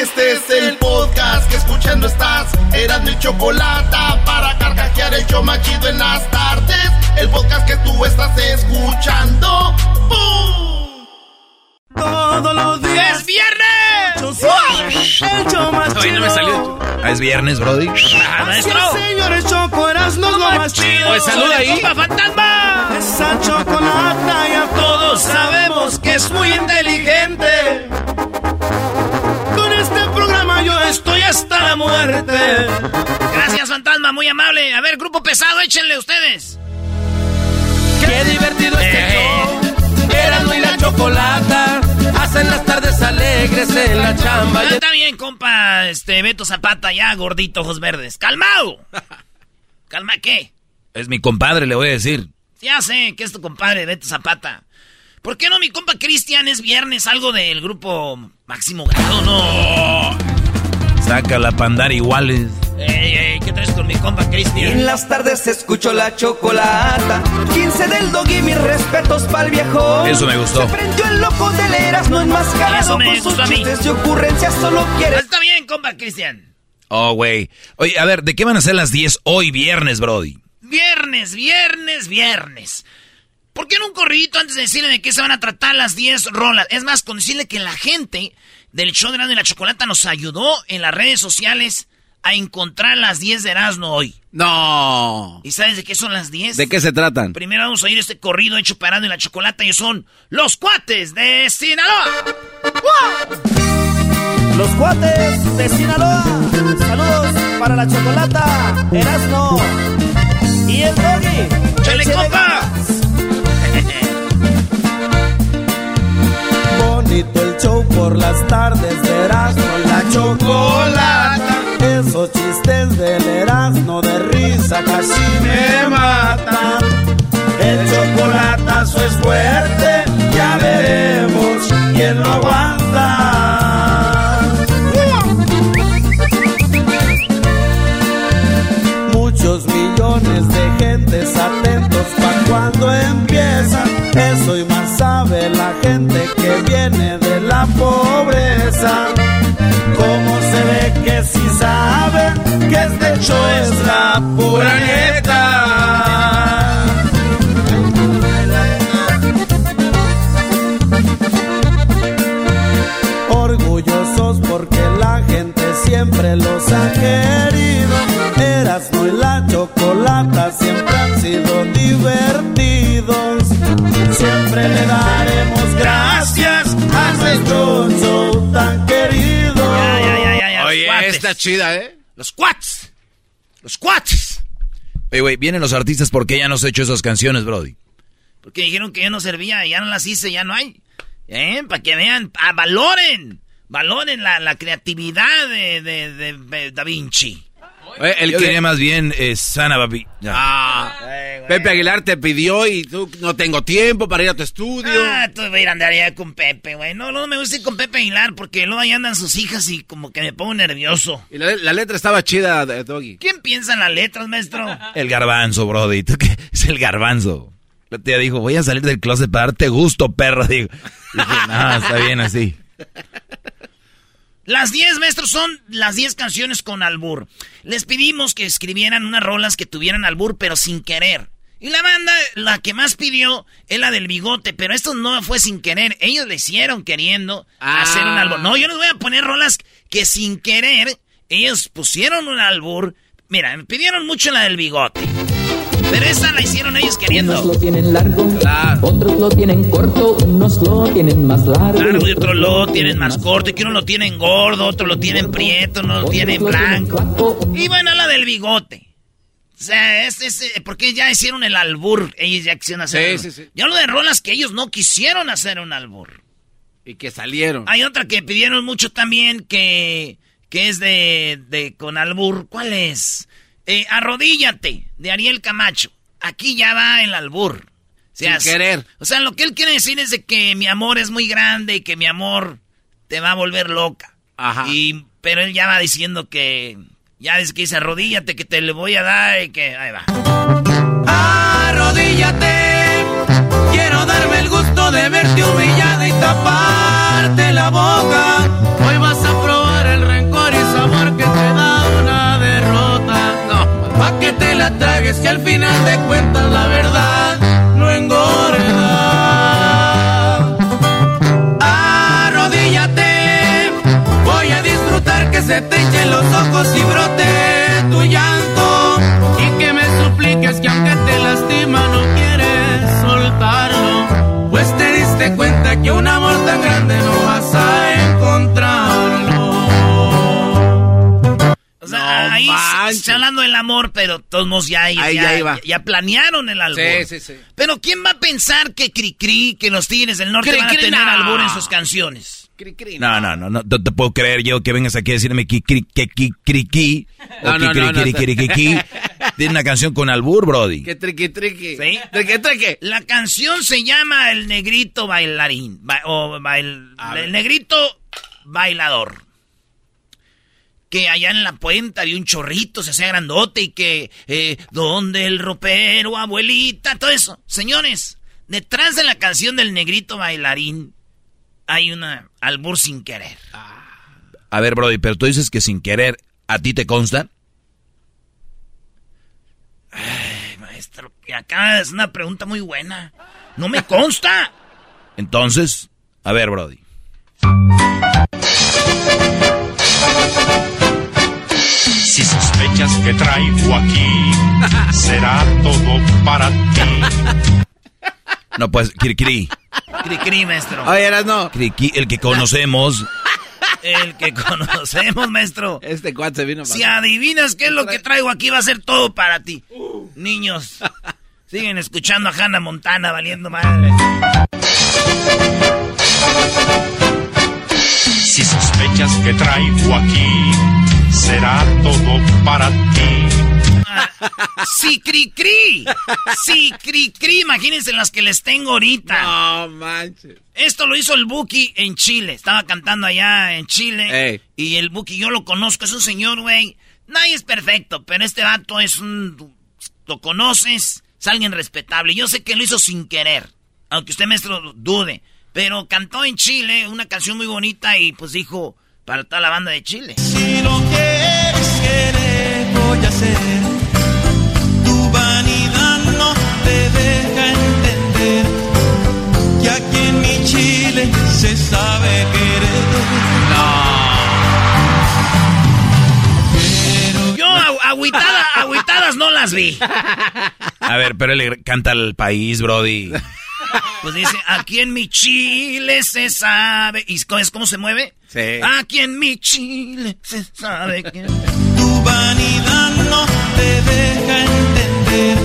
Este es el podcast que escuchando estás. Eran mi chocolate para carcajear el show machido en las tardes. El podcast que tú estás escuchando. ¡Bum! Todos los días. ¡Es viernes! El Hoy no me salió. Ah, es viernes, Brody. Ah, maestro. Sí, señores, Choco, eras lo más chido. Pues saluda ahí. ¡Compa fantasma! Esa chocolata ya todos sabemos que es muy inteligente. Este yo estoy hasta la muerte. Gracias, fantasma, muy amable. A ver, grupo pesado, échenle ustedes. Qué divertido este Eh. show. Erasmo y la chocolata hacen las tardes alegres en la chamba. Ah, está bien, compa, este, Beto Zapata, ya gordito, ojos verdes. ¡Calmado! ¿Calma qué? Es mi compadre, le voy a decir. Ya sé que es tu compadre, Beto Zapata. ¿Por qué no mi compa Cristian es viernes algo del grupo Máximo Grado, no? Saca la pandar iguales. Ey, ey, ¿qué traes con mi compa Cristian? En las tardes escucho la chocolata. 15 del dog y mis respetos pa'l viejo. Eso me gustó. Se prendió el loco del Erasmo enmascarado Eso me con sus gustó a mí. chistes y ocurrencias. Solo quiere Está bien, compa Cristian. Oh, güey. Oye, a ver, ¿de qué van a ser las 10 hoy viernes, Brody? Viernes, viernes, viernes. ¿Por qué no un corridito antes de decirle de qué se van a tratar las 10 rolas? Es más, con decirle que la gente del show de Erasmo y la Chocolata nos ayudó en las redes sociales a encontrar las 10 de Erasmo hoy. No. ¿Y sabes de qué son las 10? ¿De qué se tratan? Primero vamos a oír este corrido hecho para Erasmo y la Chocolata y son Los Cuates de Sinaloa. Los cuates de Sinaloa. Saludos para la chocolata, Erasmo y el doggy. ¡Chale, compa! El show por las tardes de Erasmo la chocolata. Esos chistes del Erasmo de risa casi me matan. El chocolatazo es fuerte, ya veremos quién lo aguanta. De gentes atentos pa' cuando empieza. Eso y más sabe la gente que viene de la pobreza. Como se ve que si saben que este show es la pura neta. Orgullosos porque la gente siempre los ha querido. Erasmo y la chocolata siempre han sido divertidos. Siempre le daremos gracias a nuestro show tan querido. Ya, ya, ya, ya, ya, Oye, cuates. está chida, ¿eh? Los Cuates. Los Cuates. Oye, güey, vienen los artistas porque ya no has hecho esas canciones, Brody. Porque dijeron que yo no servía, ya no las hice, ya no hay. ¿Eh? Para que vean, ah, valoren. Valoren la, la creatividad de, de- de- de Da Vinci. Oye, el que diría más bien es Sana Babi. Ah, Pepe Aguilar te pidió y tú no tengo tiempo para ir a tu estudio. Ah, tú voy a ir a andar allá con Pepe, güey. No, no me gusta ir con Pepe Aguilar porque luego ahí andan sus hijas y como que me pongo nervioso. Y la, la letra estaba chida, eh, Doggy. ¿Quién piensa en las letras, maestro? El garbanzo, Brody. ¿Tú qué? Es el garbanzo. La tía dijo, voy a salir del closet para darte gusto, perro. Digo, dije, no, está bien así. Las 10, maestros, son las 10 canciones con albur. Les pedimos que escribieran unas rolas que tuvieran albur, pero sin querer. Y la banda, la que más pidió, es la del bigote, pero esto no fue sin querer. Ellos le hicieron queriendo hacer un albur. No, yo les voy a poner rolas que sin querer ellos pusieron un albur. Mira, me pidieron mucho la del bigote. Pero esa la hicieron ellos queriendo. Unos lo tienen largo, otros lo tienen corto, unos lo tienen más largo. Largo y otros lo tienen más corto, y que uno lo tienen gordo, otro lo tienen prieto, uno lo tienen blanco. Y bueno, la del bigote. O sea, es, es, eh, porque ya hicieron el albur, ellos ya quisieron hacer. Sí, sí, sí. Ya lo de rolas que ellos no quisieron hacer un albur. Y que salieron. Hay otra que pidieron mucho también que, que es de, de con albur. ¿Cuál es? Eh, arrodíllate, de Ariel Camacho. Aquí ya va el albur. O sea, Sin querer. O sea, lo que él quiere decir es de que mi amor es muy grande y que mi amor te va a volver loca. Ajá. Y, pero él ya va diciendo que, ya es que dice arrodíllate, que te le voy a dar y que, ahí va. Arrodíllate, quiero darme el gusto de verte humillada y taparte la boca. Te la tragues que al final de cuentas la verdad no engorda. Arrodíllate, voy a disfrutar que se te echen los ojos y brote tu llanto. Y que me supliques que aunque te lastima no quieres soltarlo. Pues te diste cuenta que un amor tan grande no vas a No ahí manches. está hablando del amor, pero todos modos ya, Ahí ya, ya iba. ya planearon el albur. Sí, sí, sí. Pero ¿quién va a pensar que Cricri, que los Tigres del Norte Cri, van a tener no. albur en sus canciones? Cri, cri, No, no, no, no, no te puedo creer yo que vengas aquí a decirme que cri, que qui, cri, qui, No, o no, que no, cri, no, cri, no. cri, cri, qui. Tiene una canción con albur, brody. Que triqui, triqui. ¿Sí? Triqui, triqui. La canción se llama El Negrito Bailarín. ba- o bail-. El Negrito Bailador. Que allá en la puente había un chorrito, se hacía grandote y que... Eh, ¿Dónde el ropero, abuelita? Todo eso. Señores, detrás de la canción del Negrito Bailarín hay una albur sin querer. A ver, brody, pero tú dices que sin querer, ¿a ti te consta? Ay, maestro, que acá es una pregunta muy buena. No me consta. Entonces, a ver, brody. Si sospechas que traigo aquí, será todo para ti. No, pues, cri, cri, Cri, cri, maestro. Oye, eras no. cri, qui, el que conocemos. El que conocemos, maestro. Este cuate se vino Si para adivinas qué es lo que traigo aquí, va a ser todo para ti. Niños, siguen escuchando a Hannah Montana valiendo madre. Si sospechas que traigo aquí, será todo para ti. Sí, cri, cri. Sí, cri, cri. Imagínense las que les tengo ahorita. No manches. Esto lo hizo el Buki en Chile. Estaba cantando allá en Chile. Ey. Y el Buki, yo lo conozco, es un señor, güey. Nadie es perfecto, pero este vato es un. Lo conoces, es alguien respetable. Yo sé que lo hizo sin querer. Aunque usted, maestro, dude. Pero cantó en Chile una canción muy bonita y pues dijo para toda la banda de Chile. Si lo quieres querer, voy a hacer. Tu vanidad no te deja entender que aquí en mi Chile se sabe querer. Yo agu- agüitada, agüitadas no las vi. A ver, pero él canta al país, brody. Pues dice, aquí en mi Chile se sabe. ¿Y cómo es cómo se mueve? Sí. Aquí en mi Chile se sabe que. Tu vanidad no te deja entender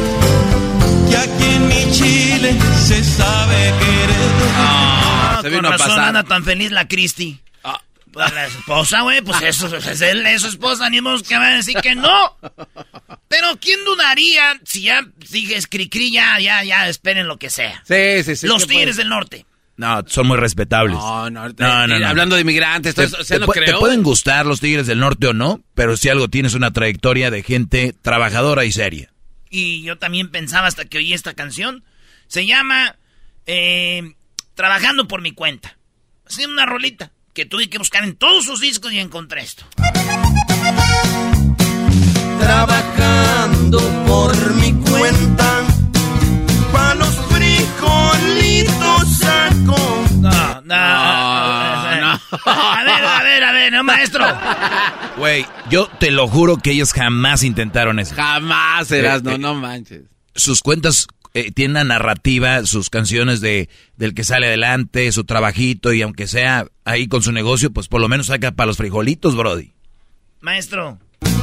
que aquí en mi Chile se sabe querer. Ah, se con vino a razón pasar. anda tan feliz la Cristi. Ah. Pues la esposa, güey, pues eso es él, es su esposa, ni modo que van a decir que no. Pero ¿quién dudaría si ya dijes cri-cri, ya, ya, ya, esperen lo que sea? Sí, sí, sí. Los ¿qué Tigres puede? del Norte. No, son muy respetables. No, no, No, no, eh, no. Hablando de inmigrantes, todo Te, eso, o sea, te no pu- te creo. pueden gustar los Tigres del Norte o no, pero si algo tienes una trayectoria de gente trabajadora y seria. Y yo también pensaba hasta que oí esta canción. Se llama eh, Trabajando por mi cuenta. Así una rolita que tuve que buscar en todos sus discos y encontré esto. Trabajando por mi cuenta, pa' los frijolitos saco. No, no, No, no. A ver, a ver, ver, a ver, no, maestro. Güey, yo te lo juro que ellos jamás intentaron eso. Jamás eras, Eh, no, eh, no manches. Sus cuentas eh, tienen una narrativa, sus canciones de del que sale adelante, su trabajito, y aunque sea ahí con su negocio, pues por lo menos saca para los frijolitos, Brody. Maestro.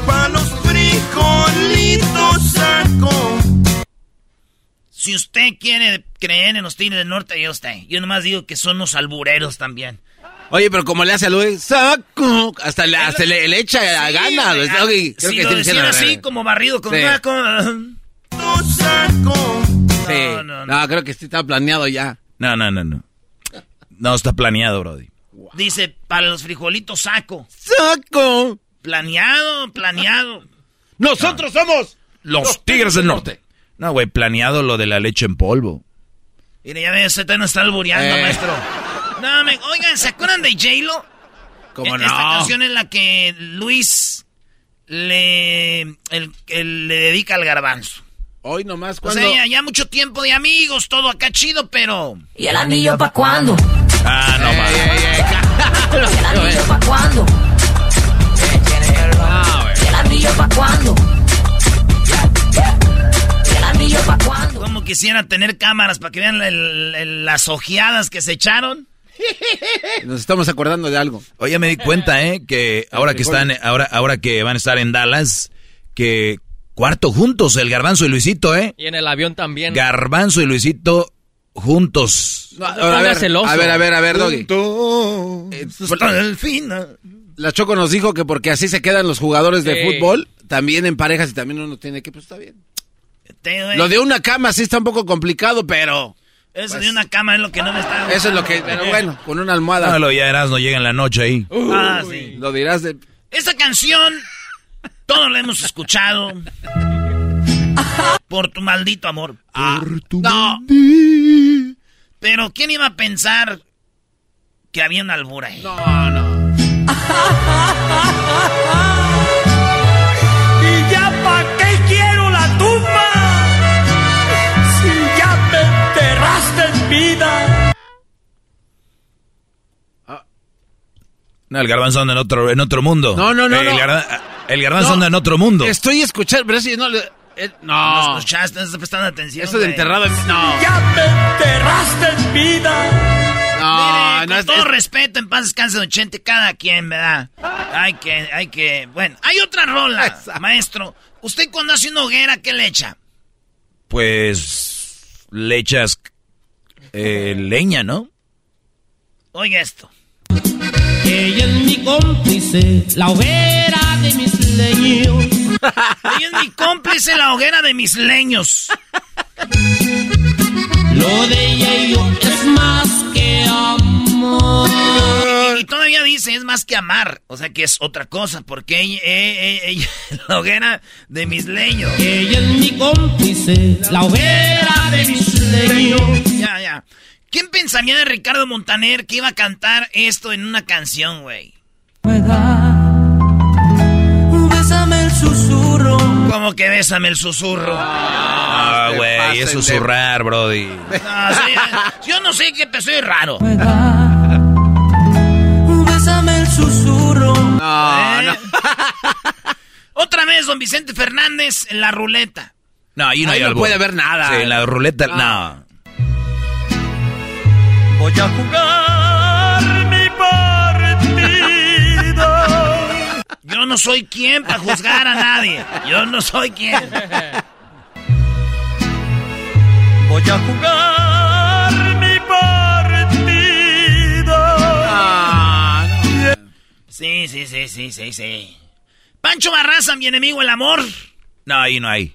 Pa' los frijolitos saco. Si usted quiere creer en los Tigres del Norte, yo usted. Yo nomás digo que son unos albureros también. Oye, pero como le hace a Luis, saco, hasta le, hasta le, le echa a Sí, gana. Oye, creo si que lo decían así, como barrido con Sí. una... con- saco. Sí. No, No, no, no. creo que sí está planeado ya. No, no, no, no. No está planeado, Brody. Dice, para los frijolitos saco. ¡Saco! Planeado, planeado. ¡Nosotros somos! Los Tigres del Norte. No, güey, planeado lo de la leche en polvo. Mire, ya ve, usted no está albureando, Eh. maestro. No, me, oigan, ¿se acuerdan de J-Lo? ¿Cómo E- no? Esta canción en la que Luis le, el- el- le dedica al garbanzo. Hoy nomás, O cuando... sea, ya, ya mucho tiempo de amigos, todo acá chido, pero... ¿Y el anillo pa' cuándo? Ah, no, ey, ¿Y el anillo pa' cuándo? ¿Y el anillo pa' cuándo? ¿Y el anillo pa' cuándo? Como quisiera tener cámaras para que vean el- el- las ojeadas que se echaron. Nos estamos acordando de algo. Oye, me di cuenta, ¿eh? Que ahora que están, ahora, ahora que van a estar en Dallas, que cuarto juntos, el Garbanzo y Luisito, ¿eh? Y en el avión también. Garbanzo y Luisito juntos. No, No a, ver, celoso. a ver, a ver, a ver, Doggy. Eh, el final. La Choco nos dijo que porque así se quedan los jugadores de fútbol, también en parejas y también uno tiene que, pues está bien. Lo de una cama sí está un poco complicado, pero Eso de una cama es lo que no me está... eso es lo que, pero bueno, con una almohada. No, lo ya eras, no llega en la noche ahí. Ah, sí. Lo dirás de... Esta canción, todos la hemos escuchado. Por tu maldito amor. No, Pero ¿quién iba a pensar que había una albura ahí? no, no. ¿Y ya pa' qué quiero la tumba? Si ya me enterraste en vida. No, el Garbanzo anda en otro, en otro mundo. No, no, no, El, no. El Garbanzo No. anda en otro mundo. Estoy escuchando, pero eso no le- eh, No No, escuchaste, no estás prestando atención. eso de enterrado en... No, Ya me enterraste en vida. no, Mire, no con es- todo es- respeto, en paz descanse Don Chente, cada quien, ¿verdad? Hay que, hay que... Bueno, hay otra rola, Esa. maestro. ¿Usted cuando hace una hoguera, qué le echa? Pues le echas eh, leña, ¿no? Oiga esto. Ella es mi cómplice, la hoguera de mis leños. Ella es mi cómplice en la hoguera de mis leños. Lo de ella y yo es más que amor. Y todavía dice, es más que amar. O sea que es otra cosa, porque ella, eh, eh, ella es la hoguera de mis leños. Ella es mi cómplice, la hoguera de mis leños. Ya, ya. ¿Quién pensaría de Ricardo Montaner que iba a cantar esto en una canción, güey? Como que bésame el susurro. Ah, güey, es de- susurrar, Brody. No, sí, yo no sé qué soy raro. Bésame el susurro. No, ¿Eh? no. Otra vez, don Vicente Fernández en la ruleta. No, ahí no Ahí hay no puede haber nada. Sí, en la ruleta, No. no. Voy a jugar Yo no soy quien para juzgar a nadie. Yo no soy quien. Voy a jugar mi partido. Ah, no. Sí, sí, sí, sí, sí, sí. Pancho Barraza, mi enemigo, el amor. No, ahí no hay.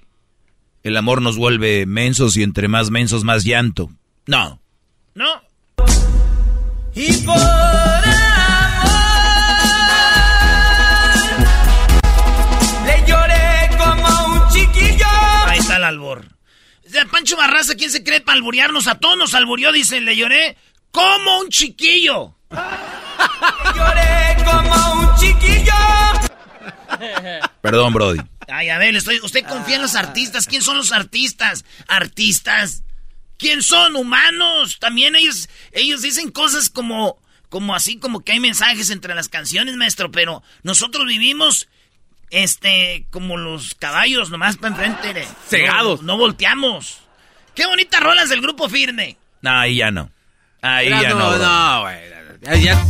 El amor nos vuelve mensos y entre más mensos, más llanto. No. ¿No? Y por albor. Pancho Barraza, ¿quién se cree para alburearnos? A todos nos alburió, dice, le lloré como un chiquillo. Lloré como un chiquillo. Perdón, Brody. Ay, a ver, estoy, usted confía en los artistas. ¿Quién son los artistas? ¿Artistas? ¿Quién son? ¿Humanos? También ellos, ellos dicen cosas como, como así, como que hay mensajes entre las canciones, maestro, pero nosotros vivimos, este, como los caballos, nomás para enfrente. Cegados. No, volteamos. Qué bonitas rolas del grupo firme. No, ahí ya no. Ahí ya no. No, no, güey. Ya, ya.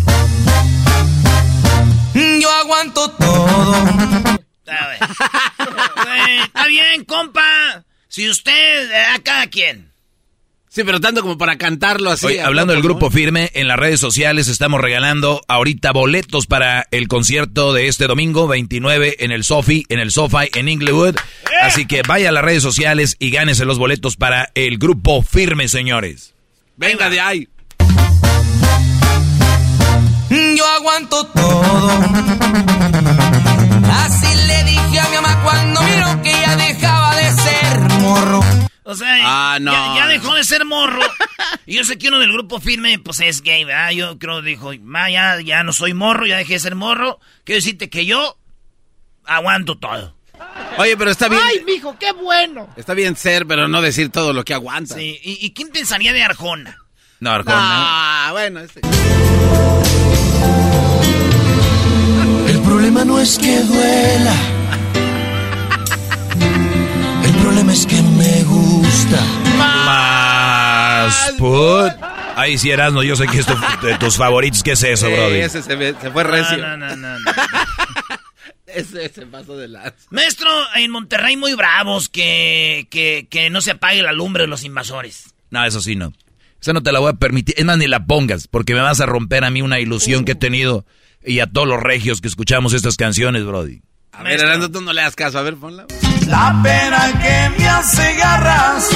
Yo aguanto todo. Está bien, compa. Si usted, eh, a cada quien. Sí, pero tanto como para cantarlo así. Oye, hablando del grupo firme, en las redes sociales estamos regalando ahorita boletos para el concierto de este domingo 29 en el Sofi, en el SoFi en Inglewood. Así que vaya a las redes sociales y gánese los boletos para el grupo firme, señores. Venga de ahí. Yo aguanto todo. Así le dije a mi mamá cuando miró que ya dejaba de ser morro. O sea, Ah, no. ya, ya dejó de ser morro. y yo sé que uno del grupo firme, pues es gay, ¿verdad? Yo creo dijo, ma, ya, ya no soy morro, ya dejé de ser morro. Quiero decirte que yo aguanto todo. Oye, pero está bien. mijo, qué bueno! Está bien ser, pero no decir todo lo que aguanta. Sí, ¿y, y quién pensaría de Arjona? No, Arjona. Ah, bueno, ese. El problema no es que duela. El problema es que me gusta. Más put. Ahí sí, Erasmo, yo sé que es tu- de tus favoritos. ¿Qué es eso, Sí, Brody? ese se, se fue recio. No, no, no, no. Ese, paso de la... Maestro, en Monterrey muy bravos que, que, que no se apague la lumbre de los invasores. No, eso sí no. Esa no te la voy a permitir. Es más, ni la pongas, porque me vas a romper a mí una ilusión que he tenido y a todos los regios que escuchamos estas canciones, Brody. A ver, Arando, tú no le das caso. A ver, ponla. La pena que me hace garras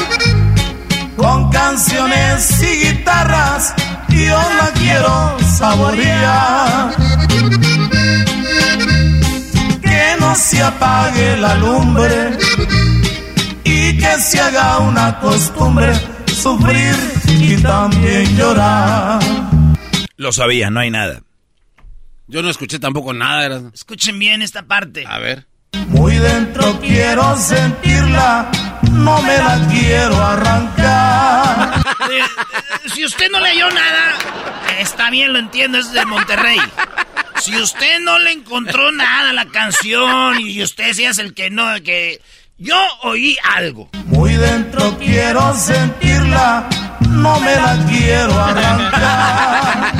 con canciones y guitarras, yo la quiero saborear. Que no se apague la lumbre y que se haga una costumbre sufrir y también llorar. Lo sabía, no hay nada. Yo no escuché tampoco nada. Escuchen bien esta parte. A ver. Muy dentro quiero sentirla, no me la quiero arrancar. Eh, si usted no leyó nada, está bien, lo entiendo, es de Monterrey. Si usted no le encontró nada a la canción y usted sí es el que no, que yo oí algo. Muy dentro quiero sentirla, no me la quiero arrancar.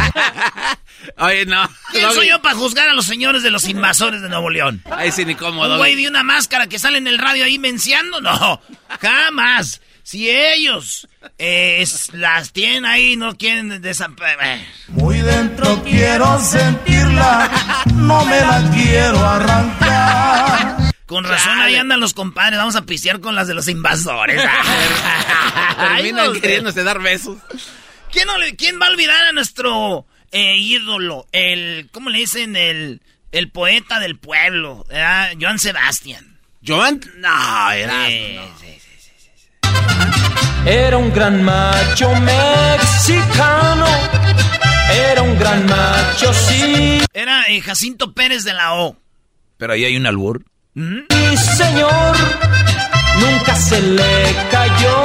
Oye, no. ¿Quién soy yo para juzgar a los señores de los invasores de Nuevo León? Ahí sí, ni cómo, Un güey de una máscara que sale en el radio ahí menciando, no, jamás. Si ellos eh, es- las tienen ahí, no quieren desaparecer. Muy dentro quiero sentirla, no me la quiero arrancar. Con razón ahí andan los compadres, vamos a pistear con las de los invasores. Terminan queriéndose dar besos. ¿Quién, no le- quién va a olvidar a nuestro eh, ídolo? El, ¿cómo le dicen? El, el poeta del pueblo, ¿verdad? Joan Sebastián. ¿Joan? No, era. Sí, no. sí, sí, sí, sí. Era un gran macho mexicano. Era un gran macho, sí. Era eh, Jacinto Pérez de la O. Pero ahí hay un albur. Sí, señor. Nunca se le cayó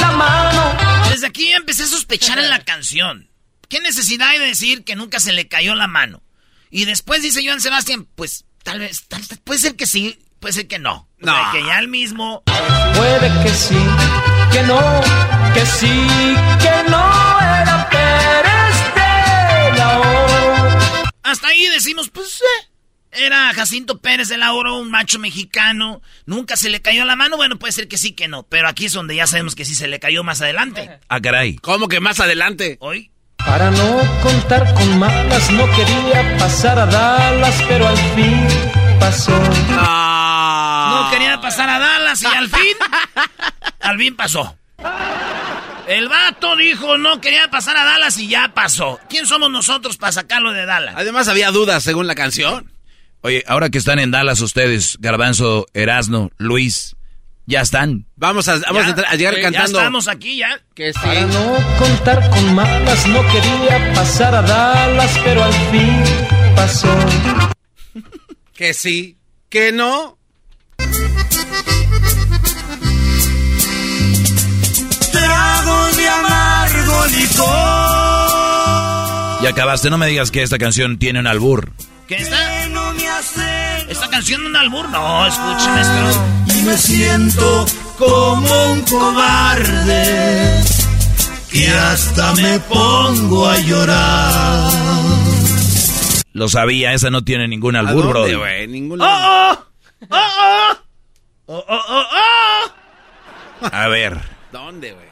la mano. Desde aquí empecé a sospechar en la canción. ¿Qué necesidad hay de decir que nunca se le cayó la mano? Y después dice Joan Sebastián, pues tal vez, tal, puede ser que sí, puede ser que no. O sea, No. que ya el mismo. Puede que sí, que no, que sí, que no era Pérez de la O. Hasta ahí decimos, pues, eh, era Jacinto Pérez de la Oro, un macho mexicano. Nunca se le cayó la mano. Bueno, puede ser que sí, que no. Pero aquí es donde ya sabemos que sí se le cayó más adelante. Ah, caray. ¿Cómo que más adelante? Hoy. Para no contar con malas, no quería pasar a Dallas, pero al fin pasó. No. No quería pasar a Dallas y al fin, al fin pasó. El vato dijo no quería pasar a Dallas y ya pasó. ¿Quién somos nosotros para sacarlo de Dallas? Además había dudas según la canción. Oye, ahora que están en Dallas ustedes, Garbanzo, Erasno, Luis, ya están. Vamos a, vamos a, Ya, entrar- a llegar ya cantando. estamos aquí ya. Que sí. Para no contar con malas, no quería pasar a Dallas, pero al fin pasó. Que sí. Que no. Trago de amargo licor. Ya acabaste, no me digas que esta canción tiene un albur. ¿Qué está? ¿Esta canción de un albur? No, escuche, maestro. Y me siento como un cobarde que hasta me pongo a llorar. Lo sabía, esa no tiene ningún albur, bro. Ningún... ¡Oh, oh! ¡Oh, oh! ¡Oh, oh, oh, oh! A ver. ¿Dónde, güey?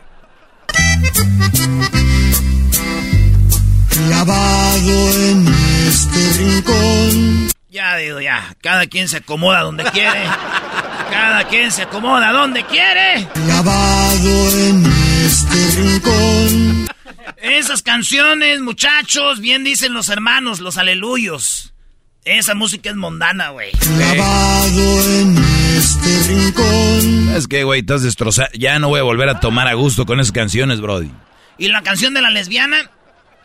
Clavado en este rincón. Ya digo, ya. Cada quien se acomoda donde quiere. Cada quien se acomoda donde quiere. Clavado en este rincón. Esas canciones, muchachos, bien dicen los hermanos, los aleluyos. Esa música es mondana, güey. Clavado en este rincón. Es que, güey, estás destrozado. Ya no voy a volver a tomar a gusto con esas canciones, Brody. ¿Y la canción de la lesbiana?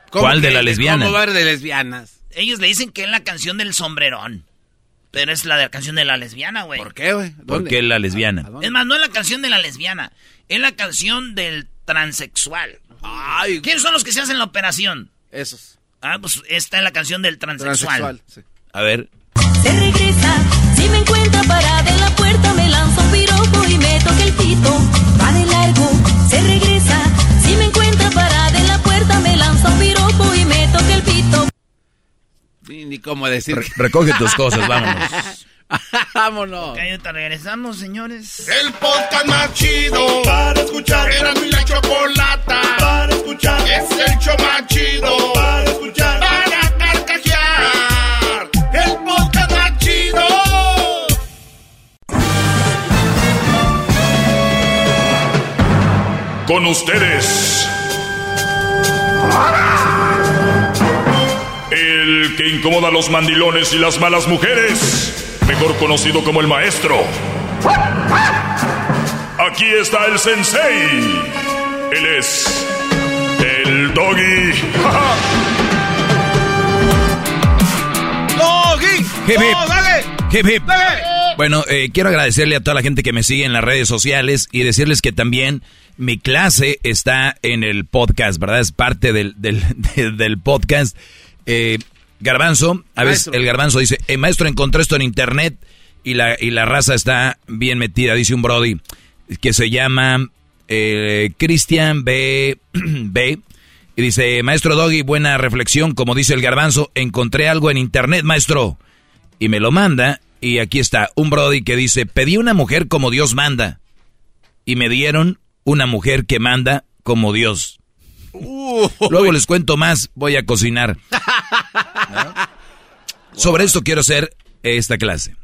¿Cuál de la lesbiana? ¿Cómo va a haber de lesbianas? Ellos le dicen que es la canción del sombrerón. Pero es la de la canción de la lesbiana, güey. ¿Por qué, güey? ¿Por qué la lesbiana? Es más, no es la canción de la lesbiana. Es la canción del transexual. Ay, ¿Quiénes son los que se hacen la operación? esos. Ah, pues esta es la canción del transexual. Transexual. sí. A ver. Se regresa, si me encuentra parada en la puerta, me lanza un piropo y me toca el pito. Va de largo, se regresa, si me encuentra parada en la puerta, me lanza un piropo y me toca el pito. Ni, ni cómo decir. Re- recoge tus cosas, vámonos. Vámonos. Ok, regresamos, señores. El podcast más chido para escuchar. Era mi la chocolata para escuchar. Es el show más chido para escuchar. Para carcajear. El podcast más chido. Con ustedes. El que incomoda a los mandilones y las malas mujeres. Mejor conocido como el maestro. Aquí está el sensei. Él es. El doggy. ¡Doggy! Hip, hip. ¡Oh, dale! Hip, hip. ¡Dale! Bueno, eh, quiero agradecerle a toda la gente que me sigue en las redes sociales y decirles que también mi clase está en el podcast, ¿verdad? Es parte del, del, del- del podcast. Eh, garbanzo, a veces Maestro. el garbanzo dice, "Eh, maestro, encontré esto en internet y la, y la raza está bien metida, dice un Brody, que se llama eh, Cristian B. B. Y dice, maestro Doggy, buena reflexión, como dice el garbanzo, encontré algo en internet, maestro y me lo manda. Y aquí está, un Brody que dice, pedí una mujer como Dios manda. Y me dieron una mujer que manda como Dios. Luego les cuento más, voy a cocinar. Sobre esto quiero hacer esta clase.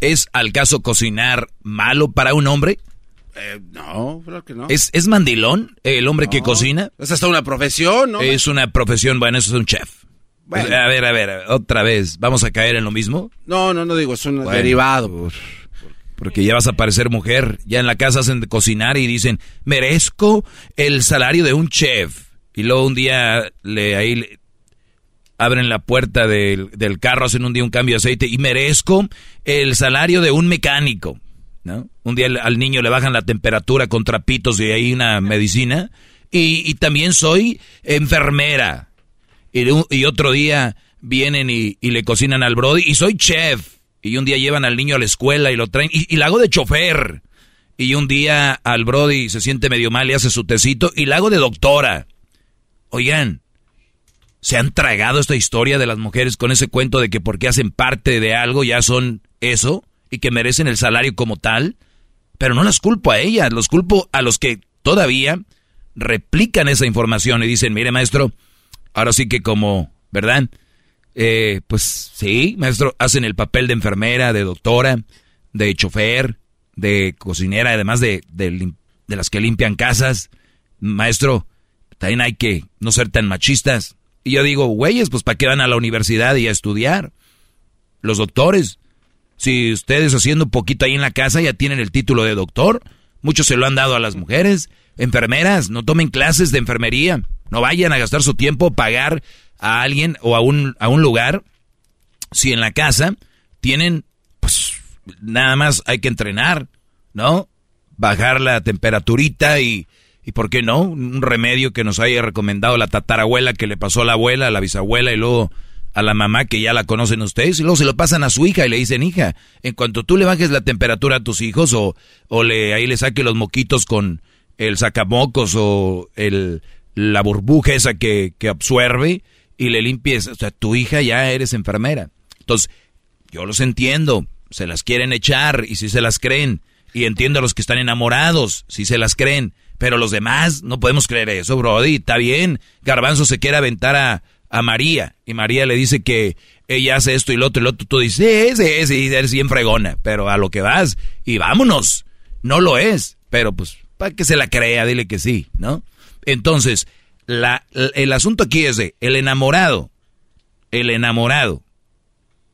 ¿Es al caso cocinar malo para un hombre? Eh, no, creo que no. ¿Es, ¿Es mandilón el hombre que cocina? Es hasta una profesión, ¿no? Es una profesión, bueno, eso es un chef. Bueno. A ver, a ver, otra vez, ¿vamos a caer en lo mismo? No, no, no digo, es un Bueno, derivado. Porque ya vas a parecer mujer. Ya en la casa hacen de cocinar y dicen, merezco el salario de un chef. Y luego un día le, ahí le- abren la puerta del, del carro, hacen un día un cambio de aceite y merezco el salario de un mecánico. ¿no? Un día al- niño le bajan la temperatura con trapitos y ahí una medicina. Y, y también soy enfermera. Y, y otro día vienen y, y le cocinan al Brody y soy chef. Y un día llevan al niño a la escuela y lo traen y, y la hago de chofer. Y un día al Brody se siente medio mal y hace su tecito y la hago de doctora. Oigan, ¿se han tragado esta historia de las mujeres con ese cuento de que porque hacen parte de algo ya son eso y que merecen el salario como tal? Pero no las culpo a ellas, los culpo a los que todavía replican esa información y dicen, mire maestro, ahora sí que como, ¿verdad? Eh, pues sí, maestro, hacen el papel de enfermera, de doctora, de chofer, de cocinera, además de, de, de las que limpian casas. Maestro, también hay que no ser tan machistas. Y yo digo, güeyes, pues ¿para qué van a la universidad y a estudiar? Los doctores. Si ustedes haciendo un poquito ahí en la casa ya tienen el título de doctor, muchos se lo han dado a las mujeres. Enfermeras, no tomen clases de enfermería. No vayan a gastar su tiempo pagar a alguien o a un, a un lugar si en la casa tienen, pues nada más hay que entrenar, ¿no? Bajar la temperaturita y, ¿Y por qué no? Un remedio que nos haya recomendado la tatarabuela que le pasó a la abuela, a la bisabuela y luego a la mamá que ya la conocen ustedes y luego se lo pasan a su hija y le dicen, hija, en cuanto tú le bajes la temperatura a tus hijos o, o le, ahí le saque los moquitos con el sacamocos o el, la burbuja esa que, que absorbe y le limpies, o sea, tu hija ya eres enfermera. Entonces, yo los entiendo, se las quieren echar y si se las creen. Y entiendo a los que están enamorados, si se las creen. Pero los demás no podemos creer eso, Brody. Está bien. Garbanzo se quiere aventar a, a María. Y María le dice que ella hace esto y lo otro y lo otro. Tú dices, sí, sí, sí, eres bien fregona. Pero a lo que vas y vámonos. No lo es. Pero pues, para que se la crea, dile que sí, ¿no? Entonces, la, el asunto aquí es de el enamorado. El enamorado.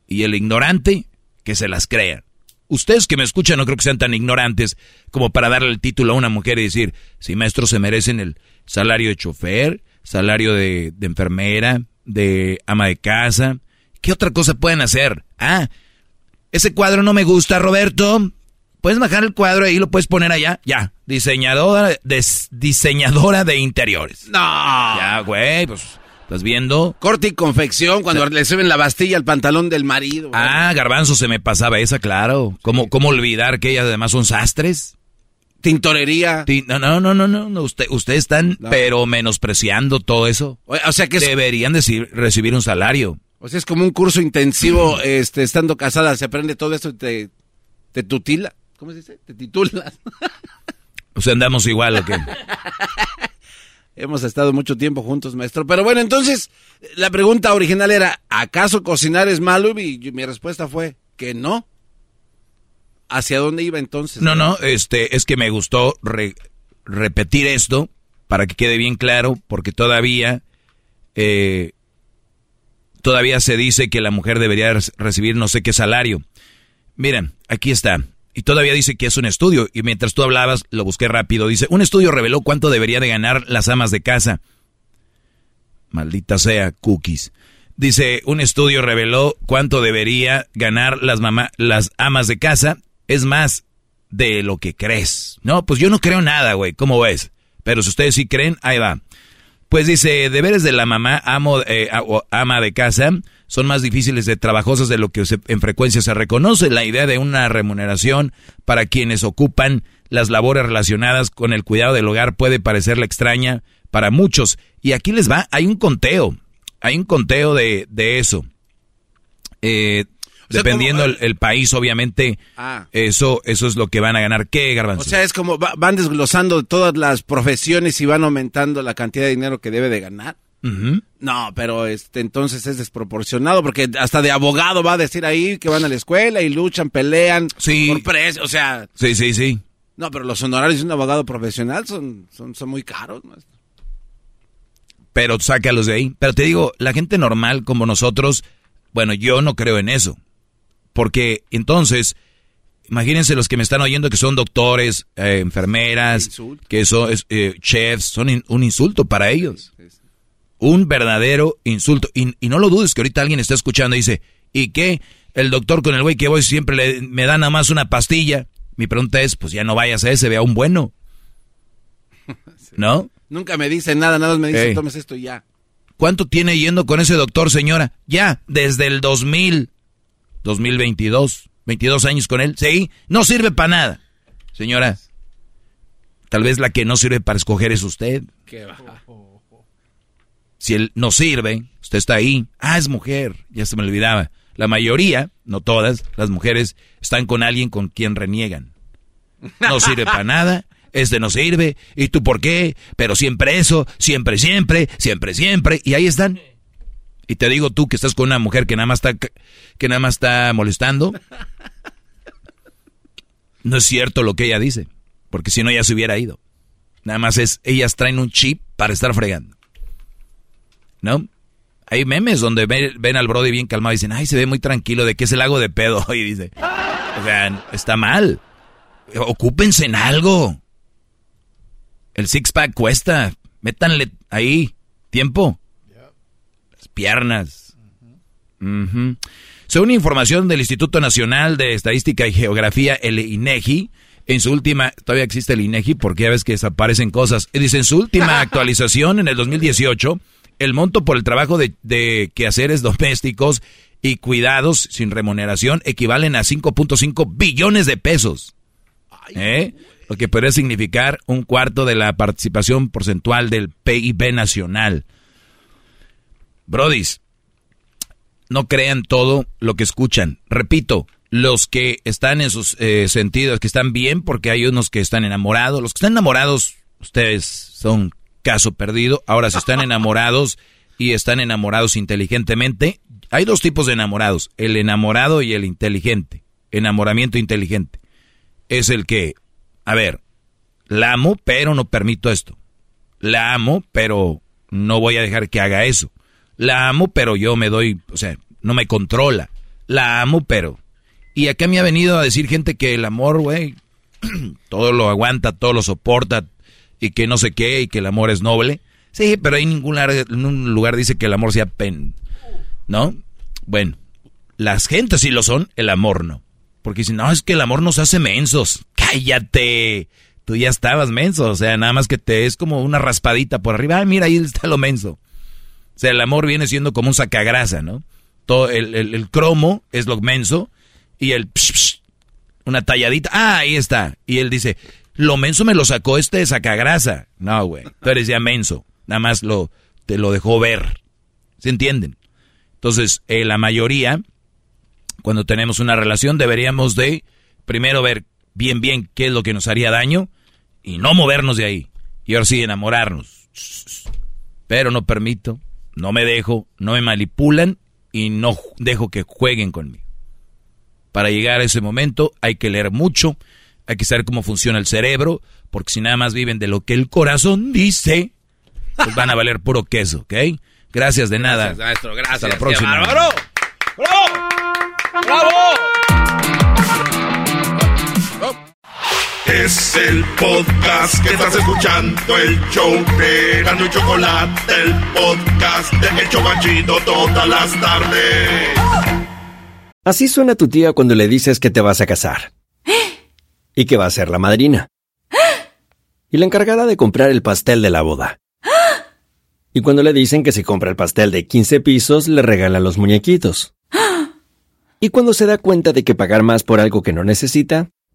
Y el ignorante que se las crean. Ustedes que me escuchan no creo que sean tan ignorantes como para darle el título a una mujer y decir, si maestros se merecen el salario de chofer, salario de, de enfermera, de ama de casa. ¿Qué otra cosa pueden hacer? Ah, ese cuadro no me gusta, Roberto. Puedes bajar el cuadro y ahí lo puedes poner allá. Ya, diseñadora, des- diseñadora de interiores. No. Ya, güey, pues, ¿estás viendo? Corte y confección cuando le suben la bastilla al pantalón del marido. Ah, garbanzo, se me pasaba esa, claro. ¿Cómo, cómo olvidar que ellas además son sastres? Tintorería. Ti- No, no, no, no, no, usted, ustedes están, pero menospreciando todo eso. O, sea que es, Deberían decir- recibir un salario. o sea, es como un curso intensivo, este, estando casada, se aprende todo esto y te, te tutila. ¿Cómo se dice? Te titulas. O sea, andamos igual, ¿o qué? Hemos estado mucho tiempo juntos, maestro. Pero bueno, entonces, la pregunta original era, ¿acaso cocinar es malo? Y mi respuesta fue que no. ¿Hacia dónde iba entonces? No, no, este, es que me gustó re- repetir esto para que quede bien claro, porque todavía, eh, todavía se dice que la mujer debería recibir no sé qué salario. Miren, aquí está. Y todavía dice que es un estudio. Y mientras tú hablabas, lo busqué rápido. Dice, un estudio reveló cuánto debería de ganar las amas de casa. Maldita sea, cookies. Dice, un estudio reveló cuánto debería ganar las mamá, las amas de casa. Es más de lo que crees. No, pues yo no creo nada, güey. ¿Cómo ves? Pero si ustedes sí creen, ahí va. Pues dice, deberes de la mamá, amo, eh, ama de casa, son más difíciles de trabajosas de lo que se- en frecuencia se reconoce. La idea de una remuneración para quienes ocupan las labores relacionadas con el cuidado del hogar puede parecerle extraña para muchos. Y aquí les va, hay un conteo, hay un conteo de, de eso. Eh, sea, dependiendo como- el, el país, obviamente, Ah. eso, eso es lo que van a ganar. ¿Qué, Garbanzo? O sea, es como va- van desglosando todas las profesiones y van aumentando la cantidad de dinero que debe de ganar. No, pero este entonces es desproporcionado porque hasta de abogado va a decir ahí que van a la escuela y luchan, pelean Sí. por precio, o sea, Sí, sí, sí. no, pero los honorarios de un abogado profesional son son, son muy caros. pero sácalos de ahí. Pero te digo, la gente normal como nosotros, bueno, yo no creo en eso. Porque entonces, imagínense los que me están oyendo que son doctores, eh, enfermeras, que son eh, chefs, son in- un insulto para ellos. Un verdadero insulto. Y, y no lo dudes que ahorita alguien está escuchando y dice, ¿y qué? El doctor con el güey que voy siempre le- me da nada más una pastilla. Mi pregunta es, pues ya no vayas a ese, vea un bueno. ¿No? Nunca me dicen nada, nada más me dicen, Ey. tomes esto y ya. ¿Cuánto tiene yendo con ese doctor, señora? Ya, desde el 2000, 2022, 22 años con él. Sí, no sirve para nada. Señora, tal vez la que no sirve para escoger es usted. Si él no sirve, usted está ahí. Ah, es mujer, ya se me olvidaba. La mayoría, no todas, las mujeres están con alguien con quien reniegan. No sirve para nada, este no sirve, ¿y tú por qué? Pero siempre eso, siempre, siempre, siempre, siempre, y ahí están. Y te digo tú que estás con una mujer que nada más está, que nada más está molestando. No es cierto lo que ella dice, porque si no ya se hubiera ido. Nada más es, ellas traen un chip para estar fregando. ¿No? Hay memes donde ven, al Brody bien calmado y dicen, ay, se ve muy tranquilo, ¿de qué es el lago de pedo? Y dice, o sea, está mal. Ocúpense en algo. El six pack cuesta. Métanle ahí tiempo. Piernas. Según información del Instituto Nacional de Estadística y Geografía, el INEGI, En su última, todavía existe el INEGI porque ya ves que desaparecen cosas. Dice, en su última actualización en el 2018, el monto por el trabajo de, de quehaceres domésticos y cuidados sin remuneración equivalen a 5.5 billones de pesos. ¿Eh? Lo que podría significar un cuarto de la participación porcentual del PIB nacional. Brodis, no crean todo lo que escuchan. Repito, los que están en sus eh, sentidos, que están bien, porque hay unos que están enamorados. Los que están enamorados, ustedes son caso perdido. Ahora, si están enamorados y están enamorados inteligentemente, hay dos tipos de enamorados, el enamorado y el inteligente. Enamoramiento inteligente. Es el que, a ver, la amo, pero no permito esto. La amo, pero no voy a dejar que haga eso. La amo, pero yo me doy, o sea, no me controla. La amo, pero y acá me ha venido a decir gente que el amor, güey, todo lo aguanta, todo lo soporta y que no sé qué y que el amor es noble. Sí, pero hay ningún lugar, un lugar dice que el amor sea pen, ¿no? Bueno, las gentes sí lo son, el amor no. Porque si no, es que el amor nos hace mensos. Cállate. Tú ya estabas menso, o sea, nada más que te es como una raspadita por arriba. Ah, mira, ahí está lo menso. Sea, el amor viene siendo como un sacagrasa, ¿no? Todo el, el cromo es lo menso y el una talladita. Ah, ahí está. Y él dice, lo menso me lo sacó este sacagrasa. No, güey. Tú eres ya menso. Nada más lo, te lo dejó ver. ¿Se entienden? Entonces, eh, la mayoría, cuando tenemos una relación, deberíamos de primero ver bien, bien qué es lo que nos haría daño y no movernos de ahí. Y ahora sí, enamorarnos. Pero no permito, no me dejo, no me manipulan y no dejo que jueguen conmigo. Para llegar a ese momento hay que leer mucho, hay que saber cómo funciona el cerebro, porque si nada más viven de lo que el corazón dice, pues van a valer puro queso, ¿ok? Gracias de nada. Gracias, maestro. Gracias. Hasta la próxima. ¡Bravo! ¡Bravo! Es el podcast que estás escuchando, el show de Gano y Chocolate, el podcast de El Chobachito todas las tardes. Así suena tu tía cuando le dices que te vas a casar. Y que va a ser la madrina. Y la encargada de comprar el pastel de la boda. Y cuando le dicen que si compra el pastel de 15 pisos, le regalan los muñequitos. Y cuando se da cuenta de que pagar más por algo que no necesita,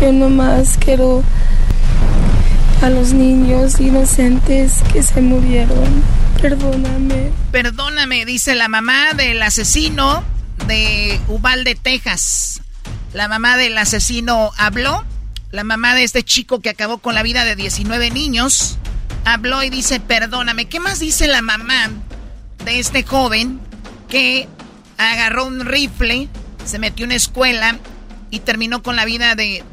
Yo nomás quiero a los niños inocentes que se murieron. Perdóname. Perdóname, dice la mamá del asesino de Uvalde, Texas. La mamá del asesino habló. La mamá de este chico que acabó con la vida de 19 niños habló y dice, perdóname. ¿Qué más dice la mamá de este joven que agarró un rifle, se metió en una escuela y terminó con la vida de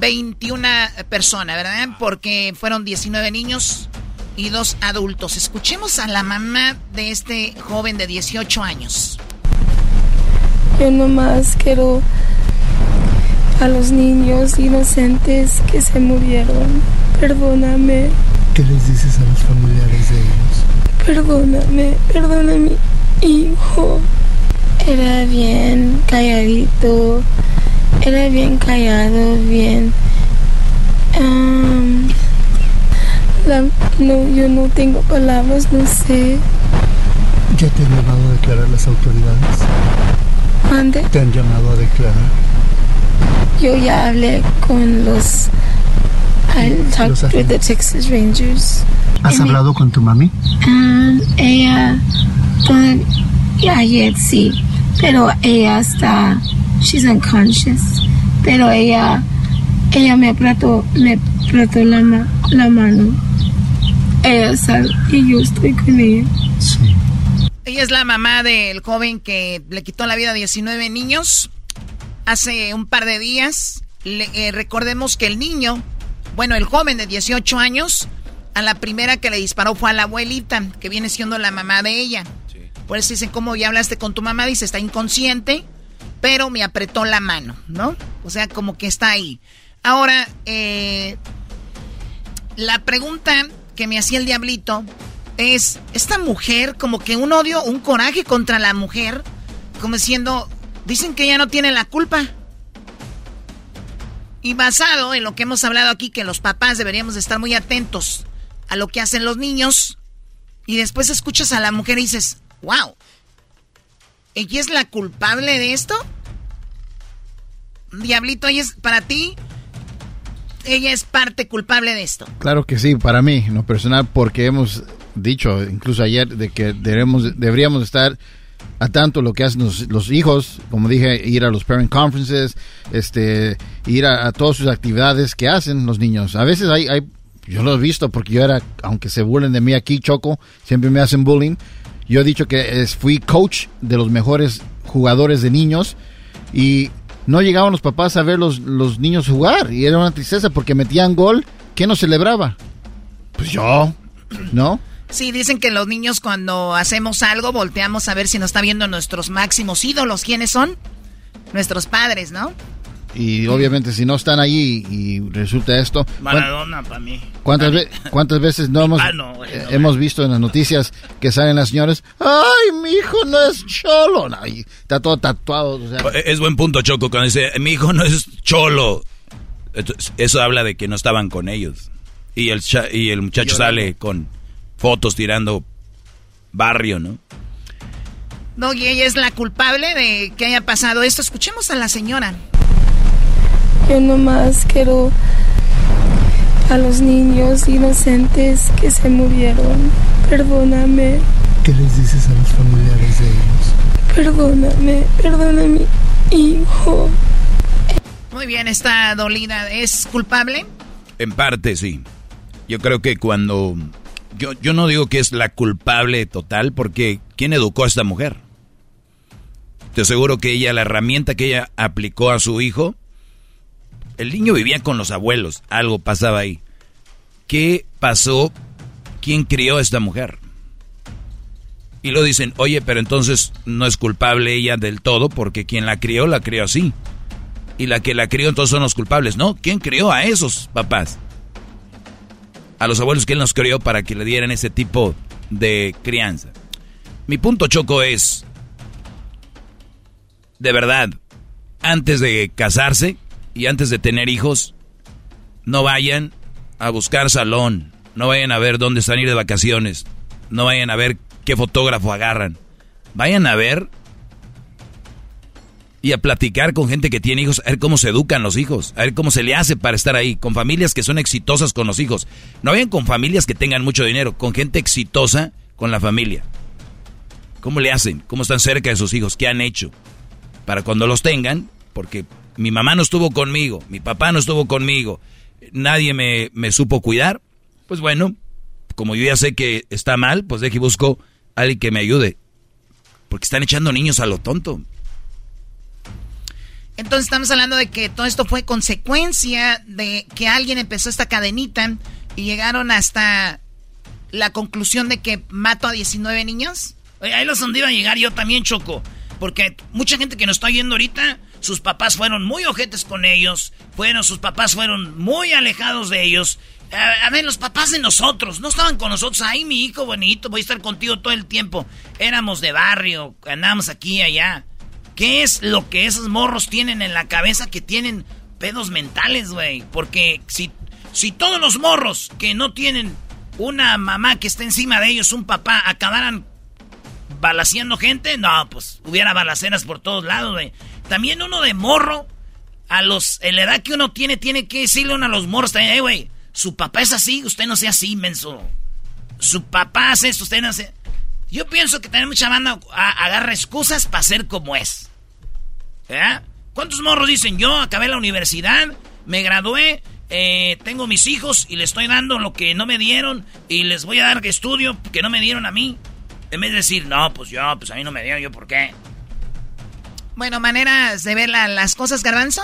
21 personas, ¿verdad? Porque fueron 19 niños y dos adultos. Escuchemos a la mamá de este joven de 18 años. Yo nomás quiero a los niños inocentes que se murieron. Perdóname. ¿Qué les dices a los familiares de ellos? Perdóname, perdóname, hijo. era bien calladito, era bien callado, bien... um, la- no, yo no tengo palabras, no sé. ¿Ya te han llamado a declarar las autoridades? ¿Mande? ¿Te han llamado a declarar? Yo ya hablé con los... I talked with the Texas Rangers. ¿Has And hablado con tu mami? Um, ella, toda- ayer sí, pero ella está, she's unconscious, pero ella, ella me apretó, me apretó la, ma- la mano. Ella sabe y yo estoy con ella. Ella es la mamá del joven que le quitó la vida a 19 niños hace un par de días. Le- eh, recordemos que el niño, bueno, el joven de 18 años, a la primera que le disparó fue a la abuelita, que viene siendo la mamá de ella. Por eso dicen, ¿cómo ya hablaste con tu mamá? Dice, está inconsciente, pero me apretó la mano, ¿no? O sea, como que está ahí. Ahora, eh, la pregunta que me hacía el diablito es, esta mujer, como que un odio, un coraje contra la mujer, como diciendo, dicen que ella no tiene la culpa. Y basado en lo que hemos hablado aquí, que los papás deberíamos de estar muy atentos a lo que hacen los niños, y después escuchas a la mujer y dices, wow, ¿ella es la culpable de esto? Diablito, ella es para ti, ella es parte culpable de esto. Claro que sí, para mí, en lo personal, porque hemos dicho, incluso ayer, de que debemos, deberíamos estar a tanto lo que hacen los, hijos, como dije, ir a los parent conferences, este, ir a, a todas sus actividades que hacen los niños. A veces hay, hay, yo lo he visto porque yo era, aunque se burlen de mí aquí, Choco, siempre me hacen bullying. Yo he dicho que es, fui coach de los mejores jugadores de niños y no llegaban los papás a ver los, los niños jugar y era una tristeza porque metían gol, ¿quién no celebraba? Pues yo, ¿no? Sí, dicen que los niños cuando hacemos algo volteamos a ver si nos está viendo nuestros máximos ídolos. ¿Quiénes son? Nuestros padres, ¿no? Y obviamente si no están ahí y resulta esto... ¿cuán- Maradona para mí. ¿Cuántas, ve- cuántas veces no hemos, güey, eh, hemos visto en las noticias que salen las señoras, ay, mi hijo no es cholo, No, y está todo tatuado, o sea, Es buen punto, Choco, cuando dice, mi hijo no es cholo. Eso habla de que no estaban con ellos. Y el, cha- y el muchacho Llorando. sale con fotos tirando barrio, ¿no? No, y ella es la culpable de que haya pasado esto. Escuchemos a la señora. Yo nomás quiero a los niños inocentes que se murieron. Perdóname, ¿Qué les dices a los familiares de ellos? perdóname, perdóname, hijo. Muy bien, está dolida. ¿Es culpable? En parte, sí. Yo creo que cuando... Yo, yo no digo que es la culpable total, porque ¿quién educó a esta mujer? Te aseguro que ella, la herramienta que ella aplicó a su hijo, el niño vivía con los abuelos, algo pasaba ahí. ¿Qué pasó? ¿Quién crió a esta mujer? Y lo dicen, oye, pero entonces no es culpable ella del todo, porque quien la crió, la crió así. Y la que la crió entonces son los culpables. No, ¿quién crió a esos papás? A los abuelos que él nos crió para que le dieran ese tipo de crianza. Mi punto choco es, de verdad, antes de casarse y antes de tener hijos, no vayan a buscar salón, no vayan a ver dónde están ir de vacaciones, no vayan a ver qué fotógrafo agarran. Vayan a ver y a platicar con gente que tiene hijos, a ver cómo se educan los hijos, a ver cómo se le hace para estar ahí, con familias que son exitosas con los hijos. No vayan con familias que tengan mucho dinero, con gente exitosa con la familia. ¿Cómo le hacen? ¿Cómo están cerca de sus hijos? ¿Qué han hecho? Para cuando los tengan, porque mi mamá no estuvo conmigo, mi papá no estuvo conmigo, nadie me, me supo cuidar, pues bueno, como yo ya sé que está mal, pues deje y busco a alguien que me ayude. Porque están echando niños a lo tonto. Entonces estamos hablando de que todo esto fue consecuencia de que alguien empezó esta cadenita y llegaron hasta la conclusión de que mato a 19 niños. Oye, ahí los donde iba a llegar yo también, Choco. Porque mucha gente que nos está oyendo ahorita, sus papás fueron muy ojetes con ellos. Fueron, sus papás fueron muy alejados de ellos. A, ver, los papás de nosotros, no estaban con nosotros. Ay, mi hijo bonito, voy a estar contigo todo el tiempo. Éramos de barrio, andábamos aquí y allá. ¿Qué es lo que esos morros tienen en la cabeza que tienen pedos mentales, güey? Porque si, si todos los morros que no tienen una mamá que esté encima de ellos, un papá, acabaran balaseando gente, no, pues hubiera balaceras por todos lados, güey. También uno de morro, a los, en la edad que uno tiene, tiene que decirle uno a los morros también, eh, güey, su papá es así, usted no sea así, menso. Su papá hace esto, usted no hace... Yo pienso que también mucha banda agarra excusas para ser como es. ¿Eh? ¿Cuántos morros dicen? Yo acabé la universidad, me gradué, eh, tengo mis hijos y les estoy dando lo que no me dieron y les voy a dar estudio que no me dieron a mí. En vez de decir, no, pues yo, pues a mí no me dieron, yo por qué. Bueno, maneras de ver las cosas, Garbanzo.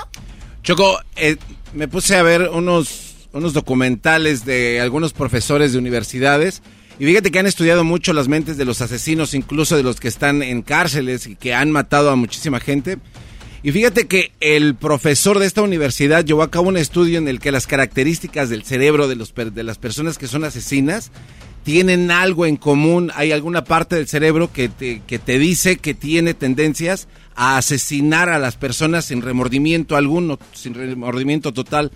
Choco, eh, me puse a ver unos, unos documentales de algunos profesores de universidades y fíjate que han estudiado mucho las mentes de los asesinos, incluso de los que están en cárceles y que han matado a muchísima gente. Y fíjate que el profesor de esta universidad llevó a cabo un estudio en el que las características del cerebro de, los, de las personas que son asesinas tienen algo en común. Hay alguna parte del cerebro que te, que te dice que tiene tendencias a asesinar a las personas sin remordimiento alguno, sin remordimiento total.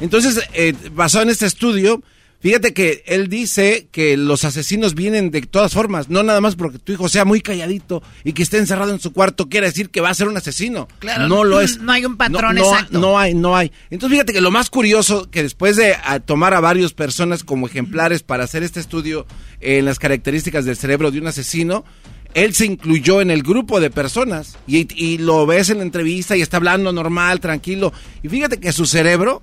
Entonces, eh, basado en este estudio, Fíjate que él dice que los asesinos vienen de todas formas, no nada más porque tu hijo sea muy calladito y que esté encerrado en su cuarto quiere decir que va a ser un asesino. Claro, no lo es. No hay un patrón exacto. No hay, no hay. Entonces fíjate que lo más curioso que después de tomar a varias personas como ejemplares para hacer este estudio en las características del cerebro de un asesino, él se incluyó en el grupo de personas y, y lo ves en la entrevista y está hablando normal, tranquilo. Y fíjate que su cerebro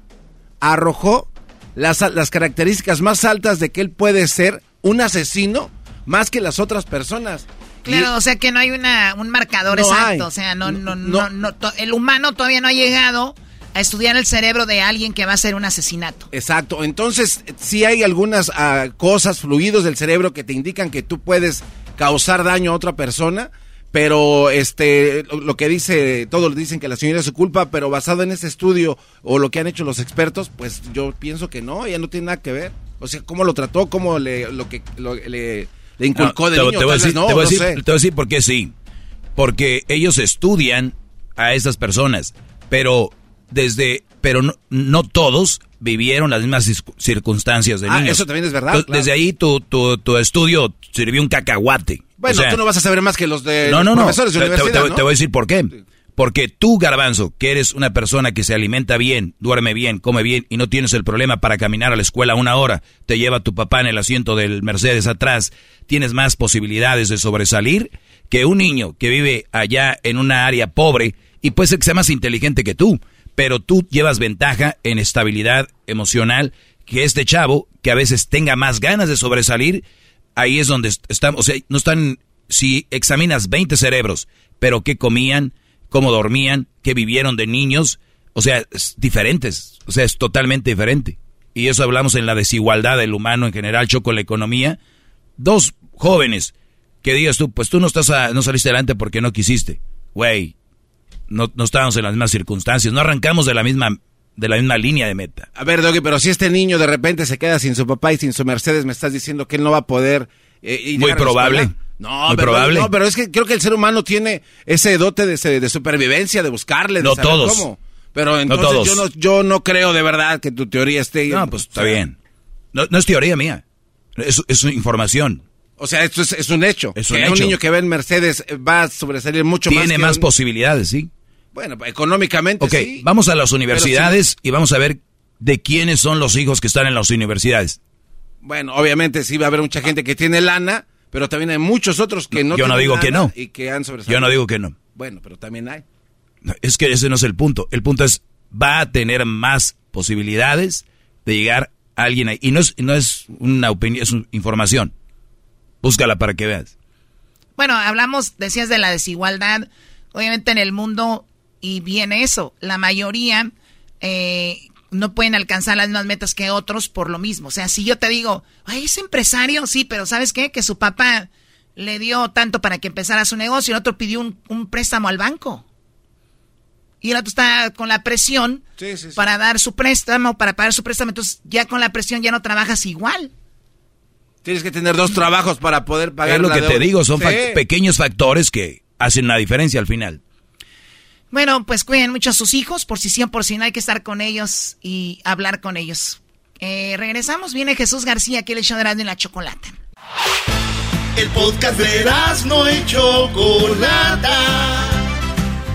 arrojó las, las características más altas de que él puede ser un asesino más que las otras personas. Claro, o sea que no hay una, un marcador exacto, o sea, no, no, no, no, el humano todavía no ha llegado a estudiar el cerebro de alguien que va a ser un asesinato. Exacto, entonces sí hay algunas ah, cosas, fluidos del cerebro que te indican que tú puedes causar daño a otra persona, pero este lo, que dice todos dicen que la señora es su culpa pero basado en ese estudio o lo que han hecho los expertos pues yo pienso que no ella no tiene nada que ver. O sea cómo lo trató cómo le lo que le, inculcó de niño te, voy a decir, te, voy a decir, por qué sí. Porque ellos estudian a esas personas pero desde pero no, no todos vivieron las mismas circunstancias de ah, eso también es verdad. Desde ahí tu, tu, tu, estudio sirvió un cacahuate. Bueno, tú no vas a saber más que los de no, no, profesores de universidad, te, te, voy a decir por qué. Porque tú, Garbanzo, que eres una persona que se alimenta bien, duerme bien, come bien y no tienes el problema para caminar a la escuela una hora, te lleva tu papá en el asiento del Mercedes atrás, tienes más posibilidades de sobresalir que un niño que vive allá en una área pobre y puede ser que sea más inteligente que tú pero tú llevas ventaja en estabilidad emocional que este chavo, que a veces tenga más ganas de sobresalir, ahí es donde estamos, o sea, no están, si examinas 20 cerebros, pero qué comían, cómo dormían, qué vivieron de niños, o sea, es diferentes, o sea, es totalmente diferente. Y eso hablamos en la desigualdad del humano en general, choco la economía. Dos jóvenes que digas tú, pues tú no estás no saliste adelante porque no quisiste. Güey, no, no estábamos en las mismas circunstancias, no arrancamos de la misma de la misma línea de meta. A ver, Doggy, pero si este niño de repente se queda sin su papá y sin su Mercedes, me estás diciendo que él no va a poder eh, Muy probable. No, pero, probable. no, pero es que creo que el ser humano tiene ese dote de, de supervivencia, de buscarle, de no saber todos. cómo. Pero entonces todos. Yo, no, yo no creo de verdad que tu teoría esté... No, pues está bien. No, no es teoría mía, es, es información. O sea, esto es, un hecho. Es un que un niño que ve en Mercedes va a sobresalir mucho más. Tiene más posibilidades, sí. Bueno, económicamente Ok, sí. vamos a las universidades y vamos a ver de quiénes son los hijos que están en las universidades. Bueno, obviamente sí va a haber mucha gente que tiene lana, pero también hay muchos otros que no Yo no digo que no. Y que han sobresalido. Yo no digo que no. Bueno, pero también hay. Es que ese no es el punto. El punto es, va a tener más posibilidades de llegar a alguien ahí. Y no es, no es una opinión, es una información. Búscala para que veas. Bueno, hablamos, decías de la desigualdad. Obviamente en el mundo, y viene eso, la mayoría eh, no pueden alcanzar las mismas metas que otros por lo mismo. O sea, si yo te digo, Ay, es empresario, sí, pero ¿sabes qué? Que su papá le dio tanto para que empezara su negocio y el otro pidió un, un préstamo al banco. Y el otro está con la presión Sí, sí, sí. para dar su préstamo, para pagar su préstamo. Entonces, ya con la presión ya no trabajas igual. Tienes que tener dos trabajos para poder pagar Es lo la que te digo, son Sí. fac- pequeños factores que hacen una diferencia al final. Bueno, pues cuiden mucho a sus hijos, por si sí o por si no hay que estar con ellos y hablar con ellos. Eh, regresamos, viene Jesús García, aquí el show de en la Chocolata. El podcast de no y Chocolata.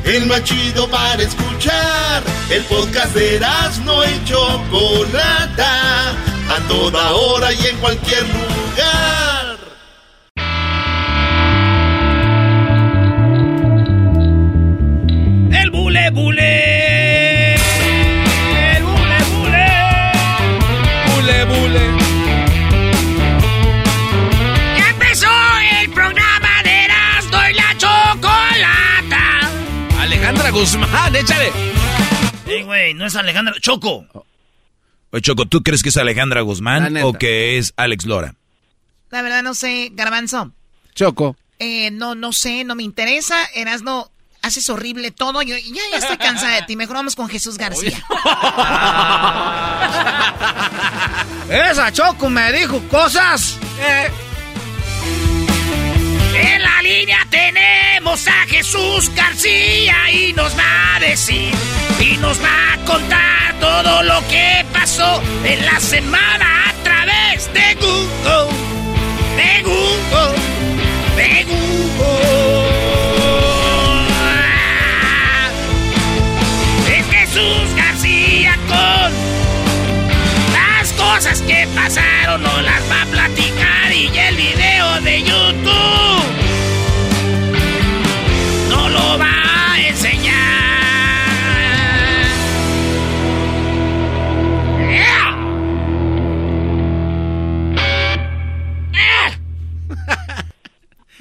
El más chido para escuchar. El podcast de no y Chocolata. A toda hora y en cualquier lugar. El bule bule. El bule bule. Bule bule. Ya empezó el programa de Erasmo y la Chocolata. Alejandra Guzmán, échale. Ey, güey, no es Alejandra. Choco. Oye, Choco, ¿tú crees que es Alejandra Guzmán o que es Alex Lora? La verdad no sé, Garbanzo. Choco. Eh, no, no sé, no me interesa. Erasno, haces horrible todo. Yo ya, ya estoy cansada de ti. Mejor vamos con Jesús García. Esa Choco me dijo cosas. Eh. En la línea tenemos a Jesús García y nos va a decir y nos va a contar todo lo que pasó en la semana a través de Google. De Google. De Google. Es Jesús García con las cosas que pasaron, no las va a platicar y el video de YouTube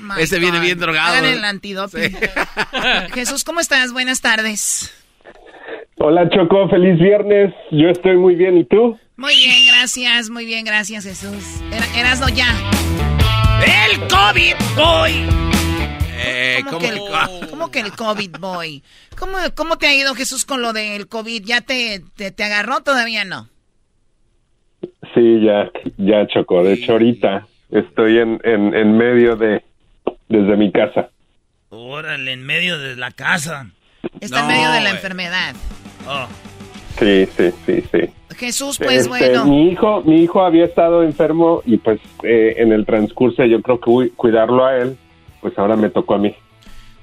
My Este viene bien drogado. Hagan el antidoping. Jesús, ¿cómo estás? Buenas tardes. Hola Choco, feliz viernes. Yo estoy muy bien, ¿y tú? Muy bien, gracias, muy bien, gracias Jesús. Era, Erasno ya. El COVID Boy. Eh, ¿Cómo, que el, cómo que el COVID Boy? ¿Cómo, ¿Cómo te ha ido Jesús con lo del COVID? ¿Ya te, te, te agarró? Todavía no. Sí, ya, ya Choco. De hecho, ahorita estoy en, en, en medio de, desde mi casa. Órale, en medio de la casa. Está en medio de la enfermedad. Oh. Sí, sí, sí, sí. Jesús, pues Este, bueno. Mi hijo, mi hijo había estado enfermo y pues eh, en el transcurso yo creo que uy, cuidarlo a él, pues ahora me tocó a mí.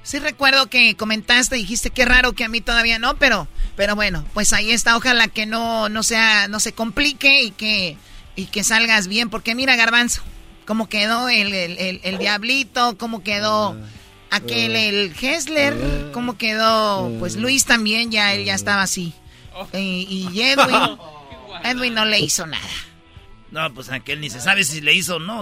Sí recuerdo que comentaste, dijiste qué raro que a mí todavía no, pero, pero bueno, pues ahí está. Ojalá que no, no sea, no se complique y que, y que salgas bien, porque mira, Garbanzo, cómo quedó el, el, el- el diablito, cómo quedó aquel el Hessler, cómo quedó, pues Luis también, ya él ya estaba así. Y, y Edwin, Edwin no le hizo nada. No, pues aquel ni se sabe si le hizo o no.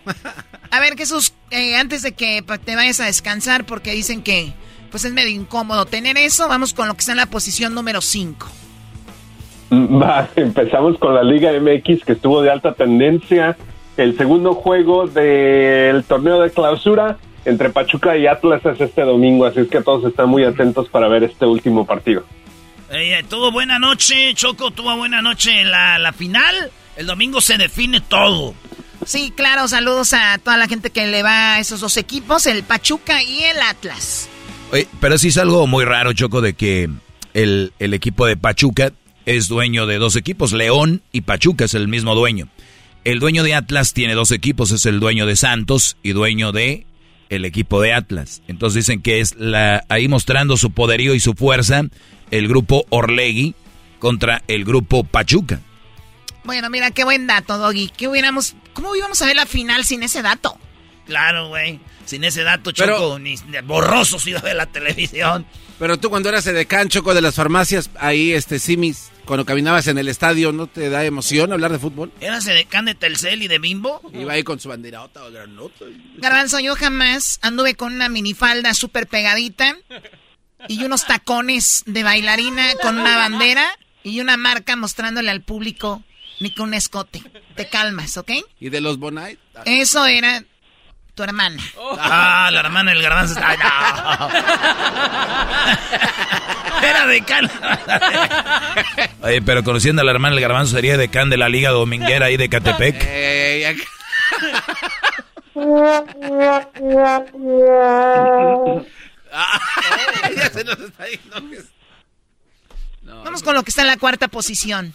A ver, Jesús, eh, antes de que te vayas a descansar, porque dicen que pues es medio incómodo tener eso, vamos con lo que está en la posición número 5. Va, empezamos con la Liga MX que estuvo de alta tendencia. El segundo juego del torneo de clausura entre Pachuca y Atlas es este domingo, así es que todos están muy atentos para ver este último partido. Eh, tuvo buena noche, Choco, tuvo buena noche la, la final. El domingo se define todo. Sí, claro, saludos a toda la gente que le va a esos dos equipos, el Pachuca y el Atlas. Oye, pero sí es algo muy raro, Choco, de que el, el equipo de Pachuca es dueño de dos equipos. León y Pachuca es el mismo dueño. El dueño de Atlas tiene dos equipos, es el dueño de Santos y dueño de el equipo de Atlas. Entonces dicen que es la ahí mostrando su poderío y su fuerza el grupo Orlegui contra el grupo Pachuca. Bueno, mira, qué buen dato, Doggy. ¿Qué hubiéramos, ¿Cómo íbamos a ver la final sin ese dato? Claro, güey. Sin ese dato, Choco, ni ni borroso se iba a ver la televisión. Pero tú cuando eras edecán, Choco, de las farmacias, ahí, este, Simis, cuando caminabas en el estadio, ¿no te da emoción hablar de fútbol? ¿Eras edecán de Telcel y de Bimbo? Iba ahí con su banderota o granota. Garbanzo, yo jamás anduve con una minifalda súper pegadita y unos tacones de bailarina con una bandera y una marca mostrándole al público ni con un escote. Te calmas, ¿ok? ¿Y de los Bonite? Eso era tu hermana. Ah, la hermana del garbanzo. Ay, no. Era decán. Oye, pero conociendo a la hermana del garbanzo sería decán de la Liga Dominguera ahí de Catepec. Eh, ya se nos está Vamos con lo que está en la cuarta posición.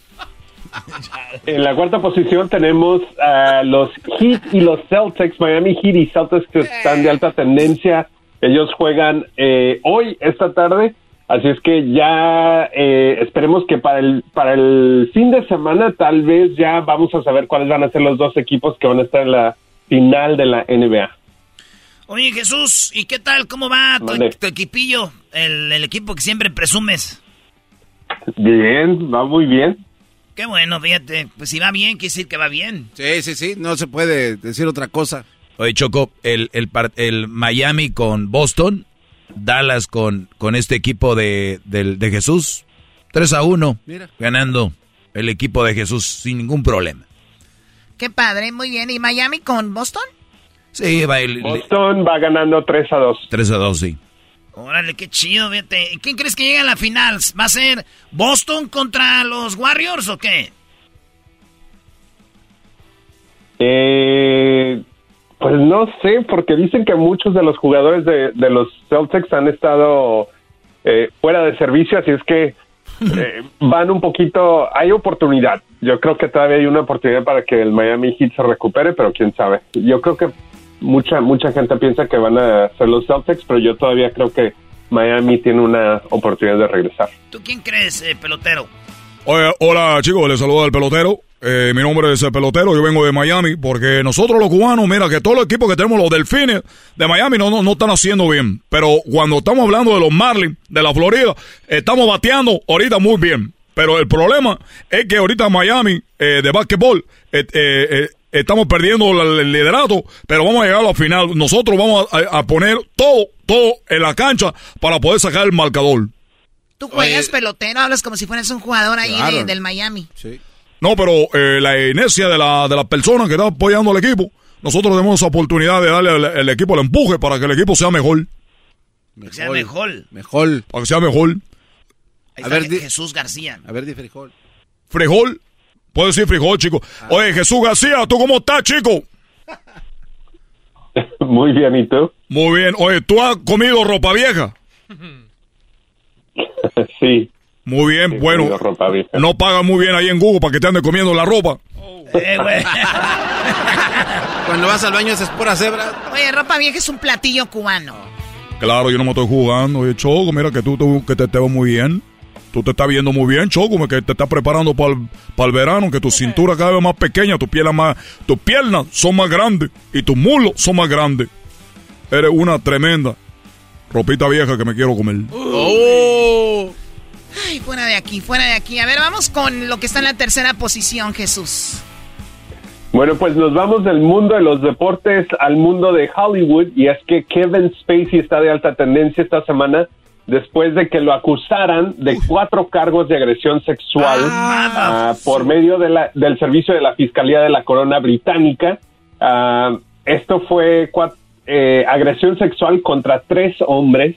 En la cuarta posición tenemos a los Heat y los Celtics, Miami Heat y Celtics que están de alta tendencia. Ellos juegan eh, hoy, esta tarde, así es que ya eh, esperemos que para el, para el fin de semana tal vez ya vamos a saber cuáles van a ser los dos equipos que van a estar en la final de la NBA. Oye Jesús, ¿y qué tal? ¿Cómo va tu, equipillo? El, el equipo que siempre presumes. Bien, va muy bien. Qué bueno, fíjate. Pues si va bien, quiere decir que va bien. Sí, sí, sí. No se puede decir otra cosa. Oye, Choco, el, el, el Miami con Boston, Dallas con, con este equipo de, de, Jesús, 3 a 1, Mira. ganando el equipo de Jesús sin ningún problema. Qué padre, muy bien. ¿Y Miami con Boston? Sí, va el, Boston va ganando 3 a 2. 3 a 2, sí. Órale, qué chido, fíjate. ¿Quién crees que llegue a la final? ¿Va a ser Boston contra los Warriors o qué? Eh, pues no sé, porque dicen que muchos de los jugadores de, los Celtics han estado eh, fuera de servicio, así es que eh, van un poquito, hay oportunidad. Yo creo que todavía hay una oportunidad para que el Miami Heat se recupere, pero quién sabe. Yo creo que mucha mucha gente piensa que van a ser los Celtics, pero yo todavía creo que Miami tiene una oportunidad de regresar. ¿Tú quién crees, eh, pelotero? hola chicos, les saluda el pelotero. Eh, mi nombre es el pelotero, yo vengo de Miami, porque nosotros los cubanos, mira que todos los equipos que tenemos, los delfines de Miami, no, no, no están haciendo bien. Pero cuando estamos hablando de los Marlins de la Florida, estamos bateando ahorita muy bien. Pero el problema es que ahorita Miami eh, de básquetbol eh, estamos perdiendo el liderato, pero vamos a llegar a la final. Nosotros vamos a, poner todo, todo en la cancha para poder sacar el marcador. Tú juegas pelotero, hablas como si fueras un jugador ahí del Miami. Sí. No, pero eh, la inercia de la, de la persona que está apoyando al equipo, nosotros tenemos esa oportunidad de darle al, equipo el empuje para que el equipo sea mejor. mejor sea mejor. Mejor. Para que sea mejor. a ver, Jesús García. A ver, di frijol. Frijol. Puedo decir frijol, chico. Ah. Oye, Jesús García, ¿tú cómo estás, chico? Muy bien, ¿y tú? Muy bien. Oye, ¿tú has comido ropa vieja? sí. Muy bien, bueno. No pagan muy bien ahí en Google para que te ande comiendo la ropa. Eh, Cuando vas al baño es pura cebra. Oye, ropa vieja es un platillo cubano. Claro, yo no me estoy jugando. Oye, Choco, mira que tú te, que te, te muy bien. Tú te estás viendo muy bien, Choco, que te estás preparando para el, verano, que tu cintura cada vez más pequeña, tus piernas más, tus piernas son más grandes y tus muslos son más grandes. Eres una tremenda ropita vieja que me quiero comer. Oh. Ay, fuera de aquí, fuera de aquí. A ver, vamos con lo que está en la tercera posición, Jesús. Bueno, pues nos vamos del mundo de los deportes al mundo de Hollywood y es que Kevin Spacey está de alta tendencia esta semana después de que lo acusaran de cuatro cargos de agresión sexual ah, ah, por medio de la, del servicio de la Fiscalía de la Corona Británica. Ah, esto fue eh, agresión sexual contra tres hombres.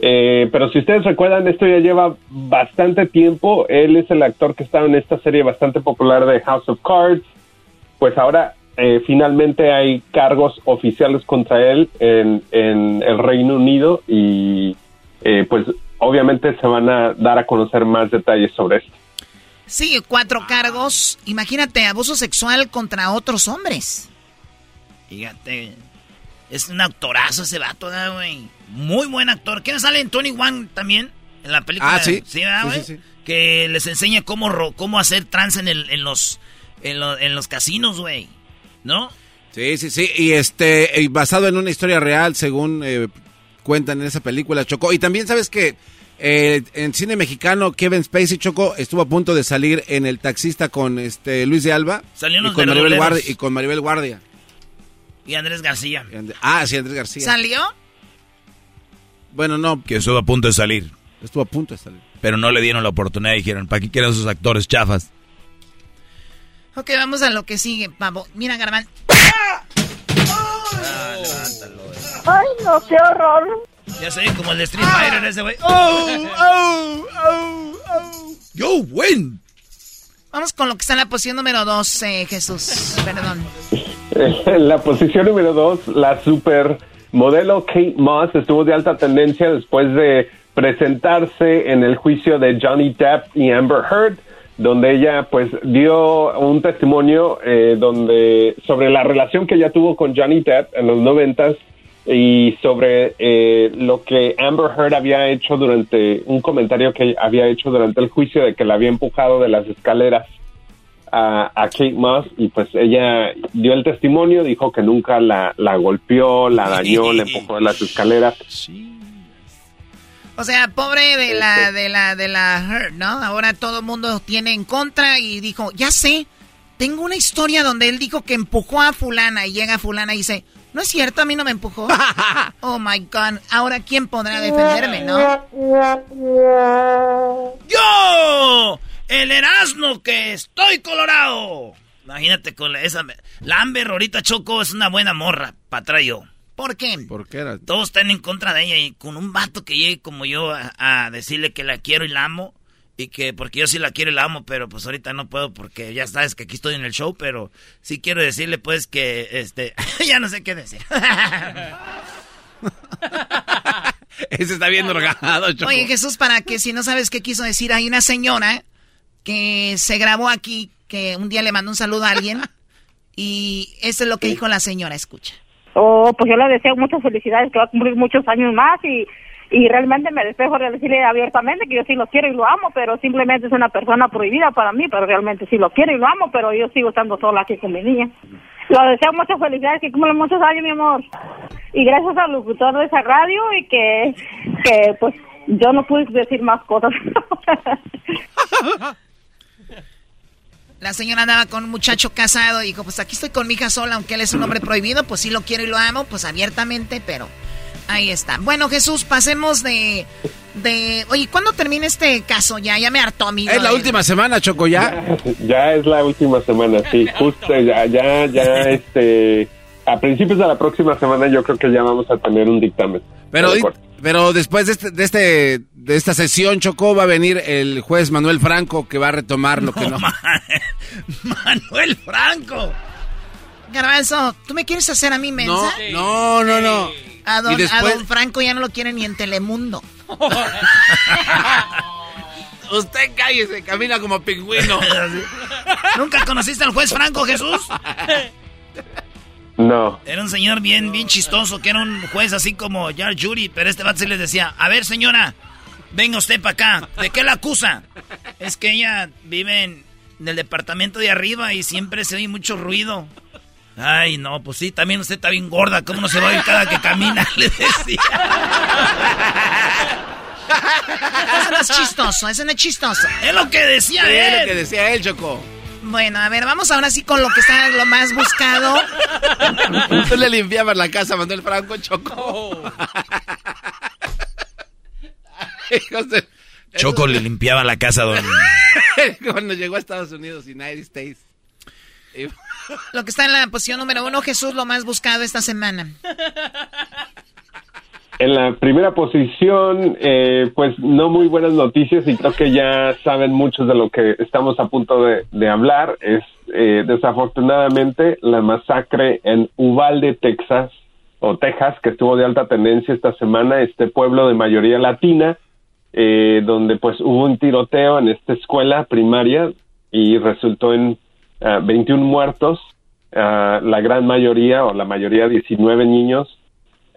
Eh, pero si ustedes recuerdan, esto ya lleva bastante tiempo. Él es el actor que estaba en esta serie bastante popular de House of Cards. Pues ahora eh, finalmente hay cargos oficiales contra él en, en el Reino Unido y eh, pues obviamente se van a dar a conocer más detalles sobre esto. Sí, cuatro cargos. Imagínate, abuso sexual contra otros hombres. Fíjate. Es un actorazo ese vato, güey. Muy buen actor. ¿Quién sale en Tony Wang también? En la película. Ah, sí. Sí, sí, Que les enseña cómo, cómo hacer trans en, el, en, los, en, los casinos, güey. ¿No? Sí, sí, sí. Y este, basado en una historia real, según eh, cuentan en esa película, Choco. Y también sabes que eh, en cine mexicano, Kevin Spacey, Choco, estuvo a punto de salir en El Taxista con este Luis de Alba. y con, Maribel Guardia, y con Maribel Guardia. Y Andrés García. ah, sí, Andrés García. ¿Salió? Bueno, no. Que estuvo a punto de salir. Estuvo a punto de salir. Pero no le dieron la oportunidad y dijeron, ¿para qué quieren esos actores chafas? Ok, vamos a lo que sigue, pavo. Mira, Garban. Ah, levántalo. Ay, no, qué horror. Ya sé, como el de Street Fighter ese güey. ¡Oh, oh, oh, oh! ¡Yo win! Vamos con lo que está en la posición número 2, eh, Jesús. Perdón. En la posición número 2, la super modelo Kate Moss estuvo de alta tendencia después de presentarse en el juicio de Johnny Depp y Amber Heard, donde ella pues dio un testimonio eh, donde sobre la relación que ella tuvo con Johnny Depp en los noventas y sobre eh, lo que Amber Heard había hecho durante un comentario que había hecho durante el juicio de que la había empujado de las escaleras a, a Kate Moss y pues ella dio el testimonio, dijo que nunca la, la golpeó, la dañó, le empujó de las escaleras. O sea, pobre de la, de la, de la Heard, ¿no? Ahora todo el mundo tiene en contra y dijo, ya sé, tengo una historia donde él dijo que empujó a fulana y llega fulana y dice, no es cierto, a mí no me empujó. oh my God, ahora quién podrá defenderme, ¿no? ¡Yo! El Erasmo que estoy colorado. Imagínate con la, esa. La Amber ahorita Choco es una buena morra, patrayo. ¿Por qué? ¿Por qué era? Todos están en contra de ella y con un vato que llegue como yo a, a decirle que la quiero y la amo. Y que porque yo sí la quiero y la amo, pero pues ahorita no puedo porque ya sabes que aquí estoy en el show, pero sí quiero decirle pues que este ya no sé qué decir. Ese está bien drogado, Choco. Oye, Jesús, para que si no sabes qué quiso decir, hay una señora que se grabó aquí, que un día le mandó un saludo a alguien, y eso es lo que dijo la señora, escucha. Oh, pues yo le deseo muchas felicidades, que va a cumplir muchos años más y, y realmente me despejo de decirle abiertamente que yo sí lo quiero y lo amo, pero simplemente es una persona prohibida para mí, pero realmente sí lo quiero y lo amo, pero yo sigo estando sola aquí con mi niña. Lo deseo muchas felicidades, que cumpla muchos años, mi amor. Y gracias al locutor de esa radio y que, que pues yo no pude decir más cosas. La señora andaba con un muchacho casado y dijo, pues aquí estoy con mi hija sola, aunque él es un hombre prohibido, pues sí lo quiero y lo amo, pues abiertamente, pero ahí está. Bueno, Jesús, pasemos de... de oye, ¿cuándo termina este caso? Ya, ya me hartó a mí. Es la última semana, Choco, ya. Ya es la última semana, sí. Justo, ya, ya, ya, este... A principios de la próxima semana yo creo que ya vamos a tener un dictamen. Pero, pero después de, este, de, este, de esta sesión, Choco, va a venir el juez Manuel Franco que va a retomar lo que no. Manuel Franco. Garbanzo, ¿tú me quieres hacer a mí mensa? No, no, no, no. A don, Y después- a don Franco ya no lo quieren ni en Telemundo. Usted cállese, camina como pingüino. ¿Nunca conociste al juez Franco, Jesús? No. Era un señor bien, bien chistoso, que era un juez así como Jar Jury, pero este vato sí les decía, a ver señora, venga usted para acá, ¿de qué la acusa? Es que ella vive en el departamento de arriba y siempre se oye mucho ruido. Ay, no, pues sí, también usted está bien gorda, ¿cómo no se va a oír cada que camina? Le decía. Eso no es chistoso, eso no es chistoso. Es lo que decía Sí, es él. lo que decía él, Choco. Bueno, a ver, vamos ahora sí con lo que está lo más buscado. Tú le limpiabas la casa a Manuel Franco, Choco. Choco le limpiaba la casa a don... Cuando llegó a Estados Unidos, United States. Lo que está en la posición número uno, Jesús, lo más buscado esta semana. En la primera posición, eh, pues no muy buenas noticias y creo que ya saben muchos de lo que estamos a punto de, de hablar. Es eh, desafortunadamente la masacre en Uvalde, Texas, o Texas, que estuvo de alta tendencia esta semana, este pueblo de mayoría latina, eh, donde pues hubo un tiroteo en esta escuela primaria y resultó en ah, 21 muertos, ah, la gran mayoría o la mayoría 19 niños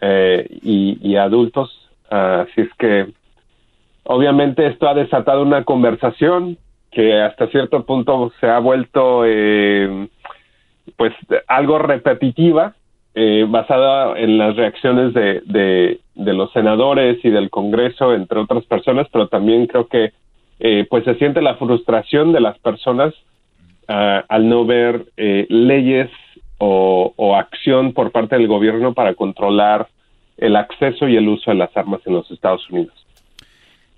eh, y, adultos. Así es que obviamente esto ha desatado una conversación que hasta cierto punto se ha vuelto eh, pues algo repetitiva eh, basada en las reacciones de, de, los senadores y del Congreso entre otras personas pero también creo que eh, pues se siente la frustración de las personas al no ver eh, leyes o, o acción por parte del gobierno para controlar el acceso y el uso de las armas en los Estados Unidos.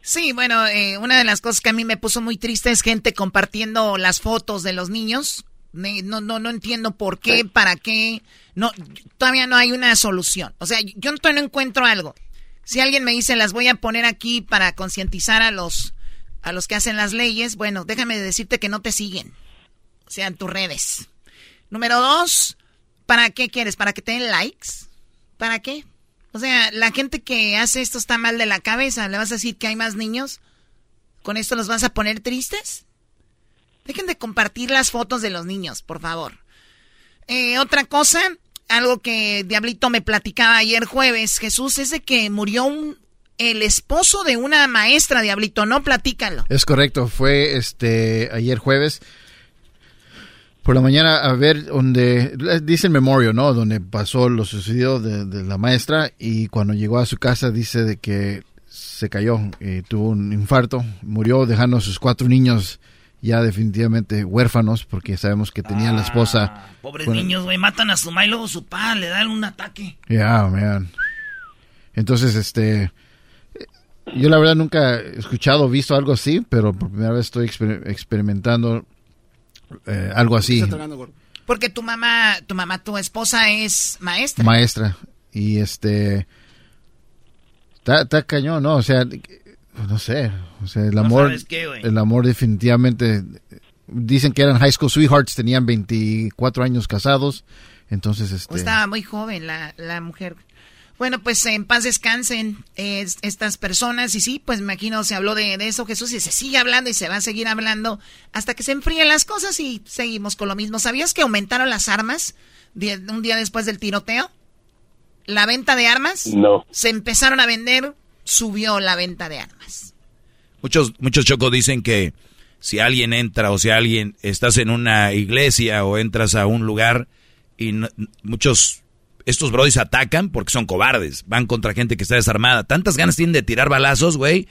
Sí, bueno, eh, una de las cosas que a mí me puso muy triste es gente compartiendo las fotos de los niños. No, no, no entiendo por qué, para qué. No, todavía no hay una solución. O sea, yo no encuentro algo. Si alguien me dice las voy a poner aquí para concientizar a los a los que hacen las leyes, bueno, déjame decirte que no te siguen. O sea, en tus redes. Número dos, ¿para qué quieres? ¿Para que te den likes? ¿Para qué? O sea, la gente que hace esto está mal de la cabeza. ¿Le vas a decir que hay más niños? ¿Con esto los vas a poner tristes? Dejen de compartir las fotos de los niños, por favor. Eh, otra cosa, algo que Diablito me platicaba ayer jueves, Jesús, es de que murió un, el esposo de una maestra, Diablito, no platícalo. Es correcto, fue este ayer jueves por la mañana a ver donde dice el memorial, ¿no? Donde pasó lo sucedido de, la maestra y cuando llegó a su casa dice de que se cayó, y tuvo un infarto, murió dejando a sus cuatro niños ya definitivamente huérfanos porque sabemos que tenía la esposa. Ah, pobres niños, güey, matan a su mamá y luego su padre le dan un ataque. Ya, yeah, man. Entonces, este, yo la verdad nunca he escuchado o visto algo así, pero por primera vez estoy experimentando eh, algo así. Porque tu mamá, tu mamá, tu esposa es maestra. Maestra. Y este, está, cañón, ¿no? O sea, no sé, o sea, el amor, el amor definitivamente, dicen que eran high school sweethearts, tenían 24 años casados, entonces este... estaba muy joven la, la mujer. Bueno, pues en paz descansen estas personas y sí, pues me imagino se habló de, eso Jesús y se sigue hablando y se va a seguir hablando hasta que se enfríen las cosas y seguimos con lo mismo. ¿Sabías que aumentaron las armas un día después del tiroteo? La venta de armas. No. Se empezaron a vender, subió la venta de armas. Muchos, muchos chocos dicen que si alguien entra o si alguien estás en una iglesia o entras a un lugar y muchos estos brodis atacan porque son cobardes, van contra gente que está desarmada. Tantas ganas tienen de tirar balazos, güey.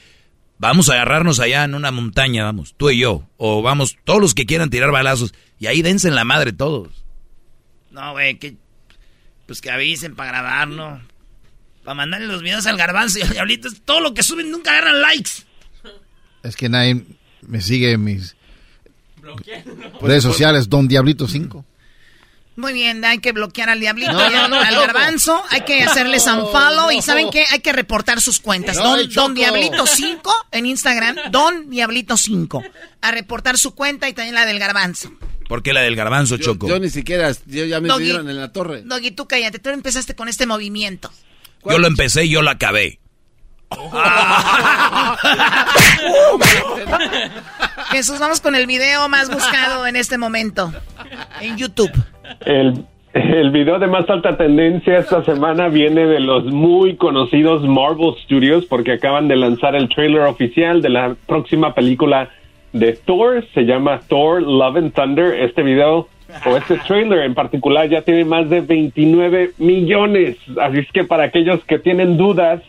Vamos a agarrarnos allá en una montaña, vamos, tú y yo. O vamos, todos los que quieran tirar balazos. Y ahí dense en la madre todos. No, güey, que. Pues que avisen para grabar, ¿no? Para mandarle los videos al garbanzo y al diablito. Todo lo que suben nunca agarran likes. Es que nadie me sigue en mis redes sociales, Don Diablito 5. Muy bien, hay que bloquear al diablito, al garbanzo, hay que hacerles unfollow y ¿saben qué? Hay que reportar sus cuentas. Don, Diablito 5 en Instagram, Don Diablito 5. A reportar su cuenta y también la del garbanzo. ¿Por qué la del garbanzo, Choco? Yo ni siquiera, yo ya me dieron en la torre. Doggy, tú cállate, tú empezaste con este movimiento. Yo lo empecé y yo lo acabé. Jesús, vamos con el video más buscado en este momento en YouTube. El, video de más alta tendencia esta semana viene de los muy conocidos Marvel Studios porque acaban de lanzar el trailer oficial de la próxima película de Thor. Se llama Thor Love and Thunder. Este video o este trailer en particular ya tiene más de 29 millones. Así es que para aquellos que tienen dudas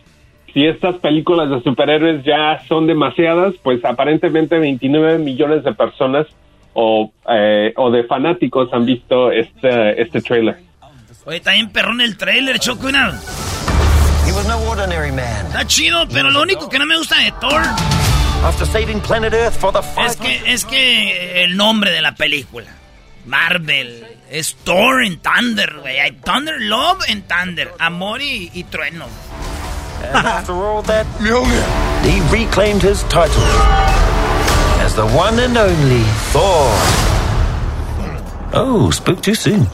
si estas películas de superhéroes ya son demasiadas, pues aparentemente 29 millones de personas o, eh, o de fanáticos han visto este, este trailer. Oye, está bien perrón el trailer, Choco. Está chido, pero lo único que no me gusta de Thor es que, es que el nombre de la película, Marvel, es Thor en Thunder, güey. Hay Thunder, Love en Thunder, amor y, y trueno. And after all that, he reclaimed his title as the one and only Thor. Oh, spoke too soon.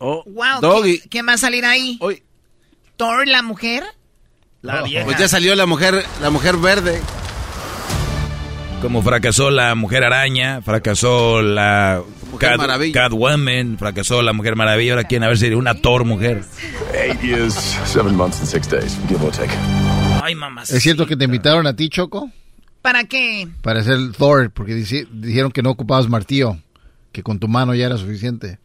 Oh, wow, Doggy. ¿quién va a salir ahí? Hoy. ¿Thor, la mujer? La oh, vieja. Pues ya salió la mujer, la mujer verde. Como fracasó la mujer araña, fracasó la Cat, Catwoman, fracasó la mujer maravilla. Ahora quieren a ver si una Thor mujer. Eight years, seven months and six days, give or take. Ay, mamá. ¿Es cierto que te invitaron a ti, Choco? ¿Para qué? Para ser Thor, porque dijeron que no ocupabas martillo, que con tu mano ya era suficiente.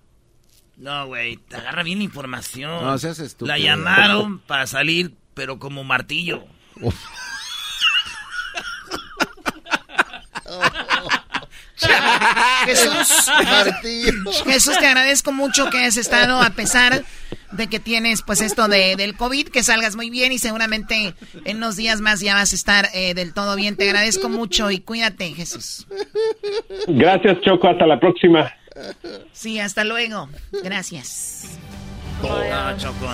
No, güey, te agarra bien la información. No, seas estúpido. La llamaron para salir, pero como martillo. Jesús, Jesús, te agradezco mucho que has estado a pesar de que tienes pues esto de, del COVID, que salgas muy bien y seguramente en unos días más ya vas a estar eh, del todo bien. Te agradezco mucho y cuídate, Jesús. Gracias, Choco. Hasta la próxima. Sí, hasta luego. Gracias. Choco,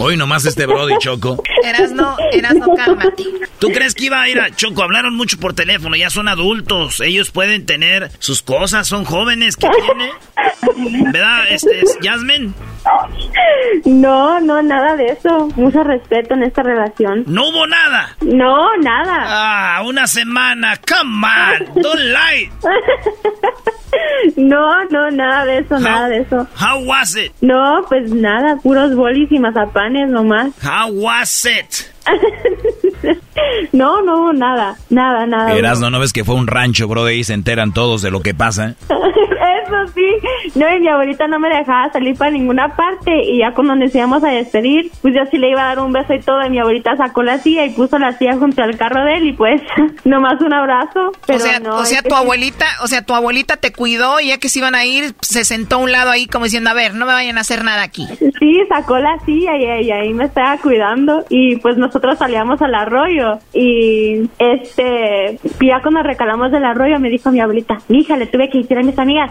Hoy nomás este Brody, Choco. Eras no, eras no, cálmate. ¿Tú crees que iba a ir a Choco? Hablaron mucho por teléfono, ya son adultos. Ellos pueden tener sus cosas, son jóvenes. ¿Qué tiene? ¿Verdad, este, Jasmine? No, no, nada de eso. Mucho respeto en esta relación. ¿No hubo nada? No, nada. Ah, una semana. Come on, don't lie. No, no, nada de eso, nada de eso. How was it? No, pues nada, puros bolis y mazapanes nomás. How was it? no, no, nada, nada, nada. Eras, ¿no, ¿no ves que fue un rancho, bro? Ahí se enteran todos de lo que pasa. Eso sí. No, y mi abuelita no me dejaba salir para ninguna parte. Y ya cuando nos íbamos a despedir, pues yo sí le iba a dar un beso y todo. Y mi abuelita sacó la silla y puso la silla junto al carro de él. Y pues, nomás un abrazo. Pero o sea, no, o sea tu abuelita, o sea, tu abuelita te cuidó y ya que se iban a ir, se sentó a un lado ahí como diciendo, a ver, no me vayan a hacer nada aquí. Sí, sacó la silla y, y ahí me estaba cuidando y pues nosotros salíamos al arroyo y este, ya cuando recalamos del arroyo me dijo mi abuelita, hija, le tuve que decir a mis amigas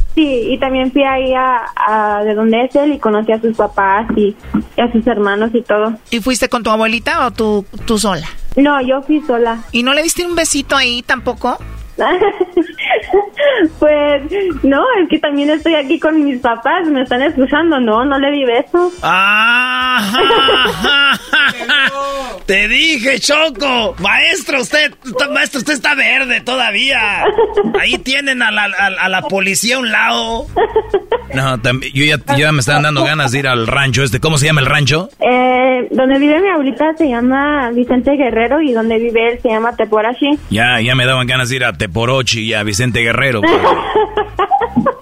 Sí, y también fui ahí a, a de donde es él y conocí a sus papás y, y a sus hermanos y todo. ¿Y fuiste con tu abuelita o tú, tú sola? No, yo fui sola. ¿Y no le diste un besito ahí tampoco? pues no, es que también estoy aquí con mis papás, me están escuchando, no, no le di beso. Ah, Te dije, Choco. Maestro, usted, maestro, usted está verde todavía. Ahí tienen a la, a, a la policía a un lado. No, también, yo ya, yo ya me estaban dando ganas de ir al rancho este. ¿Cómo se llama el rancho? Eh, donde vive mi abuelita se llama Vicente Guerrero y donde vive él se llama Teporashi. Ya, ya me daban ganas de ir a Teporochi y a Vicente Guerrero.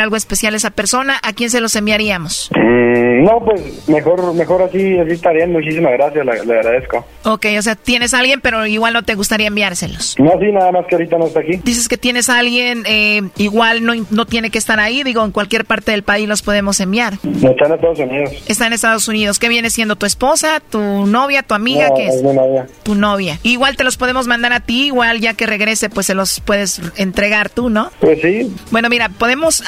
algo especial a esa persona. ¿A quién se los enviaríamos? Mm, no, pues mejor mejor así, así está bien. Muchísimas gracias, le, le agradezco. Ok, o sea, tienes a alguien, pero igual no te gustaría enviárselos. No, sí, nada más que ahorita no está aquí. Dices que tienes a alguien, eh, igual no, no tiene que estar ahí, digo, en cualquier parte del país los podemos enviar. No está en Estados Unidos. Está en Estados Unidos. ¿Qué viene siendo tu esposa, tu novia, tu amiga? No, ¿Qué es? es mi novia. Tu novia. Igual te los podemos mandar a ti, igual ya que regrese, pues se los puedes entregar tú, ¿no? Pues sí. Bueno, mira, podemos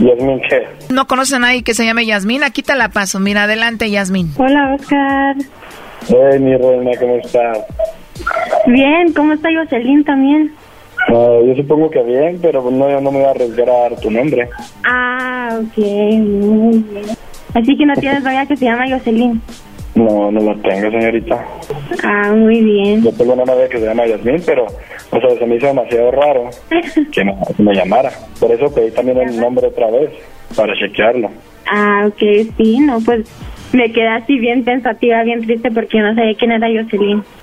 Yasmin, ¿qué? ¿No conoces a nadie que se llame Yasmín? Aquí te la paso. Mira, adelante, Yasmín. Hola, Oscar. Hey, mi reina, ¿cómo estás? Bien, ¿cómo está Jocelyn también? No, yo supongo que bien, pero no, yo no me voy a arriesgar a dar tu nombre. Ah, ok, muy bien. Así que no tienes novia que se llama Jocelyn. No, no la tengo, señorita. Ah, muy bien. Yo tengo una novia que se llama Yasmin, pero, o sea, se me hizo demasiado raro que me, que me llamara. Por eso pedí también el nombre otra vez, para chequearlo. Ah, ok, sí, no, pues me quedé así bien pensativa, bien triste porque yo no sabía quién era Jocelyn.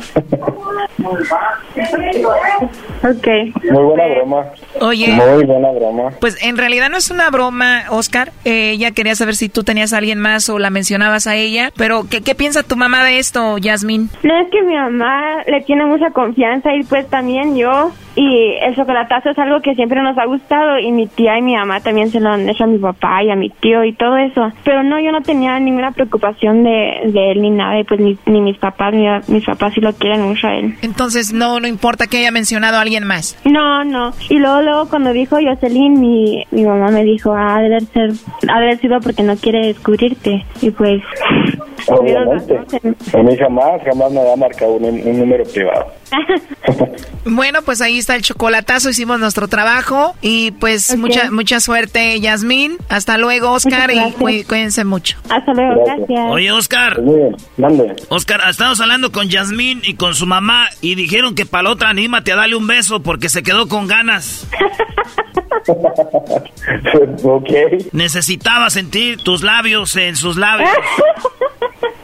Ok. Muy buena broma. Oye. Muy buena broma. Pues en realidad no es una broma, Oscar. Eh, ella quería saber si tú tenías a alguien más o la mencionabas a ella. Pero, ¿qué, qué piensa tu mamá de esto, Yasmín? No es que mi mamá le tiene mucha confianza y pues también yo. Y el chocolatazo es algo que siempre nos ha gustado y mi tía y mi mamá también se lo han hecho a mi papá y a mi tío y todo eso. Pero no, yo no tenía ninguna preocupación de, de él ni nada y pues ni, ni mis papás, ni mis papás sí lo quieren mucho a él. Entonces, no, no importa que haya mencionado a alguien más. No, no. Y luego, luego cuando dijo Jocelyn, mi, mi mamá me dijo, ah, debe ser, ha de haber sido porque no quiere descubrirte. Y pues, Obviamente. A mí jamás, jamás me ha marcado un, un número privado. Bueno, pues ahí está el chocolatazo, hicimos nuestro trabajo y pues mucha mucha suerte, Yasmín. Hasta luego, Oscar, y cuí- cuídense mucho. Hasta luego, gracias. Oye, Oscar. Mande. Oscar, estamos hablando con Yasmín y con su mamá y dijeron que para la otra anímate a darle un beso porque se quedó con ganas. ok. Necesitaba sentir tus labios en sus labios.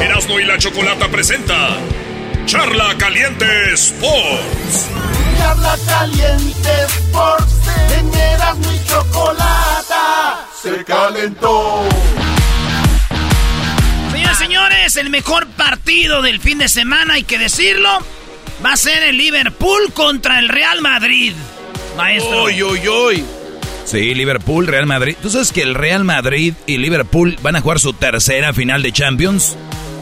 Erasno y la chocolata presenta Charla Caliente Sports. Charla caliente Sports en Erasmo y chocolata se calentó. Señoras y señores, el mejor partido del fin de semana, hay que decirlo, va a ser el Liverpool contra el Real Madrid. Maestro. Uy, uy, uy. Sí, Liverpool, Real Madrid. ¿Tú sabes que el Real Madrid y Liverpool van a jugar su tercera final de Champions?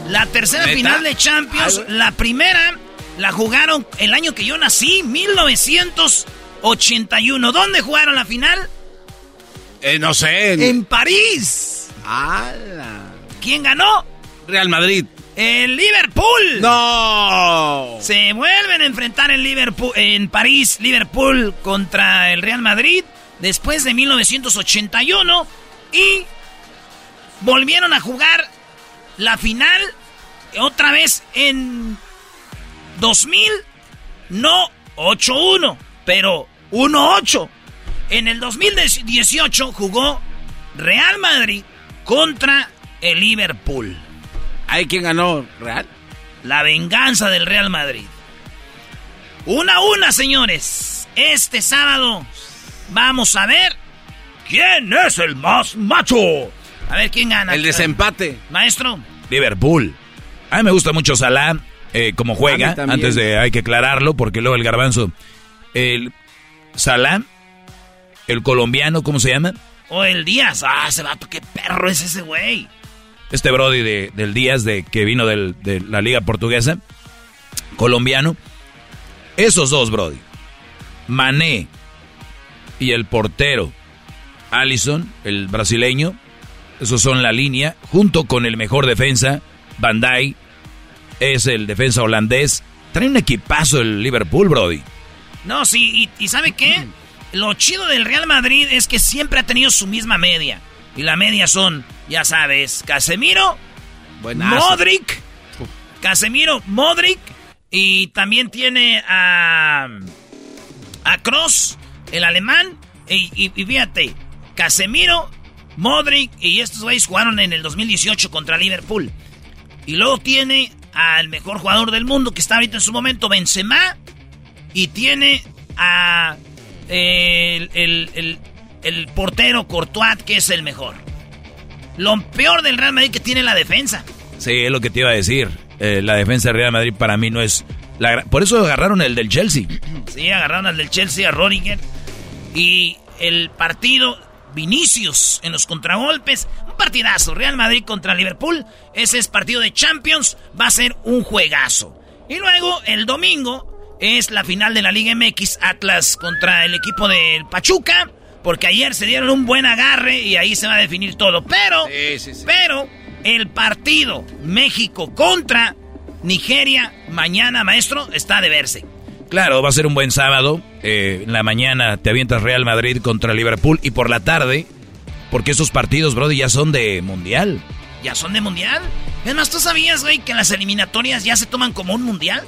La tercera ¿Neta? final de Champions, la primera la jugaron el año que yo nací, 1981. ¿Dónde jugaron la final? Eh, no sé. En París. ¿Quién ganó? Real Madrid. El Liverpool. No. Se vuelven a enfrentar en Liverpool, en París, Liverpool contra el Real Madrid después de 1981 y volvieron a jugar la final otra vez en 2000, no 8-1, pero 1-8. En el 2018 jugó Real Madrid contra el Liverpool. ¿Hay quien ganó? ¿Real? La venganza del Real Madrid. Una a una, señores. Este sábado vamos a ver quién es el más macho. A ver quién gana. El desempate. Maestro. Liverpool. A mí me gusta mucho Salah, eh, como juega. Antes de, hay que aclararlo, porque luego el garbanzo El Salam, el colombiano, ¿cómo se llama? O el Díaz. Ah, ese vato, qué perro es ese güey. Este Brody de, del Díaz, de, que vino de la liga portuguesa, colombiano. Esos dos, Brody. Mané y el portero Allison, el brasileño. Esos son la línea, junto con el mejor defensa, Bandai. Es el defensa holandés. Trae un equipazo el Liverpool, Brody. No, sí, y, ¿sabe qué? Lo chido del Real Madrid es que siempre ha tenido su misma media. Y la media son, ya sabes, Casemiro, Modric, Casemiro, Modric, y también tiene a, a Cross, el alemán, y, y, fíjate, Casemiro, Modric, y estos güeyes jugaron en el 2018 contra Liverpool. Y luego tiene al mejor jugador del mundo que está ahorita en su momento, Benzema, y tiene a el, el, portero Courtois, que es el mejor. Lo peor del Real Madrid que tiene la defensa. Sí, es lo que te iba a decir. Eh, la defensa del Real Madrid para mí no es... La, por eso agarraron el del Chelsea. Sí, agarraron al del Chelsea, a Rodiger. Y el partido Vinicius en los contragolpes. Partidazo. Real Madrid contra Liverpool. Ese es partido de Champions. Va a ser un juegazo. Y luego el domingo es la final de la Liga MX Atlas contra el equipo del Pachuca. Porque ayer se dieron un buen agarre y ahí se va a definir todo. Pero, pero, el partido México contra Nigeria mañana, maestro, está de verse. Claro, va a ser un buen sábado. Eh, en la mañana te avientas Real Madrid contra Liverpool y por la tarde, porque esos partidos, Brody, ya son de mundial. ¿Ya son de mundial? Es más, ¿tú sabías, güey, que las eliminatorias ya se toman como un mundial?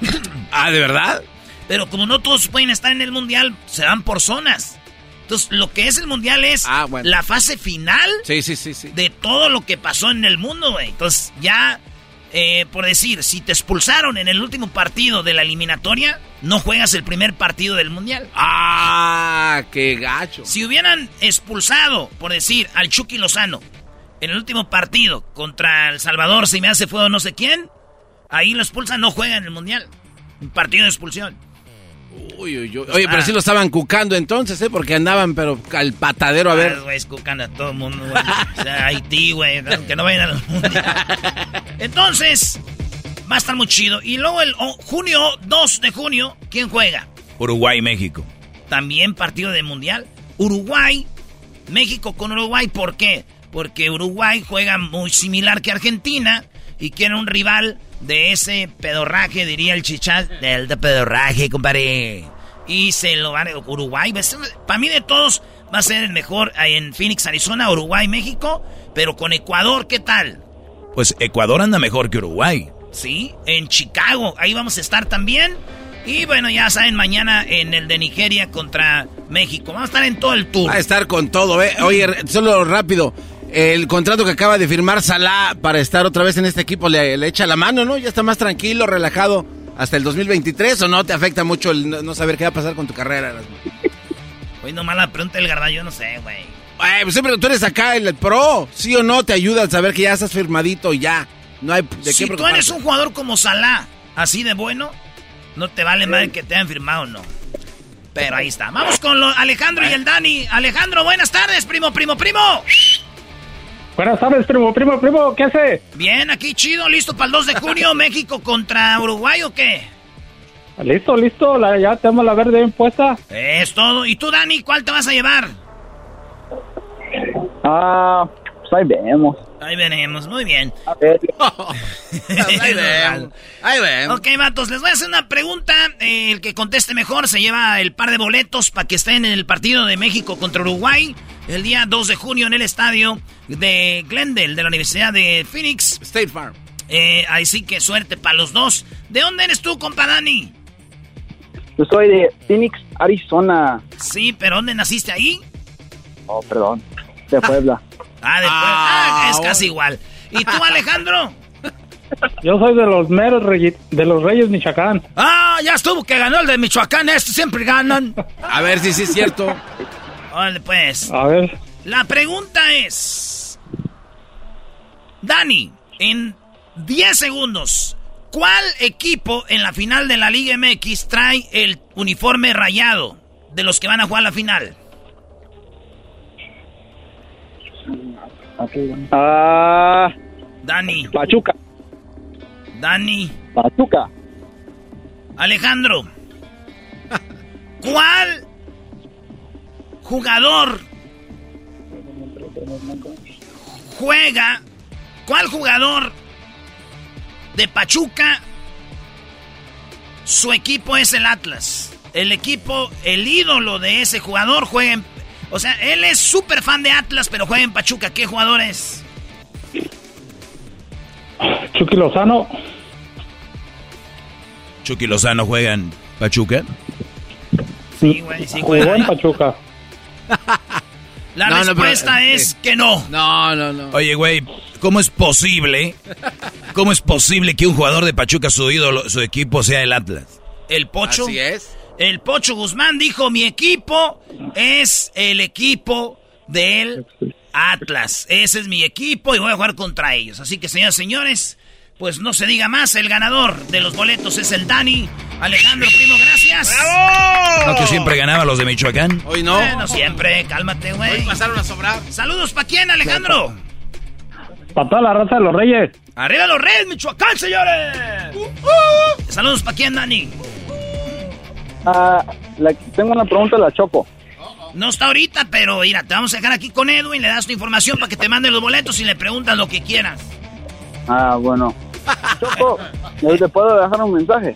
ah, ¿de verdad? Pero como no todos pueden estar en el mundial, se dan por zonas. Entonces, lo que es el mundial es ah, la fase final sí, sí, sí, de todo lo que pasó en el mundo, güey. Entonces, ya, eh, por decir, si te expulsaron en el último partido de la eliminatoria, no juegas el primer partido del mundial. ¡Ah! ¡Qué gacho! Si hubieran expulsado, por decir, al Chucky Lozano en el último partido contra El Salvador, si me hace fuego no sé quién, Ahí lo expulsan, no juegan en el mundial. Un partido de expulsión. Uy, uy, uy. Oye, pero sí lo estaban cucando entonces, ¿eh? Porque andaban, pero al patadero a ver. Ah, güey, cucando a todo el mundo, güey. o sea, Haití, güey, que no vayan al mundial. Entonces, va a estar muy chido. Y luego el junio, 2 de junio, ¿quién juega? Uruguay, México. También partido de mundial. Uruguay, México con Uruguay, ¿por qué? Porque Uruguay juega muy similar que Argentina y quiere un rival de ese pedorraje, diría el chichal, del de pedorraje, compadre. Y se lo van a Uruguay. Para mí de todos va a ser el mejor en Phoenix, Arizona, Uruguay, México. Pero con Ecuador, ¿qué tal? Pues Ecuador anda mejor que Uruguay. Sí, en Chicago. Ahí vamos a estar también. Y bueno, ya saben, mañana en el de Nigeria contra México. Vamos a estar en todo el tour. Va a estar con todo, ¿eh? Oye, solo rápido el contrato que acaba de firmar Salah para estar otra vez en este equipo le, echa la mano, ¿no? Ya está más tranquilo, relajado hasta el 2023 o no te afecta mucho el no saber qué va a pasar con tu carrera. Oye, no mala pregunta del Garda, yo no sé, güey. pues siempre tú eres acá el, pro, sí o no te ayuda a saber que ya estás firmadito y ya. No hay de si tú eres un jugador como Salah, así de bueno, no te vale mal que te hayan firmado o no. Pero ahí está. Vamos con Alejandro y el Dani. Alejandro, buenas tardes, primo, primo, primo. Buenas tardes, primo, primo, primo, ¿qué hace? Bien, aquí chido, listo para el 2 de junio, México contra Uruguay o qué? Listo, listo, ya tenemos la verde bien puesta. Es todo. ¿Y tú, Dani, cuál te vas a llevar? Ah, pues ahí vemos. Ahí veremos, muy bien. Ahí vemos. Ahí vemos. Ok, vatos, les voy a hacer una pregunta. Eh, el que conteste mejor se lleva el par de boletos para que estén en el partido de México contra Uruguay el día 2 de junio en el estadio de Glendale de la Universidad de Phoenix. State Farm. Eh, así que suerte para los dos. ¿De dónde eres tú, compa Dani? Yo soy de Phoenix, Arizona. Sí, pero ¿dónde naciste ahí? Oh, perdón. De Puebla. Ah, de Puebla. Ah, es casi igual. ¿Y tú, Alejandro? Yo soy de los meros de los Reyes Michoacán. Ah, ya estuvo que ganó el de Michoacán. Estos siempre ganan. A ver si sí es cierto. Órale, pues. A ver. La pregunta es... Dani, en 10 segundos, ¿Cuál equipo en la final de la Liga MX trae el uniforme rayado de los que van a jugar la final? Ah. Dani. Pachuca. Dani. Pachuca. Alejandro. ¿Cuál jugador juega? ¿Cuál jugador de Pachuca? Su equipo es el Atlas. El equipo, el ídolo de ese jugador juega en... O sea, él es súper fan de Atlas, pero juega en Pachuca. ¿Qué jugador es? Chucky Lozano. Chucky Lozano juega en Pachuca. Sí, güey, sí Jugó juega. en Pachuca. La No, no, respuesta pero- es que no. No, no, no. Oye, güey, ¿cómo es posible? ¿Cómo es posible que un jugador de Pachuca, su ídolo, su equipo sea el Atlas? El Pocho. Así es. El Pocho Guzmán dijo, mi equipo es el equipo del Atlas. Ese es mi equipo y voy a jugar contra ellos. Así que, señoras y señores, pues no se diga más. El ganador de los boletos es el Dani. Alejandro Primo, gracias. ¿No que siempre ganaba los de Michoacán? Hoy no. Bueno, siempre, cálmate, güey. Hoy pasaron a sobrar. Saludos para quién, Alejandro. Para toda la raza de los Reyes. Arriba los Reyes, Michoacán, señores. Saludos para quién, Dani. Ah, la- tengo una pregunta a la Choco. No está ahorita, pero mira, te vamos a dejar aquí con Edwin, le das tu información para que te mande los boletos y le preguntas lo que quieras. Ah, bueno. Choco, ¿te puedo dejar un mensaje?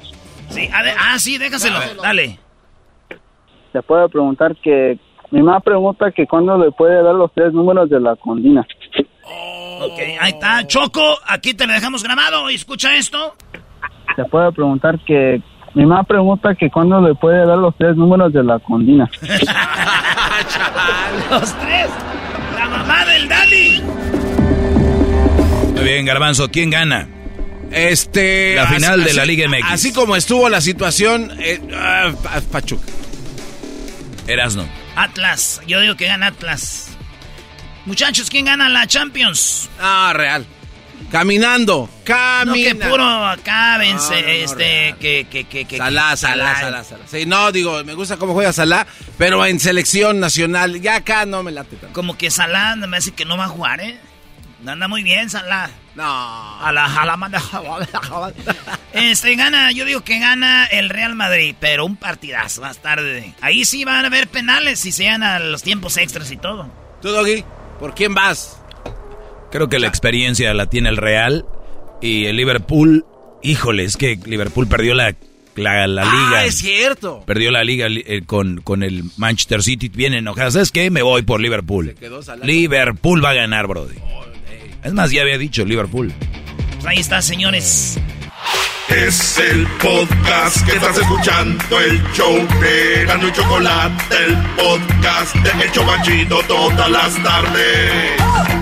Sí, ah, sí, déjaselo, dale. Te puedo preguntar que... Mi mamá pregunta que cuándo le puede dar los tres números de la condina. Ok, ahí está. Choco, aquí te lo dejamos grabado. y Escucha esto. Te puedo preguntar que... Mi mamá pregunta que cuándo le puede dar los tres números de la condina. Los tres. La mamá del Dani. Muy bien, Garbanzo, ¿quién gana? Este. La final así- de la Liga MX. Así como estuvo la situación. eh, ah, pa- Pachuca. Erasno. Atlas. Yo digo que gana Atlas. Muchachos, ¿quién gana la Champions? Ah, real. Caminando. No, Caminando. que puro acá, vence, No, no, no, este, que, que, que, que... Salah, Salah, Salah, Salah. Sí, no, digo, me gusta cómo juega Salah, pero en selección nacional, ya acá no me late tanto. Como que Salah me hace que no va a jugar, ¿eh? Anda muy bien, Salah. No. A la, a la manda- Este, gana, yo digo que gana el Real Madrid, pero un partidazo más tarde. Ahí sí van a haber penales si se a los tiempos extras y todo. ¿Tú, Doggy? ¿Por quién vas? Creo que la experiencia la tiene el Real y el Liverpool. Híjole, es que Liverpool perdió la, la, la liga. Ah, es cierto. Perdió la liga eh, con, con el Manchester City. Bien enojado. ¿Sabes qué? Me voy por Liverpool. Liverpool va a ganar, Brody. Es más, ya había dicho Liverpool. Pues ahí está, señores. Es el podcast que estás escuchando, el show de Gano y Chocolate, el podcast de El Chobachito todas las tardes.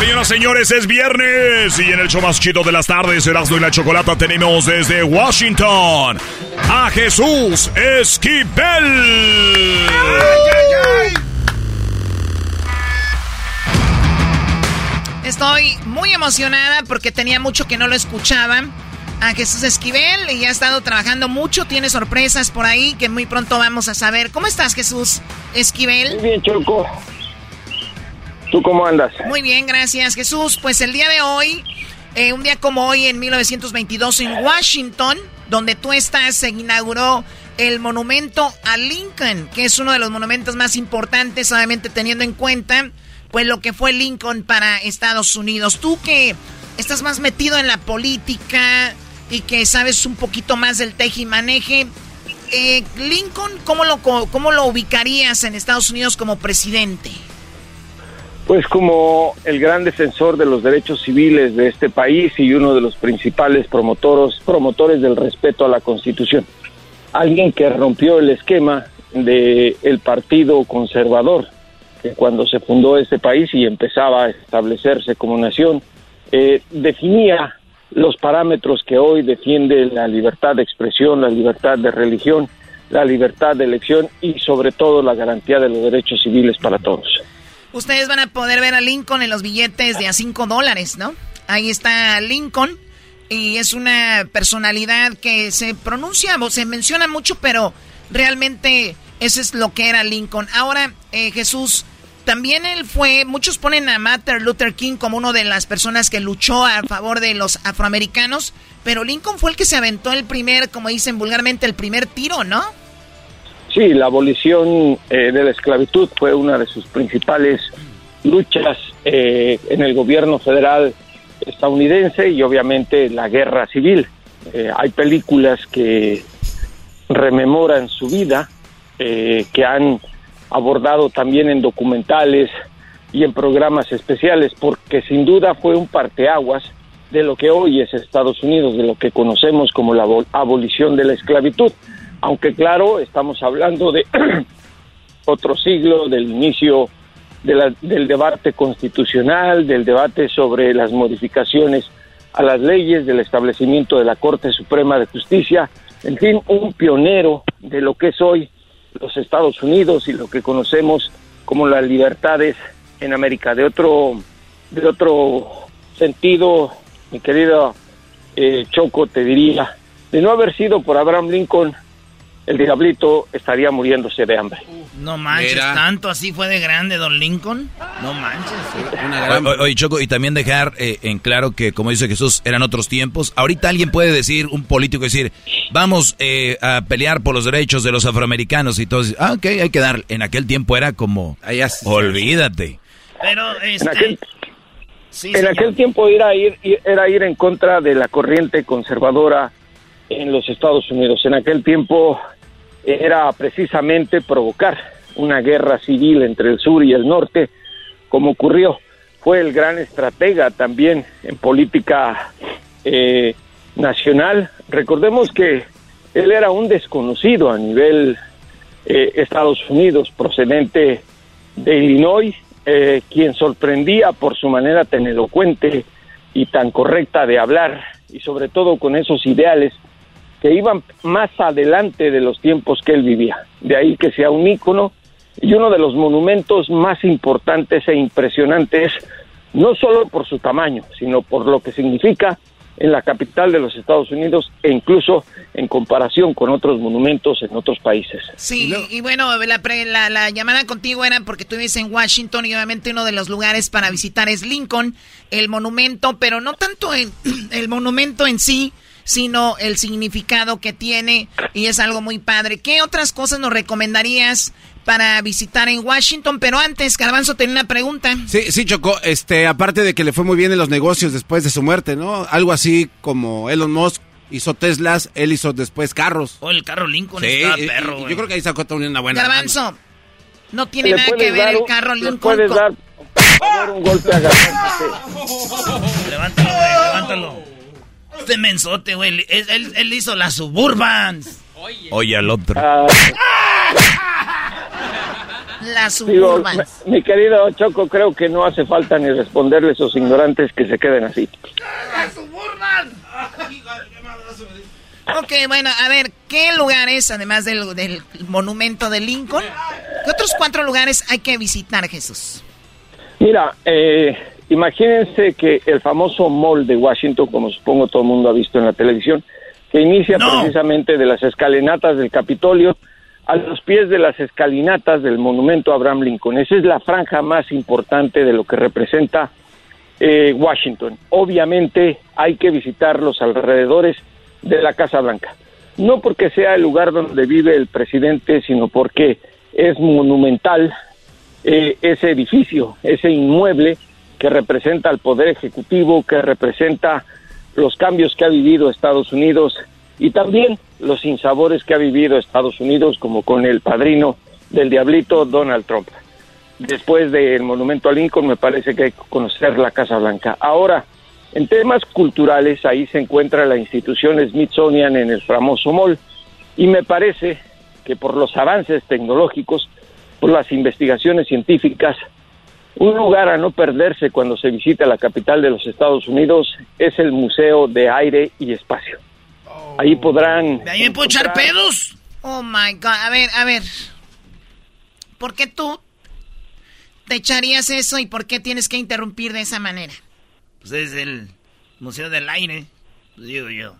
Señoras, señores, es viernes y en el show más chido de las tardes, Erasmo y la Chocolata, tenemos desde Washington a Jesús Esquivel. Estoy muy emocionada porque tenía mucho que no lo escuchaba. A Jesús Esquivel y ha estado trabajando mucho, tiene sorpresas por ahí que muy pronto vamos a saber. ¿Cómo estás, Jesús Esquivel? Muy bien, Choco. ¿Tú cómo andas? Muy bien, gracias, Jesús. Pues el día de hoy, eh, un día como hoy en 1922 en Washington, donde tú estás, se inauguró el monumento a Lincoln, que es uno de los monumentos más importantes, obviamente teniendo en cuenta pues lo que fue Lincoln para Estados Unidos. Tú que estás más metido en la política y que sabes un poquito más del teje y maneje, eh, Lincoln, ¿cómo lo, ¿cómo lo ubicarías en Estados Unidos como presidente? Pues como el gran defensor de los derechos civiles de este país y uno de los principales promotores, promotores del respeto a la Constitución. Alguien que rompió el esquema del el Partido Conservador, que cuando se fundó este país y empezaba a establecerse como nación, eh, definía los parámetros que hoy defiende la libertad de expresión, la libertad de religión, la libertad de elección y sobre todo la garantía de los derechos civiles para todos. Ustedes van a poder ver a Lincoln en los billetes de a 5 dólares, ¿no? Ahí está Lincoln y es una personalidad que se pronuncia o se menciona mucho, pero realmente eso es lo que era Lincoln. Ahora, eh, Jesús, también él fue, muchos ponen a Martin Luther King como una de las personas que luchó a favor de los afroamericanos, pero Lincoln fue el que se aventó el primer, como dicen vulgarmente, el primer tiro, ¿no? Sí, la abolición eh, de la esclavitud fue una de sus principales luchas eh, en el gobierno federal estadounidense y obviamente la guerra civil. Eh, hay películas que rememoran su vida, que han abordado también en documentales y en programas especiales, porque sin duda fue un parteaguas de lo que hoy es Estados Unidos, de lo que conocemos como la abolición de la esclavitud aunque claro, estamos hablando de otro siglo, del inicio del debate constitucional, del debate sobre las modificaciones a las leyes, del establecimiento de la Corte Suprema de Justicia, en fin, un pionero de lo que es hoy los Estados Unidos y lo que conocemos como las libertades en América. De otro, de otro sentido, mi querido eh, Choco, te diría, de no haber sido por Abraham Lincoln, el diablito estaría muriéndose de hambre. No manches, tanto así fue de grande Don Lincoln. No manches. Oye, Choco, y también dejar eh, en claro que, como dice Jesús, eran otros tiempos. Ahorita alguien puede decir, un político decir, vamos eh, a pelear por los derechos de los afroamericanos y todo. Ah, ok, hay que dar. En aquel tiempo era como, olvídate. Pero, este... En aquel, en aquel tiempo era ir, era ir en contra de la corriente conservadora en los Estados Unidos. En aquel tiempo era precisamente provocar una guerra civil entre el sur y el norte, como ocurrió. Fue el gran estratega también en política eh, nacional. Recordemos que él era un desconocido a nivel eh, Estados Unidos, procedente de Illinois, eh, quien sorprendía por su manera tan elocuente y tan correcta de hablar, y sobre todo con esos ideales que iban más adelante de los tiempos que él vivía. De ahí que sea un ícono y uno de los monumentos más importantes e impresionantes, no solo por su tamaño, sino por lo que significa en la capital de los Estados Unidos e incluso en comparación con otros monumentos en otros países. Sí, y, bueno, la, la, llamada contigo era porque tú vives en Washington y obviamente uno de los lugares para visitar es Lincoln, el monumento, pero no tanto en, el monumento en sí, sino el significado que tiene y es algo muy padre. ¿Qué otras cosas nos recomendarías para visitar en Washington? Pero antes, Garbanzo tenía una pregunta. Sí, sí, Chocó, este, aparte de que le fue muy bien en los negocios después de su muerte, ¿no? Algo así como Elon Musk hizo Teslas, él hizo después carros. O oh, el carro Lincoln sí, perro, Yo creo que ahí sacó una buena. Garbanzo, no tiene nada que ver el carro Lincoln. Puedes dar, un golpe a Levántalo, levántalo. Este mensote, güey. Él, él, hizo las Suburbans. Oye, al otro. Ah. las Suburbans. mi querido Choco, creo que no hace falta ni responderle a esos ignorantes que se queden así. ¡Las Suburbans! Ok, bueno, a ver, ¿qué lugares, además del, del monumento de Lincoln, qué otros cuatro lugares hay que visitar, Jesús? Mira, eh, Imagínense que el famoso mall de Washington, como supongo todo el mundo ha visto en la televisión, que inicia precisamente de las escalinatas del Capitolio a los pies de las escalinatas del monumento a Abraham Lincoln. Esa es la franja más importante de lo que representa eh, Washington. Obviamente hay que visitar los alrededores de la Casa Blanca. No porque sea el lugar donde vive el presidente, sino porque es monumental eh, ese edificio, ese inmueble que representa al Poder Ejecutivo, que representa los cambios que ha vivido Estados Unidos y también los insabores que ha vivido Estados Unidos, como con el padrino del diablito Donald Trump. después del monumento a Lincoln, me parece que hay que conocer la Casa Blanca. Ahora, en temas culturales, ahí se encuentra la institución Smithsonian en el famoso mall, y me parece que por los avances tecnológicos, por las investigaciones científicas, un lugar a no perderse cuando se visita la capital de los Estados Unidos es el Museo de Aire y Espacio. Ahí podrán... ¿De ahí me puedo echar pedos? Oh, my God. A ver, a ver. ¿Por qué tú te echarías eso y por qué tienes que interrumpir de esa manera? Pues es el Museo del Aire, digo yo.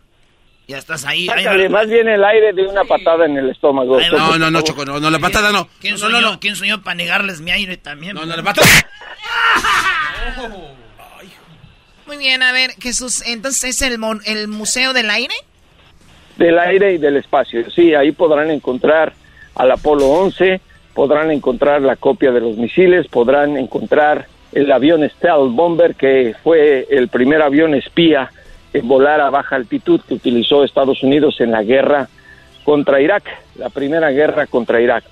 Ya estás ahí. Sácale más bien el aire de una patada en el estómago. No, no, no, Choco, no, no, la patada no. ¿Quién no, soy no, yo para negarles mi aire también? No, no, la patada. Muy bien, a ver, Jesús, entonces es el, mon- el Museo del Aire. Del aire y del espacio. Sí, ahí podrán encontrar al Apolo 11, podrán encontrar la copia de los misiles, podrán encontrar el avión Stealth Bomber, que fue el primer avión espía volar a baja altitud que utilizó Estados Unidos en la guerra contra Irak, la primera guerra contra Irak.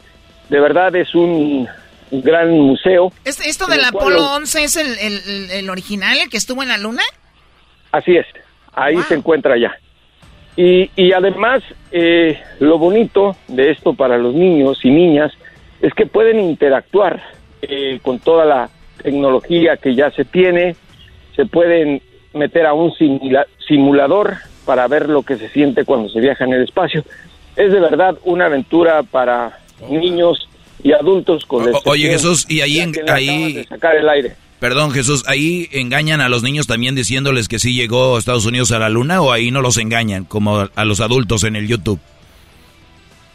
De verdad es un, gran museo. ¿Este- ¿Esto del Apolo los- 11 es el, el- el- el original, el que estuvo en la Luna? Así es, ahí se encuentra ya. Y, y además, eh, lo bonito de esto para los niños y niñas es que pueden interactuar eh, con toda la tecnología que ya se tiene, se pueden meter a un simula- simulador para ver lo que se siente cuando se viaja en el espacio. Es de verdad una aventura para niños y adultos con O- oye, Jesús, y ahí en- ahí- sacar el aire. Perdón, Jesús, ¿ahí engañan a los niños también diciéndoles que sí llegó Estados Unidos a la luna o ahí no los engañan como a los adultos en el YouTube?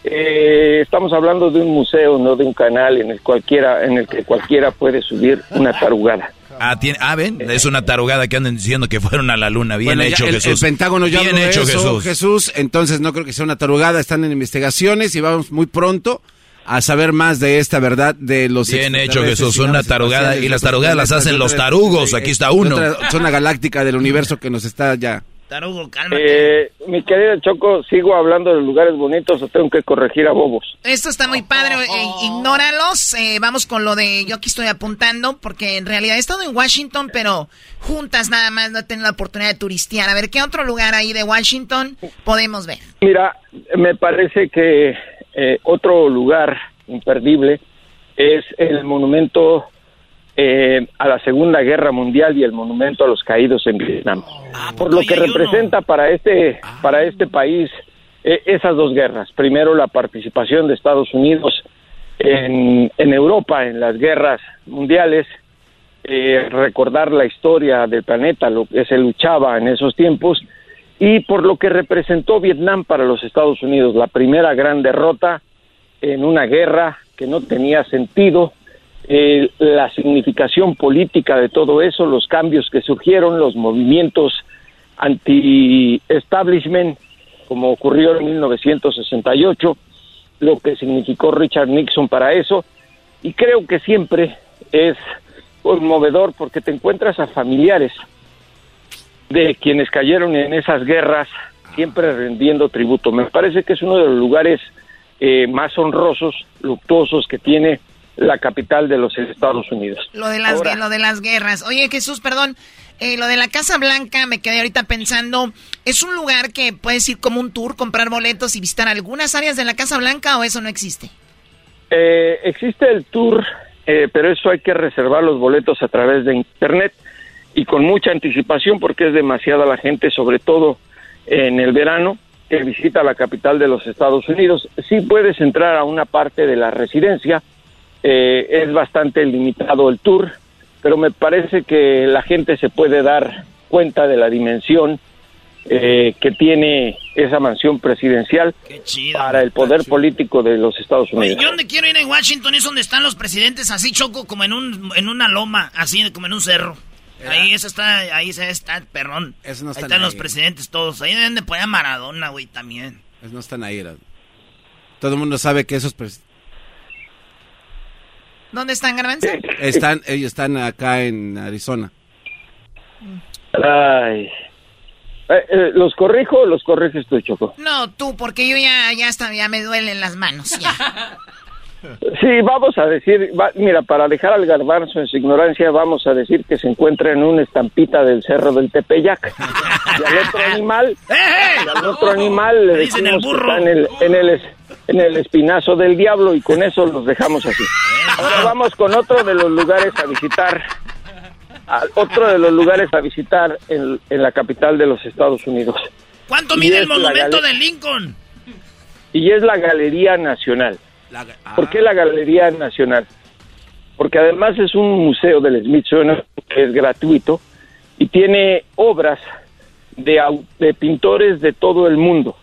Eh, estamos hablando de un museo, no de un canal en el cualquiera, en el que cualquiera puede subir una tarugada. Ah, tiene, ah, ven, es una tarugada que andan diciendo que fueron a la luna. Bien Bueno, hecho, el, Jesús. El Pentágono ya Bien hecho, eso, Jesús. Entonces no creo que sea una tarugada. Están en investigaciones y vamos muy pronto a saber más de esta verdad de los Bien hecho, Jesús. Una tarugada. Y las tarugadas las hacen los tarugos. Aquí está uno. otra zona galáctica del universo que nos está ya. Tarugo, cálmate. Eh, mi querido Choco, ¿sigo hablando de lugares bonitos o tengo que corregir a bobos? Esto está muy padre, eh, ignóralos. eh, vamos con lo de yo aquí estoy apuntando, porque en realidad he estado en Washington, pero juntas nada más no he tenido la oportunidad de turistear. A ver, ¿qué otro lugar ahí de Washington podemos ver? Mira, me parece que eh, otro lugar imperdible es el monumento eh, a la Segunda Guerra Mundial y el monumento a los caídos en Vietnam. Por lo que representa para este para este país eh, esas dos guerras. Primero la participación de Estados Unidos en, en Europa en las guerras mundiales, eh, recordar la historia del planeta, lo que se luchaba en esos tiempos y por lo que representó Vietnam para los Estados Unidos, la primera gran derrota en una guerra que no tenía sentido, eh, la significación política de todo eso, los cambios que surgieron, los movimientos anti-establishment, como ocurrió en 1968, lo que significó Richard Nixon para eso, y creo que siempre es conmovedor porque te encuentras a familiares de quienes cayeron en esas guerras, siempre rendiendo tributo. Me parece que es uno de los lugares eh, más honrosos, luctuosos que tiene la capital de los Estados Unidos. Lo de las, Ahora- lo de las guerras. Oye, Jesús, perdón. eh, lo de la Casa Blanca, me quedé ahorita pensando, ¿es un lugar que puedes ir como un tour, comprar boletos y visitar algunas áreas de la Casa Blanca o eso no existe? Eh, existe el tour, eh, pero eso hay que reservar los boletos a través de internet y con mucha anticipación porque es demasiada la gente, sobre todo en el verano, que visita la capital de los Estados Unidos. Sí puedes entrar a una parte de la residencia, eh, es bastante limitado el tour, pero me parece que la gente se puede dar cuenta de la dimensión eh, que tiene esa mansión presidencial para el poder político de los Estados Oye, Unidos. yo donde quiero ir en Washington es donde están los presidentes, así choco como en un en una loma, así como en un cerro. Ahí eso está, ahí se está. Eso no ahí están los presidentes todos. Ahí deben de poner a Maradona, güey, también. No están ahí. era- Todo el mundo sabe que esos pres- ¿Dónde están, Garbanzo? están, ellos están acá en Arizona. Ay. Eh, eh, ¿Los corrijo o los corriges tú, Choco? No, tú, porque yo ya, ya, está, ya me duelen las manos. Ya. Sí, vamos a decir, mira, para dejar al garbanzo en su ignorancia, vamos a decir que se encuentra en una estampita del cerro del Tepeyac. Y al otro animal, y al otro animal le decimos que está en el, en el, en el espinazo del diablo y con eso los dejamos así. Ahora vamos con otro de los lugares a visitar, otro de los lugares a visitar en, la capital de los Estados Unidos. ¿Cuánto mide el monumento de Lincoln? Y es la Galería Nacional. ¿Por qué la Galería Nacional? Porque además es un museo del Smithsonian que es gratuito y tiene obras de, de pintores de todo el mundo.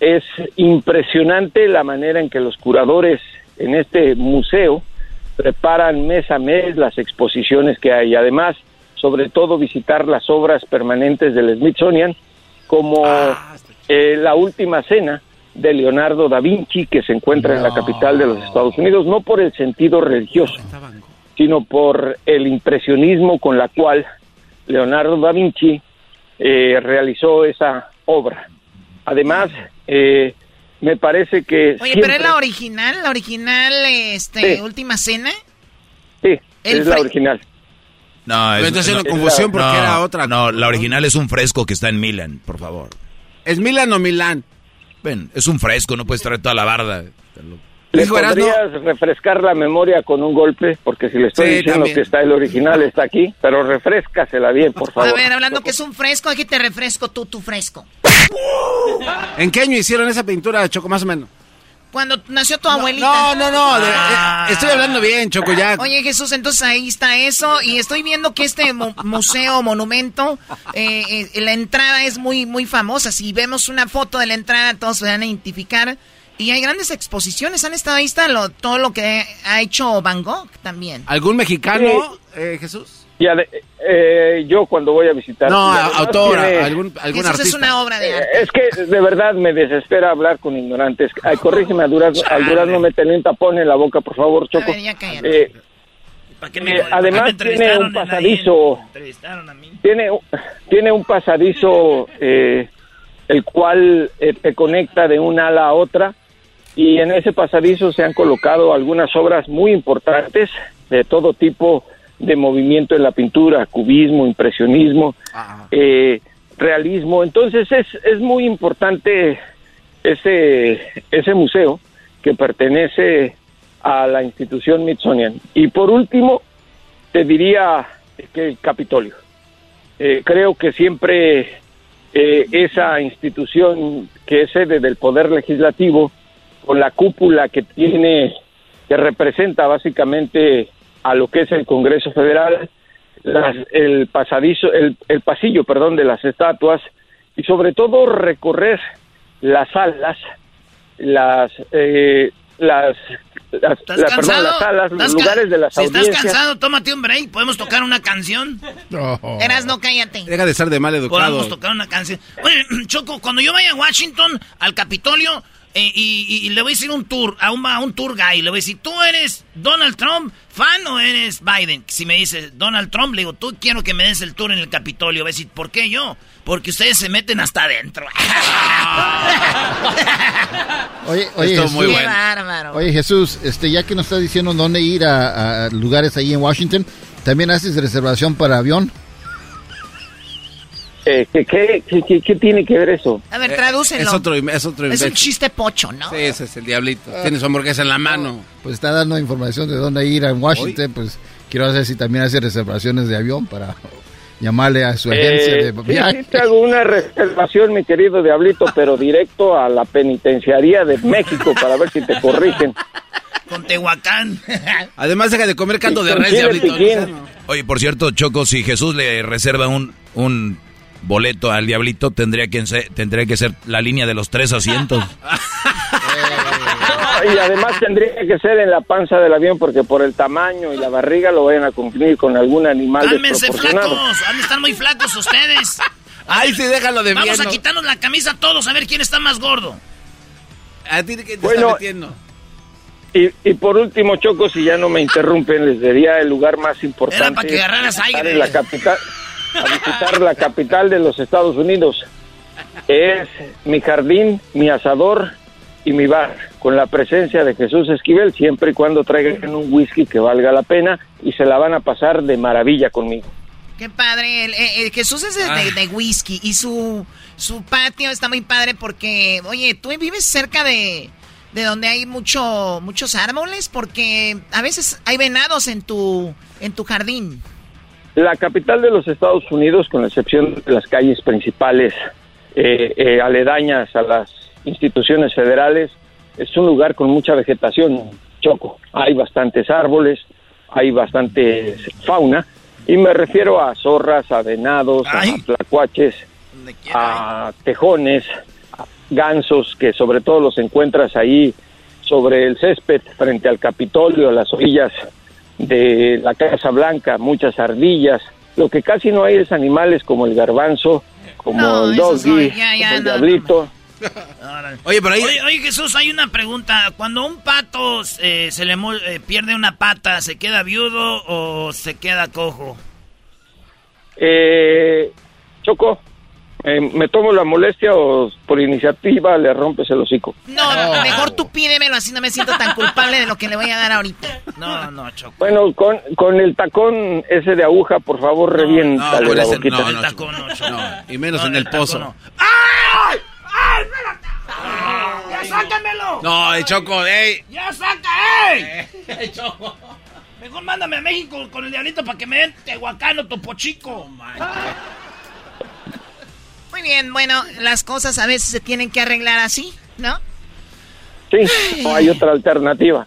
Es impresionante la manera en que los curadores en este museo preparan mes a mes las exposiciones que hay. Además, sobre todo visitar las obras permanentes del Smithsonian, como ah, eh, La Última Cena, de Leonardo da Vinci que se encuentra en la capital de los Estados Unidos, no por el sentido religioso, sino por el impresionismo con la cual Leonardo da Vinci eh, realizó esa obra. Además, eh, me parece que... Oye, pero es la original, la original, este, Última Cena. Sí, es la original. No, es, entonces una confusión porque era otra. No, la original es un fresco que está en Milan, por favor. ¿Es Milan o Milán? Ven, es un fresco, no puedes traer toda la barda. ¿Le podrías refrescar la memoria con un golpe? Porque si le estoy diciendo que está el original, está aquí. Pero refrescasela bien, por favor. A ver, hablando que es un fresco, aquí te refresco tú, tu fresco. ¿En qué año hicieron esa pintura, Choco, más o menos? Cuando nació tu abuelita. No, no, no. Eh, estoy hablando bien, Choco, ya. Oye, Jesús, entonces ahí está eso. Y estoy viendo que este museo, monumento, eh, eh, la entrada es muy, muy famosa. Si vemos una foto de la entrada, todos se van a identificar. Y hay grandes exposiciones. Han estado ahí, está todo lo que ha hecho Van Gogh también. ¿Algún mexicano, Jesús? Ya eh, yo cuando voy a visitar... No, autora, algún, algún artista. es una obra de arte. es que de verdad me desespera hablar con ignorantes. Ay, corrígeme, a Durazno, al Durazno me tenía un tapón en la boca, por favor, Choco. eh, eh, además tiene un pasadizo, tiene, tiene un pasadizo eh, el cual eh, te conecta de una ala a otra y en ese pasadizo se han colocado algunas obras muy importantes de todo tipo de movimiento en la pintura, cubismo, impresionismo, eh, realismo. Entonces es, es muy importante ese, ese museo que pertenece a la institución Smithsonian. Y por último, te diría que el Capitolio. Eh, creo que siempre eh, esa institución que es sede del Poder Legislativo, con la cúpula que tiene, que representa básicamente a lo que es el Congreso Federal, el pasadizo, el, pasillo, perdón, de las estatuas y sobre todo recorrer las salas, las eh, las las, las salas, los lugares de las si estás cansado, tómate un break. ¿Podemos tocar una canción? No. Eras, no, cállate. Deja de ser de mal educado. Podemos tocar una canción. Oye, Choco, cuando yo vaya a Washington, al Capitolio, eh, y, le voy a decir un tour, a un, a un tour guy, le voy a decir, ¿tú eres Donald Trump fan o eres Biden? Si me dice Donald Trump, le digo, tú quiero que me des el tour en el Capitolio. Va a decir, ¿por qué yo? Porque ustedes se meten hasta adentro. oye, oye, Jesús, muy oye Jesús, este, ya que nos estás diciendo dónde ir a lugares ahí en Washington, ¿también haces reservación para avión? Eh, ¿qué, tiene que ver eso? A ver, tradúcelo. Es otro, es otro Es un chiste pocho, ¿no? Sí, ese es el diablito. Tiene su hamburguesa en la mano. Pues está dando información de dónde ir a Washington. Pues quiero saber si también hace reservaciones de avión para llamarle a su agencia de viaje. Sí, hago una reservación, mi querido diablito, pero directo a la penitenciaría de México para ver si te corrigen. Con Tehuacán. Además, deja de comer canto de res, diablito. Oye, por cierto, Choco, si Jesús le reserva un, un boleto al diablito tendría que ser, tendría que ser la línea de los tres asientos. y además tendría que ser en la panza del avión porque por el tamaño y la barriga lo vayan a cumplir con algún animal Cálmense, flacos, han de estar muy flacos ustedes. Ay, sí, déjalo de Vamos a quitarnos la camisa todos a ver quién está más gordo. A ti que te está metiendo. Y, y, por último, Choco, si ya no me interrumpen, les diría el lugar más importante. Era para que agarraras aire. En la capital, a visitar la capital de los Estados Unidos. Es mi jardín, mi asador y mi bar, con la presencia de Jesús Esquivel, siempre y cuando traigan un whisky que valga la pena y se la van a pasar de maravilla conmigo. Qué padre. El, Jesús es de, de, whisky y su, su patio está muy padre porque, oye, tú vives cerca de, de donde hay mucho, muchos árboles porque a veces hay venados en tu, en tu jardín. La capital de los Estados Unidos, con la excepción de las calles principales eh, eh, aledañas a las instituciones federales, es un lugar con mucha vegetación, Choco. Hay bastantes árboles, hay bastante fauna, y me refiero a zorras, a venados, a tlacuaches, a tejones, a gansos, que sobre todo los encuentras ahí sobre el césped, frente al Capitolio, a las orillas de la Casa Blanca, muchas ardillas. Lo que casi no hay es animales como el garbanzo, como el doggy, como el diablito. Oye, pero ahí... oye, Jesús, hay una pregunta. Cuando un pato eh, se le eh, pierde una pata, ¿se queda viudo o se queda cojo? Eh, Choco, eh, me tomo la molestia o por iniciativa le rompes el hocico. No, no, mejor tú pídemelo, así no me siento tan culpable de lo que le voy a dar ahorita. No, no, Choco. Bueno, con, con el tacón ese de aguja, por favor, revienta la boquita. No, el tacón no, Choco. y menos en el, pozo. ¡Ay! ¡Ay, espérate! ¡Ya sácamelo! No, el Choco, ey. ¡Ya saca, ey! ¡Ey, Choco! Mejor mándame a México con el diablito para que me den Tehuacán o Topo Chico. Muy bien, bueno, las cosas a veces se tienen que arreglar así, ¿no? Sí, no hay otra alternativa.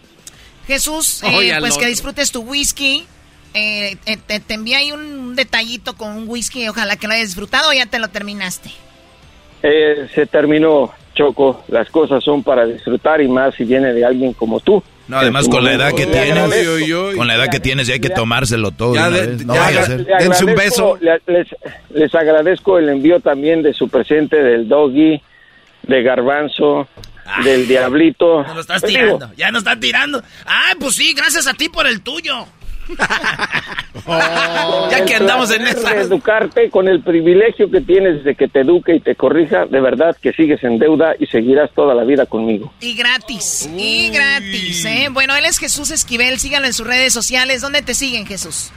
Jesús, eh, pues que disfrutes tu whisky. Eh, eh, te, te envía ahí un detallito con un whisky, ojalá que lo hayas disfrutado o ya te lo terminaste. se terminó, Choco. Las cosas son para disfrutar y más si viene de alguien como tú. No, además con la edad que tienes, con la edad que tienes ya hay que tomárselo todo. Ya, no dense un beso. Les, les, agradezco el envío también de su presente del doggy, de garbanzo, del diablito. No lo estás tirando, ya no están tirando. Ah, pues sí, gracias a ti por el tuyo. ya que andamos en esta. Educarte con el privilegio que tienes de que te eduque y te corrija, de verdad que sigues en deuda y seguirás toda la vida conmigo. Y gratis, y gratis, ¿eh? Bueno, él es Jesús Esquivel, síganlo en sus redes sociales. ¿Dónde te siguen, Jesús?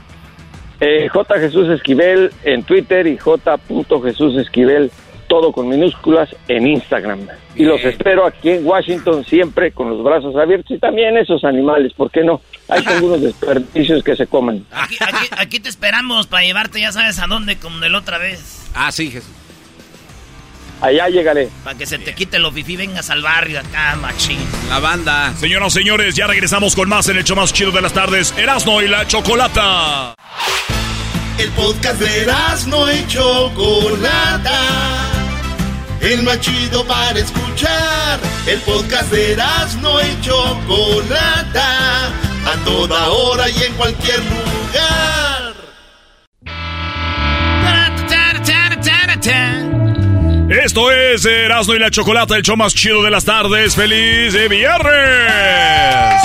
Eh, J. Jesús Esquivel en Twitter y J. Jesús Esquivel todo con minúsculas en Instagram. Y los espero aquí en Washington siempre con los brazos abiertos y también esos animales, ¿por qué no? Hay algunos desperdicios que se comen. Aquí, te esperamos para llevarte, ya sabes a dónde, como de la otra vez. Ah, sí, Jesús. Allá llegaré. Para que se te quite lo fifi, vengas al barrio acá, machín. La banda. Señoras, señores, ya regresamos con más en el show más chido de las tardes, Erasno y la Chocolata. El podcast de Erasno y Chocolata el más chido para escuchar. El podcast de Erasmo y Chocolata, a toda hora y en cualquier lugar. Esto es Erasmo y la Chocolata, el show más chido de las tardes. ¡Feliz de viernes!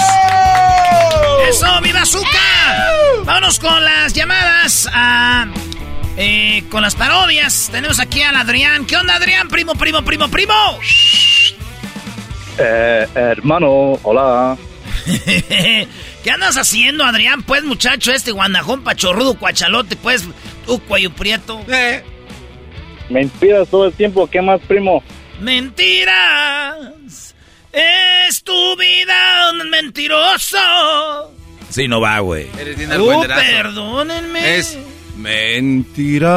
¡Eso, viva azúcar! Vámonos con las llamadas a... Eh, con las parodias. Tenemos aquí al Adrián. ¿Qué onda, Adrián? Primo, primo, primo, primo. Eh, hermano, hola. ¿Qué andas haciendo, Adrián? Pues, muchacho, este guandajón pachorrudo, cuachalote, pues, tu cuello prieto. Eh. Mentiras todo el tiempo, ¿qué más, primo? Mentiras. Es tu vida un mentiroso. Sí, no va, güey. Eres uh, perdónenme. Es Mentiras.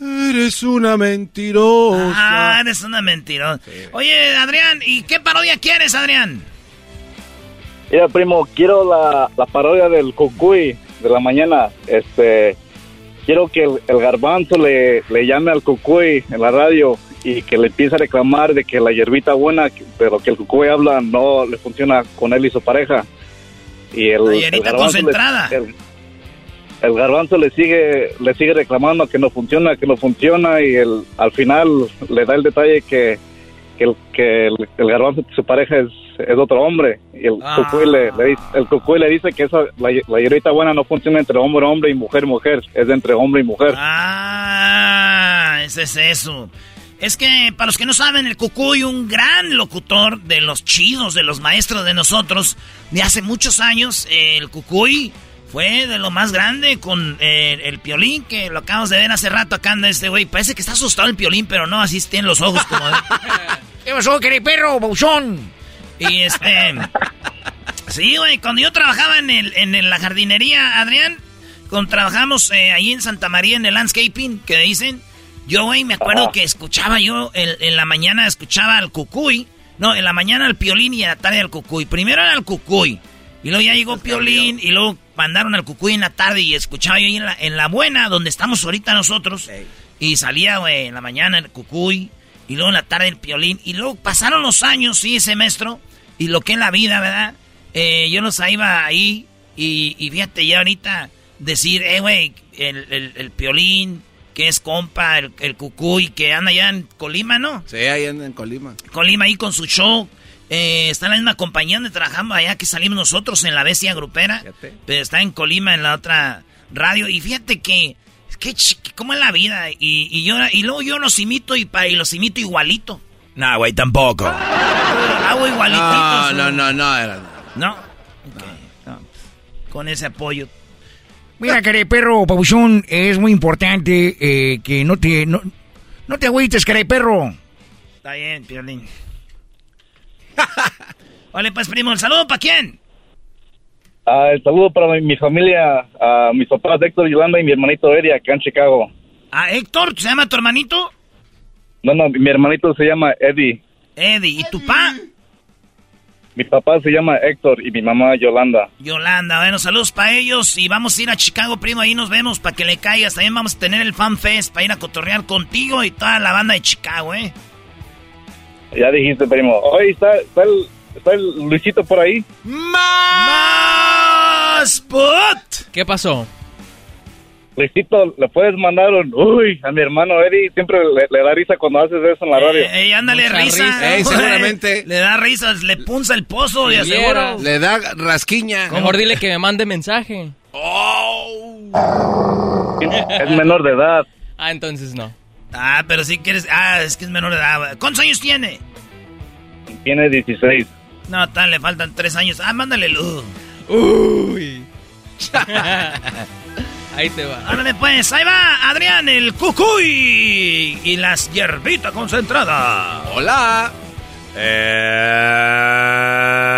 Eres una mentirosa. Ah, eres una mentirosa. Oye, Adrián, ¿y qué parodia quieres, Adrián? Mira, primo, quiero la, parodia del cucuy de la mañana. Este, quiero que el, garbanzo le, le, llame al cucuy en la radio y que le empiece a reclamar de que la hierbita buena, pero que el cucuy habla no le funciona con él y su pareja. Y el, el garbanzo Le, el, garbanzo le sigue le sigue reclamando que no funciona, que no funciona y el, al final le da el detalle que, que, el, que el, garbanzo su pareja es, es otro hombre y el ah. le, el le dice que esa, la, la buena no funciona entre hombre hombre y mujer mujer, es entre hombre y mujer. Ah, ese es eso. Es que, para los que no saben, el Cucuy, un gran locutor de los chidos, de los maestros de nosotros, de hace muchos años, el Cucuy fue de lo más grande con eh, el piolín, que lo acabamos de ver hace rato acá anda este güey. Parece que está asustado el piolín, pero no, así tiene los ojos como... ¿Qué pasó, querido perro, bouchón? Y este... Sí, güey, cuando yo trabajaba en, el, en la jardinería, Adrián, cuando trabajamos eh, ahí en Santa María en el landscaping, que dicen, yo, güey, me acuerdo que escuchaba yo, en la mañana escuchaba al cucuy, no, en la mañana al piolín y en la tarde al cucuy. Primero era el cucuy, y luego ya llegó piolín, y luego mandaron al cucuy en la tarde y escuchaba yo ahí en la, en la buena, donde estamos ahorita nosotros, y salía, güey, en la mañana el cucuy, y luego en la tarde el piolín, y luego pasaron los años, sí, semestre, y lo que es la vida, ¿verdad? Eh, yo no iba ahí y, y, fíjate, ya ahorita decir, eh, güey, el, el, el, piolín, que es compa, el, el, cucuy, que anda allá en Colima, ¿no? Sí, ahí anda en Colima. Colima ahí con su show. Eh, está en la misma compañía donde trabajamos allá que salimos nosotros en la bestia grupera. Pero está en Colima en la otra radio. Y fíjate que, que cómo es la vida. Y, y, yo, y luego yo los imito y, y los imito igualito. No, güey, tampoco. Hago igualititos. No, no, no, no, era. ¿No? Con ese apoyo. Mira, care perro, pabuchón, es muy importante eh, que no te... No, no te agüites, care perro. Está bien, Piolín. vale, pues, primo, ¿el saludo para quién? Ah, el saludo para mi, mi familia, a mis papás Héctor Yolanda y mi hermanito Eddie acá en Chicago. ¿Ah, Héctor? ¿Se llama tu hermanito? No, no, mi hermanito se llama Eddie. Eddie, ¿y tu pa? Mi papá se llama Héctor y mi mamá Yolanda. Yolanda, bueno, saludos para ellos y vamos a ir a Chicago, primo, ahí nos vemos para que le caigas. También vamos a tener el Fan Fest para ir a cotorrear contigo y toda la banda de Chicago, ¿eh? Ya dijiste, primo. Oye, ¿está, está, el, está el Luisito por ahí? ¡Más! ¡Put! ¿Qué pasó? Luisito, le puedes mandar un uy a mi hermano Eddie. Siempre le, le da risa cuando haces eso en la radio. Ey, ándale, Mucha risa. risa. Ey, seguramente. Le da risas, le punza el pozo, de aseguro. Le da rasquiña. Mejor dile que me mande mensaje. Es menor de edad. Ah, entonces no. Ah, pero si quieres. Ah, es que es menor de edad. ¿Cuántos años tiene? Tiene 16. No, tal, le faltan tres años. Ah, mándale luz. Uy. Ahí te va. Ándale pues, ahí va Adrián, el cucuy y las hierbitas concentradas. Hola. ¡Súbale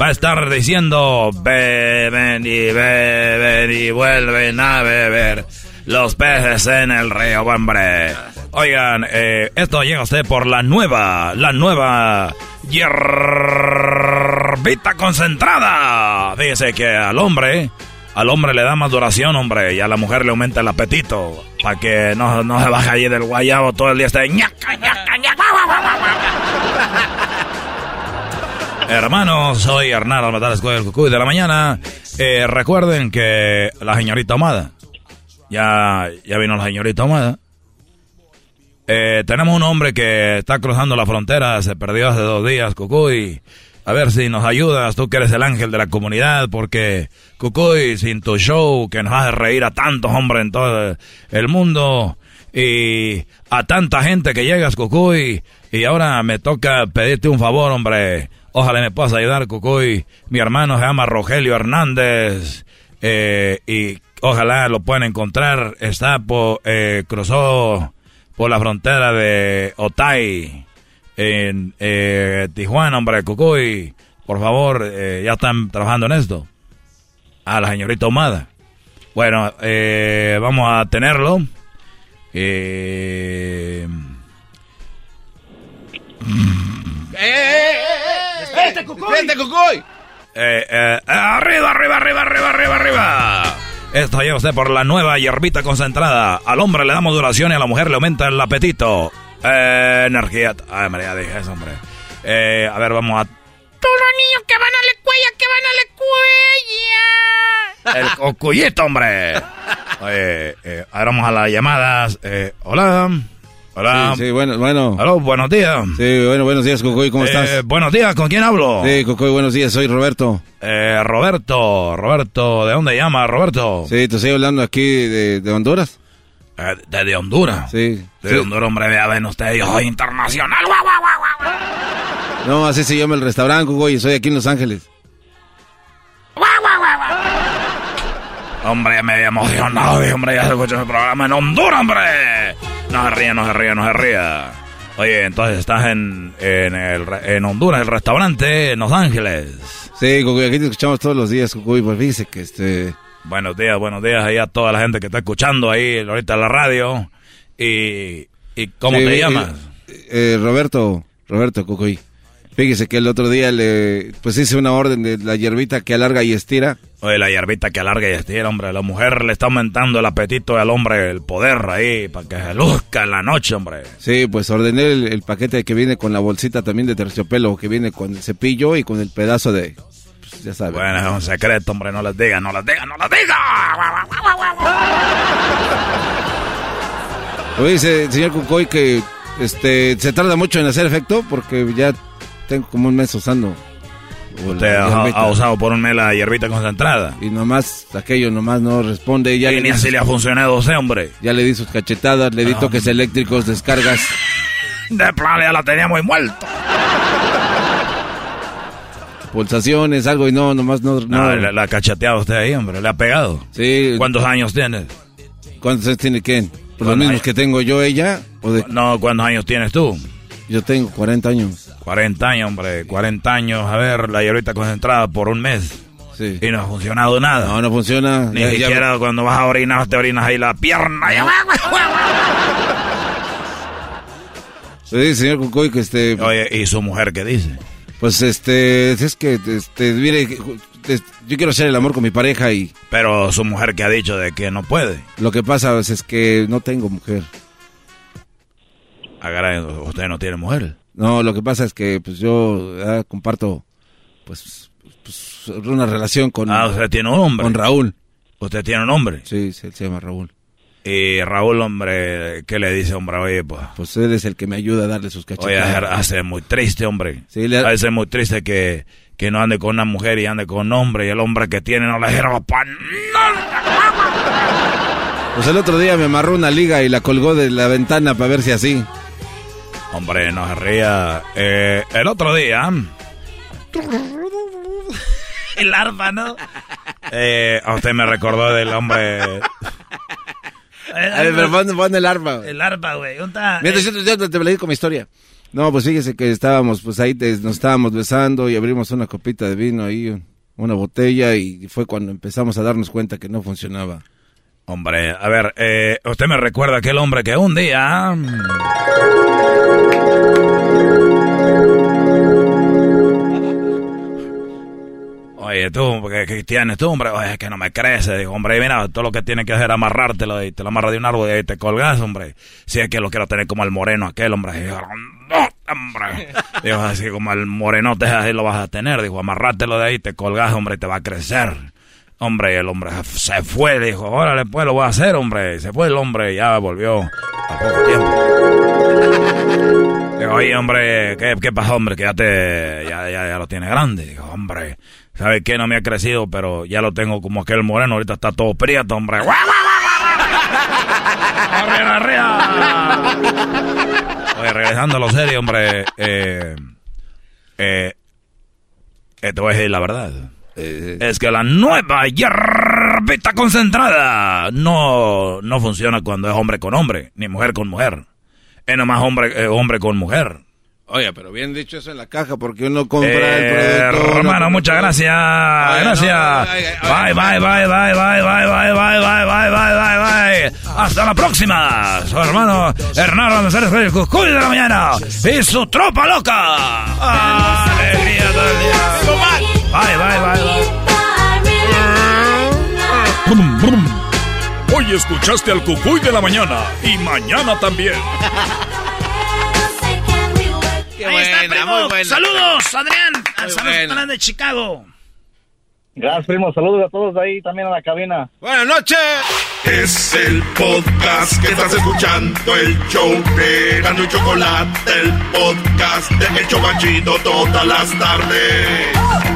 va a estar diciendo beben y beben y vuelven a beber los peces en el río, hombre. Oigan, eh, esto llega a usted por la nueva, la nueva hierbita concentrada. Dice que al hombre, al hombre le da más duración, hombre, y a la mujer le aumenta el apetito. Para que no, no se baje allí del guayabo todo el día. Esté ñaca, ñaca, ñaca. Hermanos, soy Hernán Almatar del Cucuy de la mañana. Eh, recuerden que la señorita Amada, ya, ya vino la señorita Amada. Eh, tenemos un hombre que está cruzando la frontera, se perdió hace dos días, Cucuy. A ver si nos ayudas, tú que eres el ángel de la comunidad, porque Cucuy, sin tu show, que nos hace reír a tantos hombres en todo el mundo, y a tanta gente que llegas, Cucuy, y ahora me toca pedirte un favor, hombre. Ojalá me puedas ayudar, Cucuy. Mi hermano se llama Rogelio Hernández, eh, y ojalá lo puedan encontrar. Está por, eh, cruzó por la frontera de Otay, en eh, Tijuana, hombre, Cucuy. Por favor, eh, ya están trabajando en esto. A la señorita Omada. Bueno, vamos a tenerlo. Eh, ¡Defiende, Cucuy! ¡Defiende, Cucuy! Eh, eh, arriba, arriba, arriba, arriba, arriba, arriba. Esto llega usted por la nueva hierbita concentrada. Al hombre le damos duración y a la mujer le aumenta el apetito. Eh, energía. Ay, María, dije eso, hombre. Eh, a ver, vamos a. Todos los niños que van a la escuela, que van a la escuela. El cocuyito, hombre. Oye, eh, ahora vamos a las llamadas. Eh, hola. Hola. Sí, sí, bueno, bueno. Aló, buenos días. Sí, bueno, buenos días, Cucuy, ¿cómo Eh, estás? Buenos días, ¿con quién hablo? Sí, Cucuy, buenos días, soy Roberto. Eh, Roberto, Roberto, ¿de dónde llama Roberto? Sí, te estoy hablando aquí de, de Honduras. Eh, de, Honduras. Sí. De Sí. Honduras, hombre, vea, ven usted, yo soy internacional. Guau, guau, guau, guau. No, así se llama el restaurante, Cucuy, soy aquí en Los Ángeles. Hombre, me había emocionado, hombre, ya se escuchó el programa en Honduras, hombre. No se ría, no se ría, no se ría. Oye, entonces estás en, en, el, en Honduras, el restaurante en Los Ángeles. Sí, Cucuy, aquí te escuchamos todos los días, Cucuy, pues fíjese que este... Buenos días, buenos días ahí a toda la gente que está escuchando ahí ahorita en la radio. Y, y ¿cómo Sí, te eh, llamas? eh, Roberto, Roberto Cucuy. Fíjese que el otro día le, pues hice una orden de la hierbita que alarga y estira. Oye, la hierbita que alarga y estira, hombre. La mujer le está aumentando el apetito al hombre, el poder ahí, para que se luzca en la noche, hombre. Sí, pues ordené el, el paquete que viene con la bolsita también de terciopelo, que viene con el cepillo y con el pedazo de, pues, ya sabes. Bueno, es un secreto, hombre. No les diga, no les diga, no les diga. Oye, señor Cucoy, que este se tarda mucho en hacer efecto porque ya tengo como un mes usando. Usted ha, ha usado por un mes la hierbita concentrada. Y nomás, aquello nomás no responde. Ya Y ni así le ha funcionado usted, hombre. Ya le di sus cachetadas, le di Ah, toques eléctricos, descargas. De plano ya la tenía muy muerta. pulsaciones, algo y no, nomás no. No, no. la, la ha cacheteado usted ahí, hombre. Le ha pegado. Sí. ¿Cuántos años tienes? ¿Cuántos años tiene quién? ¿Por los ¿Cuántos mismos años? que tengo yo, ella? ¿O de- No, ¿cuántos años tienes tú? Yo tengo 40 años. 40 años, hombre. 40 años. A ver, la hierbita concentrada por un mes. Sí. Y no ha funcionado nada. No, no funciona. Ni Ya- ya- siquiera cuando vas a orinar, te orinas ahí la pierna. Sí, señor Cucoy, que este. Oye, ¿y su mujer qué dice? Pues este, es que, este, mire, yo quiero hacer el amor con mi pareja y Pero su mujer que ha dicho de que no puede. lo que pasa es que no tengo mujer. Agarra, usted no tiene mujer. No, lo que pasa es que pues yo ah, comparto pues, pues, una relación con, Ah, usted tiene un hombre. con Raúl. Usted tiene un hombre. Sí, él se llama Raúl. Y Raúl, hombre, ¿qué le dice, hombre? Oye, pues. Pues él es el que me ayuda a darle sus Oye, cachetadas. hace muy triste, hombre. Sí, le- Hace muy triste que, que no ande con una mujer y ande con un hombre y el hombre que tiene no le sirva para Pues el otro día me amarró una liga y la colgó de la ventana para ver si así. Hombre, no se ría. Eh, el otro día, El arpa, ¿no? eh, usted me recordó del hombre. A ver, pero pon, pon el arma. El arpa, güey. ¿Dónde está? Mientras yo te, yo te platico con mi historia. No, pues fíjese que estábamos, pues ahí te- nos estábamos besando y abrimos una copita de vino ahí, una botella y fue cuando empezamos a darnos cuenta que no funcionaba. Hombre, a ver, eh, usted me recuerda aquel hombre que un día. mm, Oye, tú, ¿qué, qué tienes tú, hombre? Oye, es que no me crece. Digo, hombre, mira, todo lo que tienes que hacer es amarrártelo y te lo amarras de un árbol y ahí te colgas, hombre. Si es que lo quiero tener como el moreno aquel, hombre. Digo, no, hombre. Digo, así como el morenote, así lo vas a tener. Digo, amarrártelo de ahí, te colgas, hombre, y te va a crecer. Hombre, el hombre se fue, dijo, órale, pues lo voy a hacer, hombre. Se fue el hombre ya volvió a poco tiempo. Digo, oye, hombre, ¿qué, qué pasó, hombre? Que ya te, ya, ya, ya lo tiene grande. Digo, hombre, ¿sabes qué? No me ha crecido, pero ya lo tengo como aquel moreno. Ahorita está todo prieto, hombre. ¡Arriba, arriba! Oye, regresando a lo serio, hombre, eh, eh, eh, te voy a decir la verdad. Es que la nueva hierbita concentrada no, no funciona cuando es hombre con hombre, ni mujer con mujer. Es nomás hombre, eh, hombre con mujer. Oye, pero bien dicho eso en la caja, porque uno compra el producto. Hermano, muchas gracias. gracias. bye, bye, bye, bye, bye, bye, bye, bye, bye, bye, bye, bye, bye. Hasta la próxima. Su hermano Hernán González el Cucuy de la mañana. Y su tropa loca. Alegría todo el día. Bye, bye, bye, bye. Hoy escuchaste al Cucuy de la mañana y mañana también. Qué Ahí está, primo. Saludos, Adrián. Saludos de Chicago. Gracias, primo. Saludos a todos ahí también a la cabina. Buenas noches. Es el podcast que estás escuchando, el show de Gano y Chocolate, el podcast de El Chobachito todas las tardes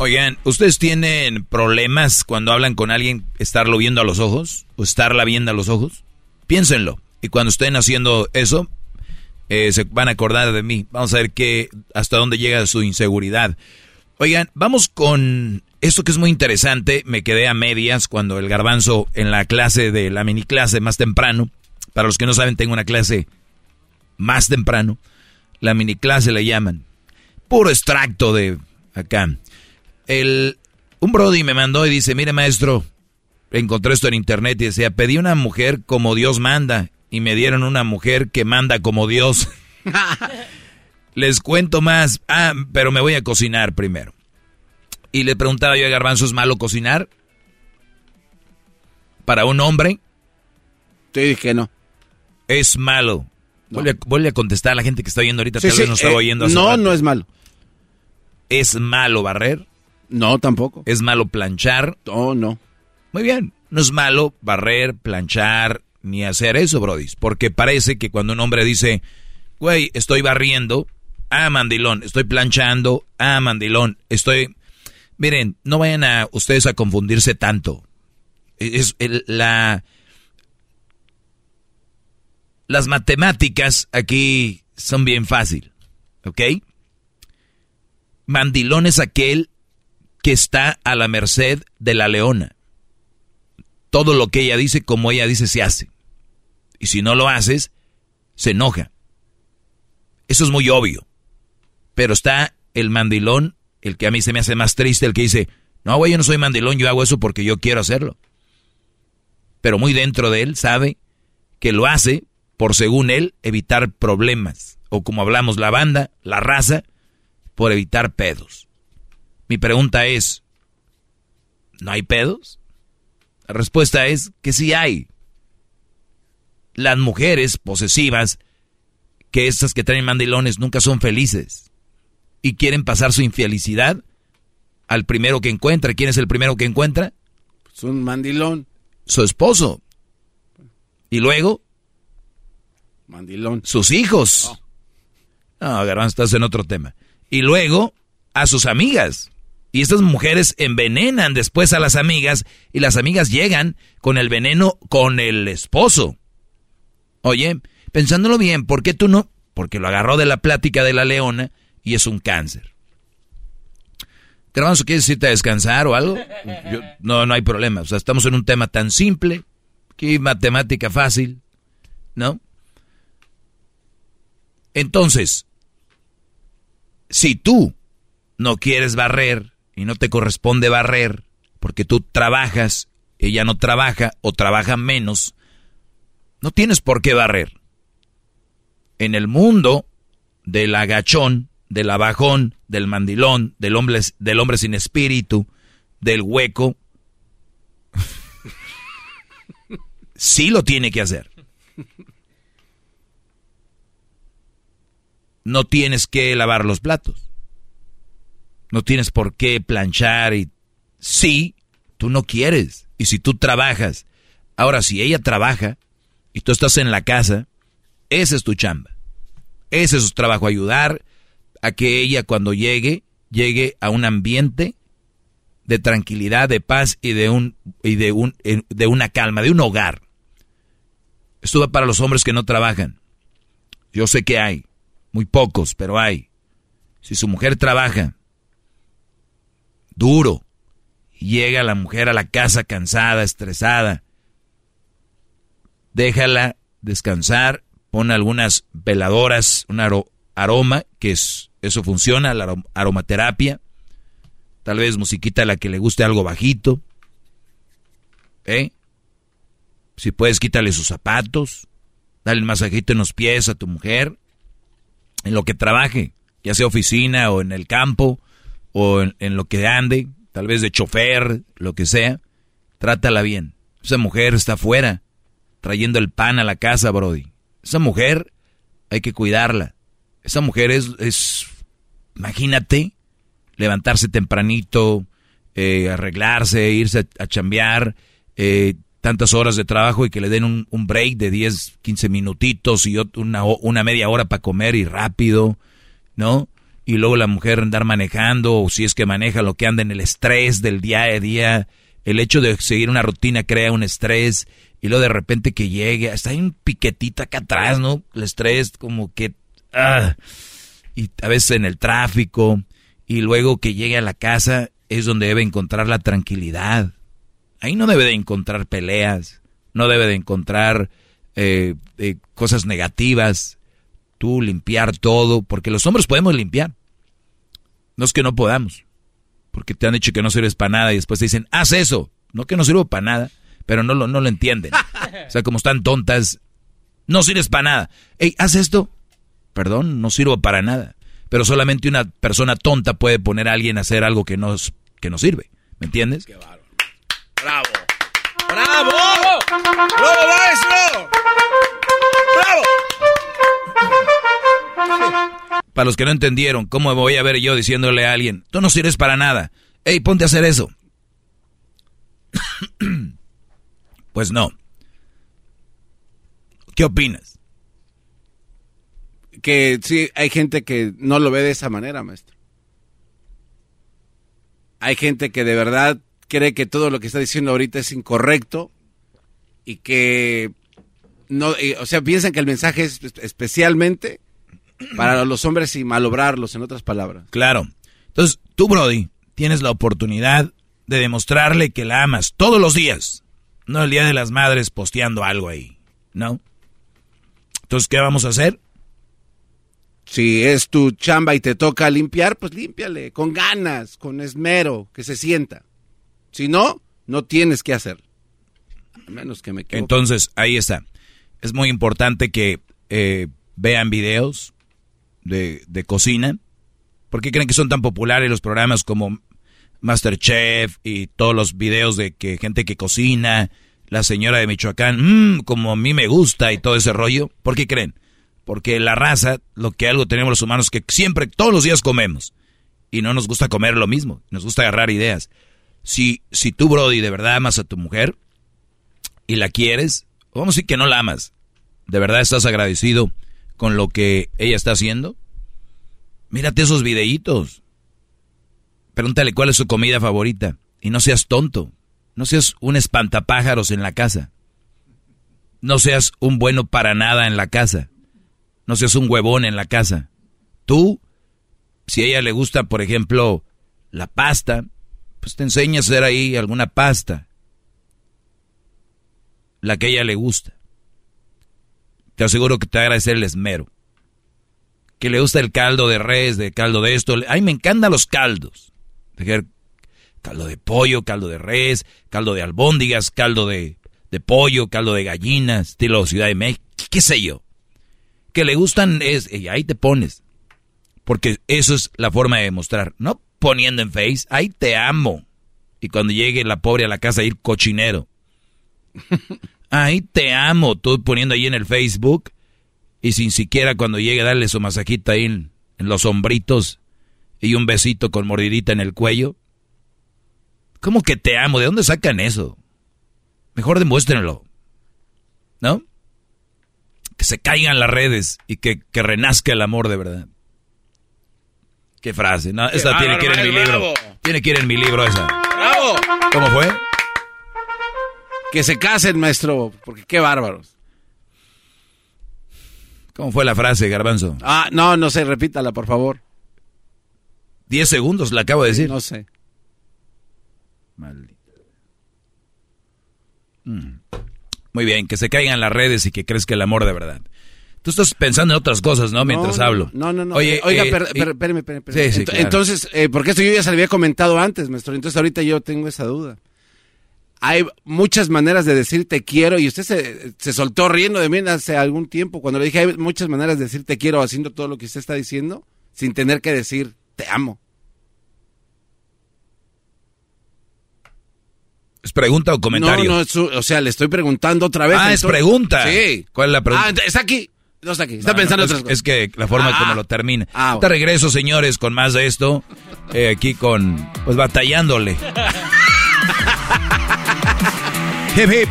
Oigan, ¿ustedes tienen problemas cuando hablan con alguien estarlo viendo a los ojos? ¿O estarla viendo a los ojos? Piénsenlo. Y cuando estén haciendo eso, eh, se van a acordar de mí. Vamos a ver qué, hasta dónde llega su inseguridad. Oigan, vamos con esto que es muy interesante. Me quedé a medias cuando el garbanzo en la clase de la mini clase más temprano. Para los que no saben, tengo una clase más temprano. La mini clase le llaman. Puro extracto de acá el, un Brody me mandó y dice, mire maestro, encontré esto en internet y decía, pedí una mujer como Dios manda y me dieron una mujer que manda como Dios. Les cuento más. Ah, pero me voy a cocinar primero. Y le preguntaba yo a Garbanzo, ¿es malo cocinar? ¿Para un hombre? Sí, que no. Es malo. No. Vuelve, a contestar a la gente que está oyendo ahorita, tal vez no estaba eh, oyendo. no, no es malo. ¿Es malo barrer? No, tampoco. ¿Es malo planchar? No, no. Muy bien. No es malo barrer, planchar, ni hacer eso, Brody. Porque parece que cuando un hombre dice, güey, estoy barriendo, ah, mandilón, estoy planchando, ah, mandilón, estoy... Miren, no vayan a ustedes a confundirse tanto. Es la... Las matemáticas aquí son bien fácil, ¿ok? Mandilón es aquel que está a la merced de la leona. Todo lo que ella dice, como ella dice, se hace. Y si no lo haces, se enoja. Eso es muy obvio. Pero está el mandilón, el que a mí se me hace más triste, el que dice, no, güey, yo no soy mandilón, yo hago eso porque yo quiero hacerlo. Pero muy dentro de él sabe que lo hace por, según él, evitar problemas. O como hablamos, la banda, la raza, por evitar pedos. Mi pregunta es, ¿no hay pedos? La respuesta es que sí hay. Las mujeres posesivas, que estas que traen mandilones nunca son felices y quieren pasar su infelicidad al primero que encuentra. ¿Quién es el primero que encuentra? Es un mandilón. Su esposo. Y luego. Mandilón. Sus hijos. No, no estás en otro tema. Y luego a sus amigas. Y estas mujeres envenenan después a las amigas y las amigas llegan con el veneno con el esposo. Oye, pensándolo bien, ¿por qué tú no? Porque lo agarró de la plática de la leona y es un cáncer. Garbanzo, ¿quieres irte a descansar o algo? no, no hay problema. O sea, estamos en un tema tan simple, que matemática fácil, ¿no? Entonces, si tú no quieres barrer, y no te corresponde barrer porque tú trabajas, ella no trabaja o trabaja menos, No tienes por qué barrer. En el mundo del agachón, del abajón, del mandilón, del hombre, del hombre sin espíritu, del hueco, sí lo tiene que hacer. No tienes que lavar los platos. No tienes por qué planchar y sí, tú no quieres. Y si tú trabajas, ahora si ella trabaja y tú estás en la casa, esa es tu chamba. Ese es su trabajo, ayudar a que ella cuando llegue, llegue a un ambiente de tranquilidad, de paz y de un y de un de una calma, de un hogar. Esto va para los hombres que no trabajan. Yo sé que hay, muy pocos, pero hay. Si su mujer trabaja duro, llega la mujer a la casa cansada, estresada, déjala descansar, pon algunas veladoras, un aroma, que es, eso funciona, la aromaterapia, tal vez musiquita a la que le guste algo bajito, ¿eh? Si puedes, quítale sus zapatos, dale el masajito en los pies a tu mujer, en lo que trabaje, ya sea oficina o en el campo, o en, lo que ande, tal vez de chofer, lo que sea, trátala bien. Esa mujer está afuera, trayendo el pan a la casa, Brody. Esa mujer hay que cuidarla. Esa mujer es, es imagínate, levantarse tempranito, eh, arreglarse, irse a, chambear, eh, tantas horas de trabajo y que le den un, un break de 10, 15 minutitos y una, una media hora para comer y rápido, ¿no? Y luego la mujer andar manejando, o si es que maneja lo que anda en el estrés del día a día, el hecho de seguir una rutina crea un estrés y luego de repente que llegue, hasta hay un piquetito acá atrás, ¿no? El estrés como que... Ah, y a veces en el tráfico, y luego que llegue a la casa es donde debe encontrar la tranquilidad. Ahí no debe de encontrar peleas, no debe de encontrar eh, eh, cosas negativas, tú limpiar todo, porque los hombres podemos limpiar. No es que no podamos, porque te han dicho que no sirves para nada y después te dicen, haz eso. No que no sirvo para nada, pero no lo, no lo entienden. O sea, como están tontas, no sirves para nada. Ey, haz esto. Perdón, no sirvo para nada. Pero solamente una persona tonta puede poner a alguien a hacer algo que no, que no sirve. ¿Me entiendes? Qué Bravo. ¡Bravo! ¡Bravo, maestro! Para los que no entendieron, ¿cómo voy a ver yo diciéndole a alguien, tú no sirves para nada? Ey, ponte a hacer eso. Pues no. ¿Qué opinas? Que sí, hay gente que no lo ve de esa manera, maestro. Hay gente que de verdad cree que todo lo que está diciendo ahorita es incorrecto y que no, o sea, piensan que el mensaje es especialmente para los hombres y malobrarlos, en otras palabras. Claro. Entonces, tú, Brody, tienes la oportunidad de demostrarle que la amas todos los días. No el Día de las Madres posteando algo ahí, ¿no? Entonces, ¿qué vamos a hacer? Si es tu chamba y te toca limpiar, pues límpiale, con ganas, con esmero, que se sienta. Si no, no tienes que hacer. A menos que me equivoque. Entonces, ahí está. Es muy importante que eh, vean videos de, cocina. ¿Por qué creen que son tan populares los programas como Masterchef y todos los videos de que gente que cocina, la señora de Michoacán, mmm, como a mí me gusta y todo ese rollo. ¿Por qué creen? Porque la raza, lo que algo tenemos los humanos, que siempre, todos los días comemos. Y no nos gusta comer lo mismo, nos gusta agarrar ideas. Si, si tú, Brody, de verdad amas a tu mujer y la quieres, vamos a decir que no la amas, de verdad estás agradecido con lo que ella está haciendo, mírate esos videitos Pregúntale cuál es su comida favorita. Y no seas tonto. No seas un espantapájaros en la casa. No seas un bueno para nada en la casa. No seas un huevón en la casa. Tú, si a ella le gusta, por ejemplo, la pasta, pues te enseña a hacer ahí alguna pasta. La que a ella le gusta. Te aseguro que te va a agradecer el esmero. Que le gusta el caldo de res, de caldo de esto. Ay, me encantan los caldos caldo de pollo, caldo de res, caldo de albóndigas, caldo de, de pollo, caldo de gallina, estilo Ciudad de México, qué sé yo. Que le gustan es, y ahí te pones. Porque eso es la forma de demostrar. No poniendo en face, ahí te amo. Y cuando llegue la pobre a la casa, ir cochinero. Ahí te amo, tú poniendo ahí en el Facebook. Y sin siquiera cuando llegue darle su masajita ahí en, en los hombritos y un besito con mordidita en el cuello. ¿Cómo que te amo? ¿De dónde sacan eso? Mejor demuéstrenlo. ¿No? Que se caigan las redes y que, que renazca el amor de verdad. Qué frase. No, esa tiene que ir en mi libro. Tiene que ir en mi libro esa. ¡Bravo! ¿Cómo fue? Que se casen, maestro, porque qué bárbaros. ¿Cómo fue la frase, Garbanzo? Ah, no, no sé, repítala, por favor. Diez segundos, la acabo de decir. No sé. Maldito. Mm. Muy bien, que se caigan las redes y que crezca el amor de verdad. Tú estás pensando en otras cosas, ¿no? Mientras no, hablo. No, no, no. Oye, Oiga, eh, espérame. Sí, sí, claro. Entonces, eh, porque esto yo ya se lo había comentado antes, maestro. Entonces ahorita yo tengo esa duda. Hay muchas maneras de decir te quiero y usted se, se soltó riendo de mí hace algún tiempo cuando le dije hay muchas maneras de decir te quiero haciendo todo lo que usted está diciendo sin tener que decir te amo. ¿Es pregunta o comentario? No, no, es o sea, le estoy preguntando otra vez. Ah, es pregunta. Sí. ¿Cuál es la pregunta? Ah, está aquí. No está aquí. Está No, pensando no, es, otras cosas. es que la forma Ah, como lo termina. ah, regreso, señores, con más de esto. eh, aquí con, pues batallándole. Hip, hip.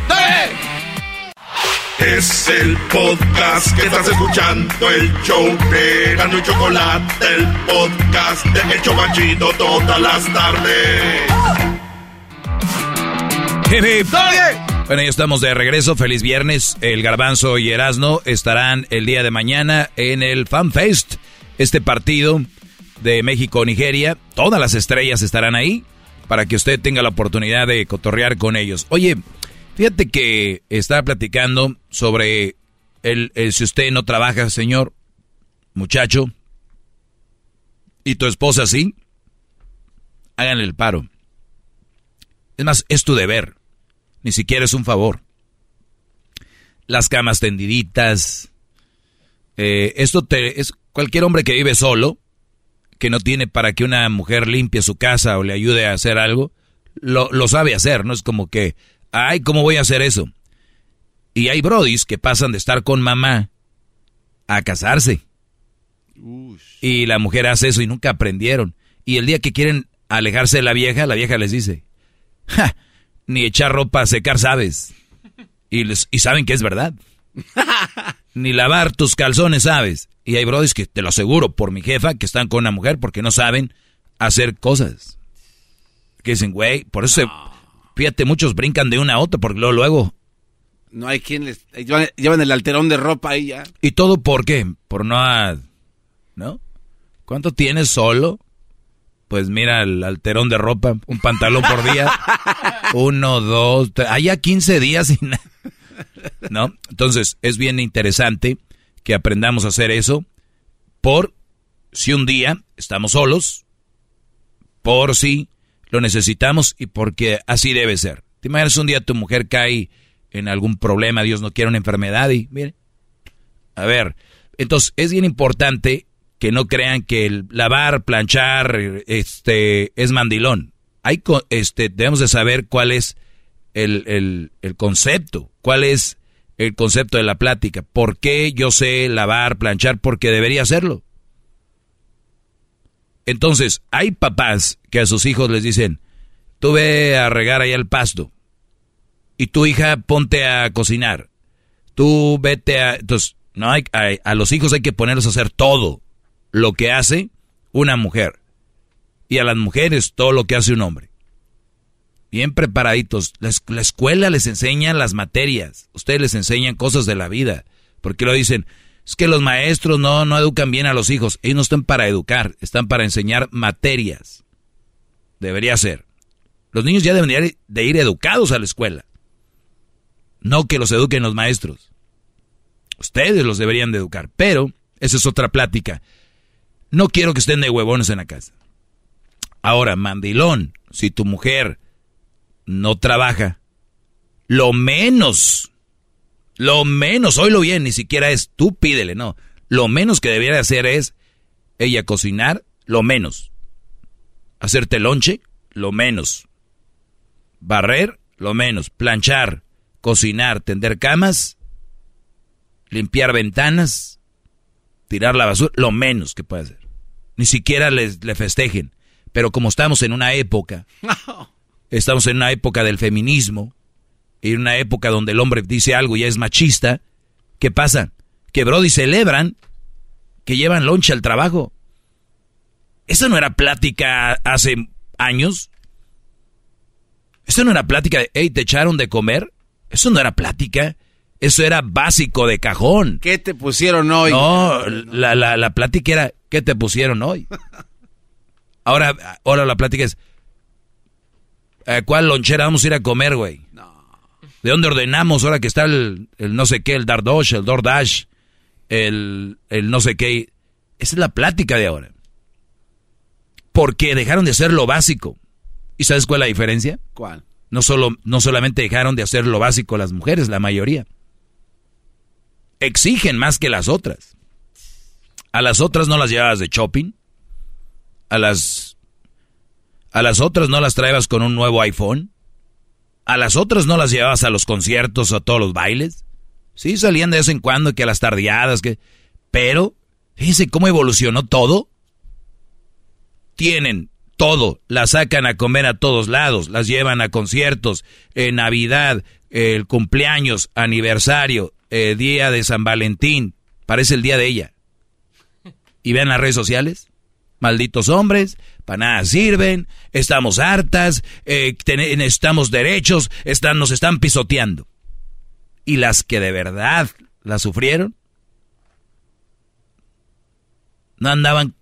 Es el podcast que estás escuchando, el show de Gano y Chocolate, el podcast de El Chobachito todas las tardes. Hip, hip. Bueno, ya estamos de regreso. Feliz viernes. El Garbanzo y Erasno estarán el día de mañana en el Fan Fest. Este partido de México-Nigeria. Todas las estrellas estarán ahí para que usted tenga la oportunidad de cotorrear con ellos. Oye, fíjate que estaba platicando sobre el, si usted no trabaja, señor, muchacho, y tu esposa sí, háganle el paro. Es más, es tu deber. Ni siquiera es un favor. Las camas tendiditas. eh, esto te, es cualquier hombre que vive solo, que no tiene para que una mujer limpie su casa o le ayude a hacer algo, lo, lo sabe hacer. No es como que, ay, ¿cómo voy a hacer eso? Y hay brodis que pasan de estar con mamá a casarse. Y la mujer hace eso y nunca aprendieron. Y el día que quieren alejarse de la vieja, la vieja les dice, "Ja, ni echar ropa a secar sabes. Y, les- y saben que es verdad. ni lavar tus calzones sabes. Y hay brodis que te lo aseguro por mi jefa que están con una mujer porque no saben hacer cosas. Que dicen, güey, por eso, se- fíjate, muchos brincan de una a otra porque luego, luego No hay quien les... Llevan, llevan el alterón de ropa ahí ya. ¿Y todo por qué? Por no... a- ¿No? ¿Cuánto tienes solo? Pues mira, el alterón de ropa, un pantalón por día. Uno, dos, tres, allá 15 días y nada. ¿No? Entonces, es bien interesante que aprendamos a hacer eso por si un día estamos solos, por si lo necesitamos y porque así debe ser. Te imaginas un día tu mujer cae en algún problema, Dios no quiere una enfermedad y mire, a ver, entonces es bien importante que no crean que el lavar, planchar, este, es mandilón. Hay, este, debemos de saber cuál es el, el, el concepto, cuál es el concepto de la plática. ¿Por qué yo sé lavar, planchar? Porque debería hacerlo. Entonces, hay papás que a sus hijos les dicen, tú ve a regar allá el pasto y tu hija ponte a cocinar. Tú vete a... Entonces, no hay, a los hijos hay que ponerlos a hacer todo lo que hace una mujer. Y a las mujeres todo lo que hace un hombre. Bien preparaditos. La, la escuela les enseña las materias. Ustedes les enseñan cosas de la vida. Porque lo dicen, es que los maestros no, no educan bien a los hijos. Ellos no están para educar, están para enseñar materias. Debería ser. Los niños ya deberían de ir educados a la escuela. No que los eduquen los maestros. Ustedes los deberían de educar. Pero, esa es otra plática. No quiero que estén de huevones en la casa. Ahora, mandilón, si tu mujer no trabaja, lo menos, lo menos, oílo bien, ni siquiera es tú pídele, no. Lo menos que debiera hacer es ella cocinar, lo menos. Hacerte lonche, lo menos. Barrer, lo menos. Planchar, cocinar, tender camas, limpiar ventanas, tirar la basura, lo menos que puede hacer. Ni siquiera les, le festejen. Pero como estamos en una época, estamos en una época del feminismo, en una época donde el hombre dice algo y ya es machista, ¿qué pasa? Que Brody celebran que llevan loncha al trabajo. ¿Eso no era plática hace años? ¿Eso no era plática de, hey, te echaron de comer? Eso no era plática. Eso era básico de cajón. ¿Qué te pusieron hoy? No, la, la, la plática era, ¿qué te pusieron hoy? Ahora, ahora la plática es, ¿a cuál lonchera vamos a ir a comer, güey? ¿De dónde ordenamos ahora que está el, el no sé qué, el Dardosh, el DoorDash, el, el no sé qué? Esa es la plática de ahora. Porque dejaron de hacer lo básico. ¿Y sabes cuál es la diferencia? ¿Cuál? No, solo, no solamente dejaron de hacer lo básico las mujeres, la mayoría. Exigen más que las otras. A las otras no las llevabas de shopping. A las, a las otras no las traebas con un nuevo iPhone. A las otras no las llevabas a los conciertos o a todos los bailes. Sí, salían de vez en cuando que a las tardeadas, que... Pero, fíjense cómo evolucionó todo. Tienen todo, las sacan a comer a todos lados, las llevan a conciertos, en Navidad, el cumpleaños, aniversario, eh, día de San Valentín, parece el día de ella. Y vean las redes sociales, malditos hombres, para nada sirven, estamos hartas, eh, necesitamos derechos, están, nos están pisoteando. Y las que de verdad la sufrieron, no andaban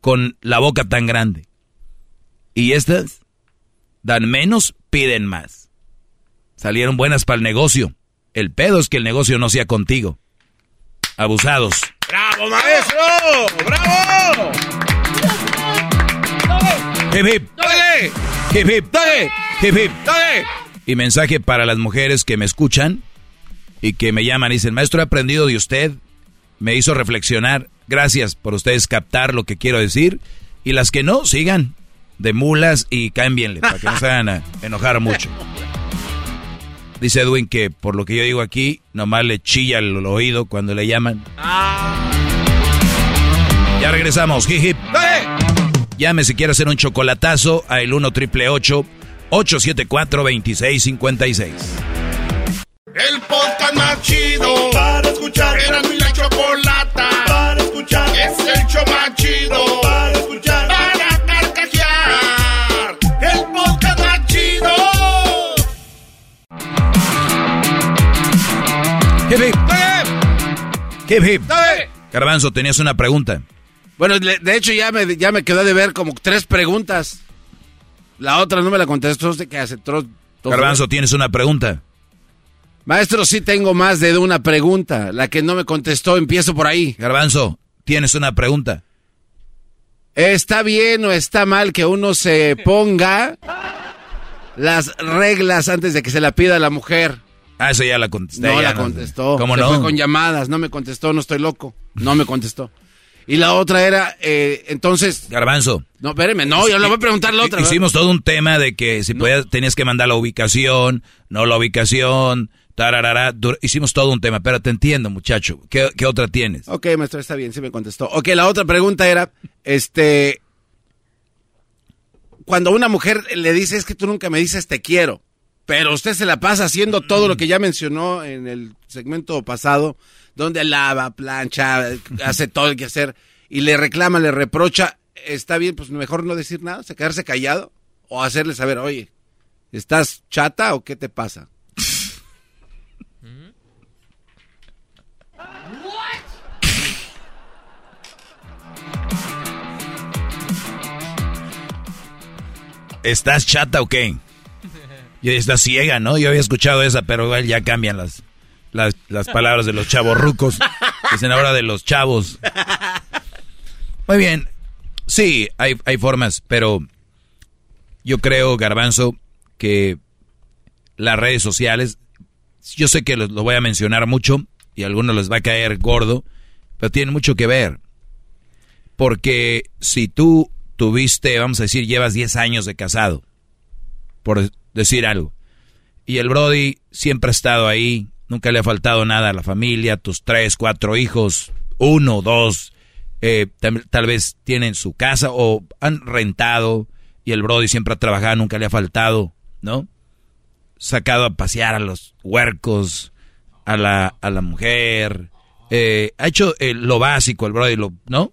con la boca tan grande. Y estas dan menos, piden más. Salieron buenas para el negocio. El pedo es que el negocio no sea contigo. Abusados. ¡Bravo, maestro! ¡Bravo! Hip hip. Hip hip. Hip hip. Y mensaje para las mujeres que me escuchan y que me llaman y dicen, maestro, he aprendido de usted, me hizo reflexionar. Gracias por ustedes captar lo que quiero decir. Y las que no, sigan de mulas y cámbienle para que no se hagan a enojar mucho. Dice Edwin que por lo que yo digo aquí, nomás le chilla el oído cuando le llaman. Ya regresamos, hip hip. Llame si quiere hacer un chocolatazo a el 1 triple 874 2656. El podcast más chido para escuchar. Era mi la chocolata para escuchar. Es el show más chido para escuchar. Para carcajear. El podcast más chido. Hip hip. Hip hip. Garbanzo, tenías una pregunta. Bueno, de hecho ya me, ya me quedó de ver como tres preguntas. La otra no me la contestó usted que todo- Garbanzo, tienes una pregunta. Maestro, sí tengo más de una pregunta. La que no me contestó, empiezo por ahí. Garbanzo, tienes una pregunta. ¿Está bien o está mal que uno se ponga las reglas antes de que se la pida a la mujer? Ah, eso ya la contesté. No ya la contestó. ¿Cómo Se no? fue con llamadas, no me contestó, no estoy loco. No me contestó. Y la otra era, eh, entonces... Garbanzo. No, espéreme, no, yo le voy a preguntar la otra. Hicimos todo un tema de que si podías, tenías que mandar la ubicación, no la ubicación, tararara. Hicimos todo un tema, pero te entiendo, muchacho. ¿Qué, qué otra tienes? Ok, maestro, está bien, sí me contestó. Ok, la otra pregunta era, este... Cuando una mujer le dice, es que tú nunca me dices te quiero, pero usted se la pasa haciendo todo lo que ya mencionó en el segmento pasado, donde lava, plancha, hace todo el que hacer, y le reclama, le reprocha, está bien, pues mejor no decir nada, se quedarse callado, o hacerle saber, oye, ¿estás chata o qué te pasa? ¿Estás chata o qué? Y estás ciega, ¿no? Yo había escuchado esa, pero igual ya cambian las, las, las palabras de los chavos rucos. Dicen ahora de los chavos. Muy bien. Sí, hay, hay formas, pero yo creo, Garbanzo, que las redes sociales yo sé que lo, lo voy a mencionar mucho y a algunos les va a caer gordo, pero tiene mucho que ver. Porque si tú tuviste, vamos a decir, llevas 10 años de casado, por decir algo, y el Brody siempre ha estado ahí, nunca le ha faltado nada a la familia, tus tres, cuatro hijos, uno, dos, eh, tal, vez tienen su casa o han rentado y el Brody siempre ha trabajado, nunca le ha faltado, ¿no? Sacado a pasear a los huercos, a la, a la mujer, eh, ha hecho eh, lo básico el Brody, lo, ¿no?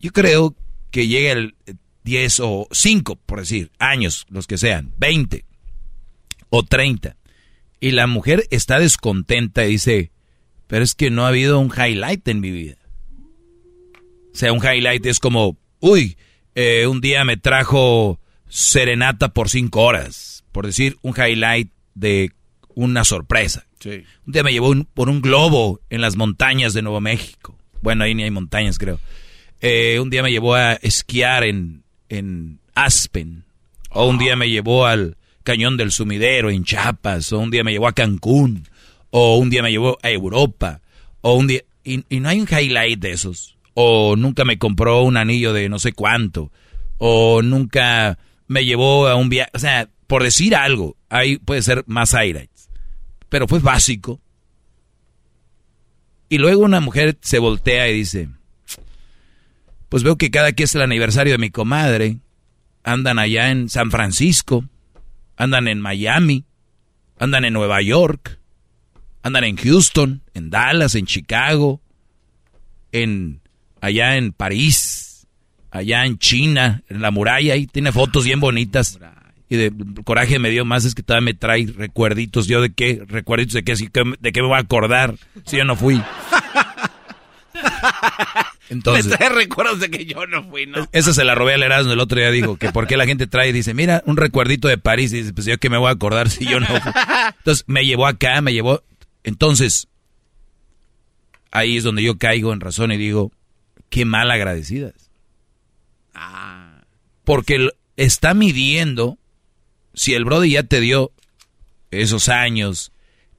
Yo creo que llega el 10 o 5, por decir, años, los que sean, 20 o 30. Y la mujer está descontenta y dice, pero es que no ha habido un highlight en mi vida. O sea, un highlight es como, uy, eh, un día me trajo serenata por cinco horas, por decir un highlight de una sorpresa. Un día me llevó un- por un globo en las montañas de Nuevo México. Bueno, ahí ni hay montañas, creo. Eh, un día me llevó a esquiar en, en Aspen. O un día me llevó al Cañón del Sumidero en Chiapas. O un día me llevó a Cancún. O un día me llevó a Europa. O un día... Y, y no hay un highlight de esos. O nunca me compró un anillo de no sé cuánto. O nunca me llevó a un viaje. O sea, por decir algo, ahí puede ser más highlights. Pero fue básico. Y luego una mujer se voltea y dice, pues veo que cada que es el aniversario de mi comadre, andan allá en San Francisco, andan en Miami, andan en Nueva York, andan en Houston, en Dallas, en Chicago, en allá en París, allá en China, en la muralla, y tiene fotos bien bonitas. Y de coraje me dio más es que todavía me trae recuerditos. ¿Yo de qué? ¿Recuerditos de qué? ¿De qué me voy a acordar si yo no fui? Entonces, Me trae recuerdos de que yo no fui, ¿no? esa se la robé al Erasmo el otro día, dijo que por qué la gente trae, dice, mira, un recuerdito de París, y dice, pues yo que me voy a acordar si yo no fui. Entonces me llevó acá, me llevó, entonces, ahí es donde yo caigo en razón y digo, qué mal agradecidas. Porque l- está midiendo si el Brody ya te dio esos años,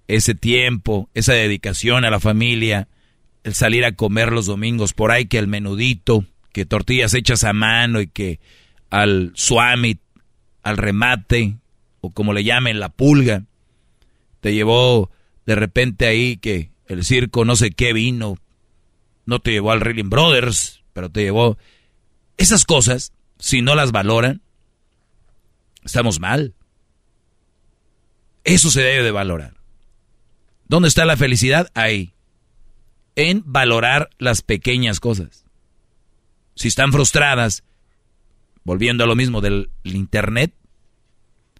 ese tiempo, esa dedicación a la familia, el salir a comer los domingos por ahí, que el menudito, que tortillas hechas a mano y que al suami, al remate, o como le llamen, la pulga, te llevó de repente ahí que el circo no sé qué vino, no te llevó al Reeling Brothers, pero te llevó... Esas cosas, si no las valoran, estamos mal. Eso se debe de valorar. ¿Dónde está la felicidad? Ahí. En valorar las pequeñas cosas. Si están frustradas, volviendo a lo mismo del Internet,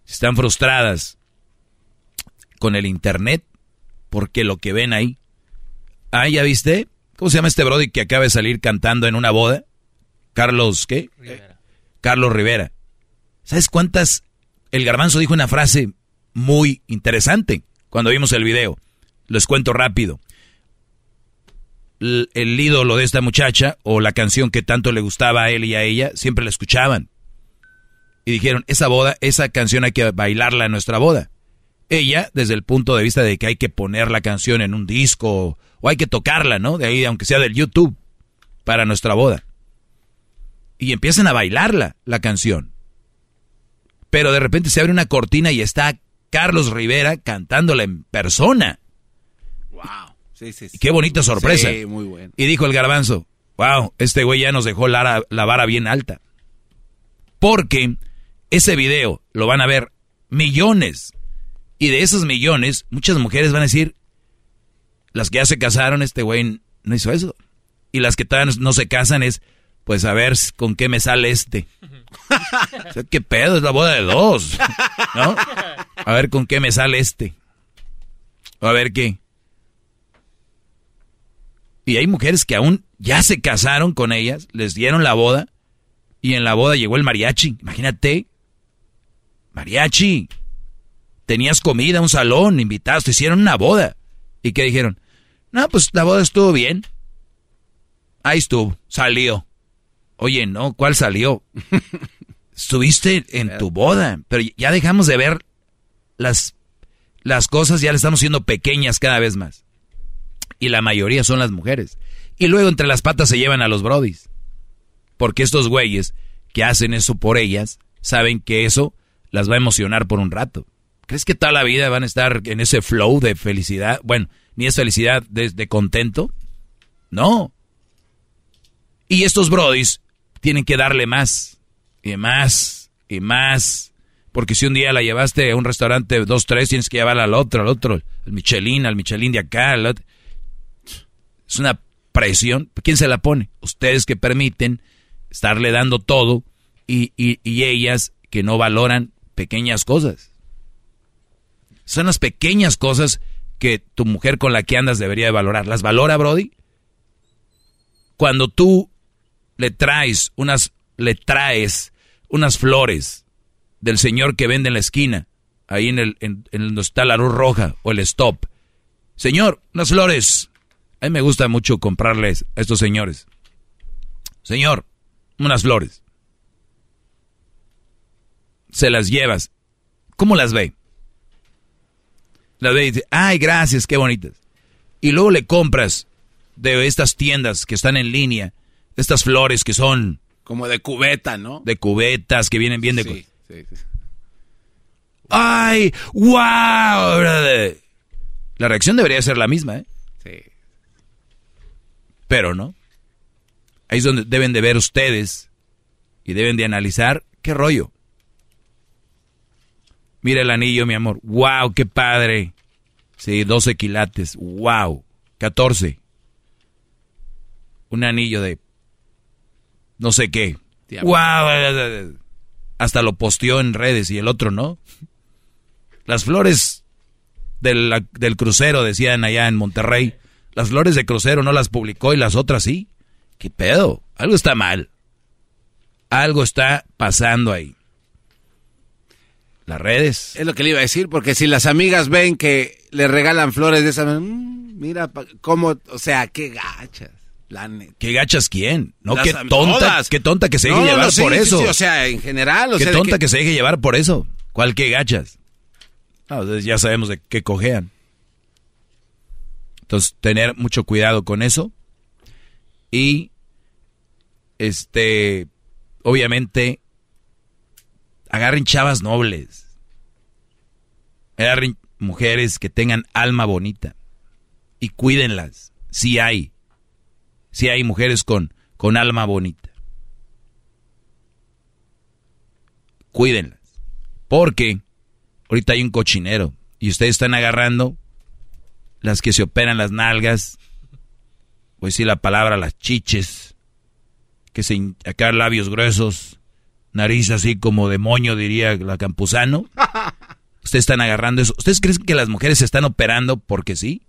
si están frustradas con el Internet, porque lo que ven ahí. Ah, ¿ya viste? ¿Cómo se llama este Brody que acaba de salir cantando en una boda? Carlos, ¿qué? Carlos Rivera. ¿Sabes cuántas? El garbanzo dijo una frase muy interesante cuando vimos el video. Les cuento rápido. El ídolo de esta muchacha o la canción que tanto le gustaba a él y a ella, siempre la escuchaban. Y dijeron, esa boda, esa canción hay que bailarla en nuestra boda. Ella, desde el punto de vista de que hay que poner la canción en un disco o, hay que tocarla, ¿no? De ahí, aunque sea del YouTube, para nuestra boda. Y empiezan a bailarla, la canción. Pero de repente se abre una cortina y está Carlos Rivera cantándola en persona. Sí, sí, sí. Y qué bonita sorpresa. Sí, muy bueno. Y dijo el garbanzo, wow, este güey ya nos dejó la, la vara bien alta. Porque ese video lo van a ver millones. Y de esos millones, muchas mujeres van a decir, las que ya se casaron, este güey no hizo eso. Y las que todavía no se casan es, pues a ver con qué me sale este. O sea, ¿Qué pedo? Es la boda de dos. ¿No? A ver con qué me sale este. A ver qué. Y hay mujeres que aún ya se casaron con ellas, les dieron la boda y en la boda llegó el mariachi. Imagínate. Mariachi. Tenías comida, un salón, invitados, te hicieron una boda. ¿Y qué dijeron? No, pues la boda estuvo bien. Ahí estuvo, salió. Oye, no, ¿cuál salió? Estuviste en tu boda, pero ya dejamos de ver las las cosas ya le estamos siendo pequeñas cada vez más. Y la mayoría son las mujeres. Y luego entre las patas se llevan a los brodis. Porque estos güeyes que hacen eso por ellas saben que eso las va a emocionar por un rato. ¿Crees que toda la vida van a estar en ese flow de felicidad? Bueno, ni es felicidad, de, contento. No. Y estos brodis tienen que darle más, y más, y más. Porque si un día la llevaste a un restaurante dos, tres, tienes que llevarla al otro, al otro, al Michelin, al Michelin de acá. Al otro. Es una presión. ¿Quién se la pone? Ustedes que permiten estarle dando todo y, y, y ellas que no valoran pequeñas cosas. Son las pequeñas cosas que tu mujer con la que andas debería de valorar. ¿Las valora, Brody? Cuando tú le traes unas, le traes unas flores del señor que vende en la esquina, ahí en el, en, en donde está la luz roja o el stop. Señor, unas flores. A mí me gusta mucho comprarles a estos señores. Señor, unas flores. Se las llevas. ¿Cómo las ve? Las ve y dice, ay, gracias, qué bonitas. Y luego le compras de estas tiendas que están en línea, estas flores que son... Como de cubeta, ¿no? De cubetas que vienen bien de... Sí, sí, sí. ¡Ay! ¡Wow! La reacción debería ser la misma, ¿eh? Sí. Pero no. Ahí es donde deben de ver ustedes y deben de analizar qué rollo. Mira el anillo, mi amor. ¡Wow! ¡Qué padre! Sí, 12 quilates. ¡Wow! 14. Un anillo de no sé qué. ¡Wow! Hasta lo posteó en redes y el otro no. Las flores del, del crucero, decían allá en Monterrey. Las flores de crucero no las publicó y las otras sí. ¿Qué pedo? Algo está mal. Algo está pasando ahí. Las redes. Es lo que le iba a decir, porque si las amigas ven que le regalan flores de esa, mmm, mira cómo, o sea, qué gachas. La. ¿Qué gachas quién? No, Las qué tonta, todas. qué tonta que se deje No, llevar no, sí, por sí, eso. sí, o sea, en general, o qué sea, tonta que- que... se deje llevar por eso. ¿Cuál qué gachas? No, entonces ya sabemos de qué cojean. Entonces, tener mucho cuidado con eso. Y, este, obviamente, agarren chavas nobles. Agarren mujeres que tengan alma bonita. Y cuídenlas. Si hay. Si hay mujeres con, con alma bonita. Cuídenlas. Porque ahorita hay un cochinero. Y ustedes están agarrando las que se operan las nalgas. Voy a decir la palabra, las chiches. Que se acá labios gruesos. Nariz así como de moño, diría la campuzano. Ustedes están agarrando eso. ¿Ustedes creen que las mujeres se están operando porque sí?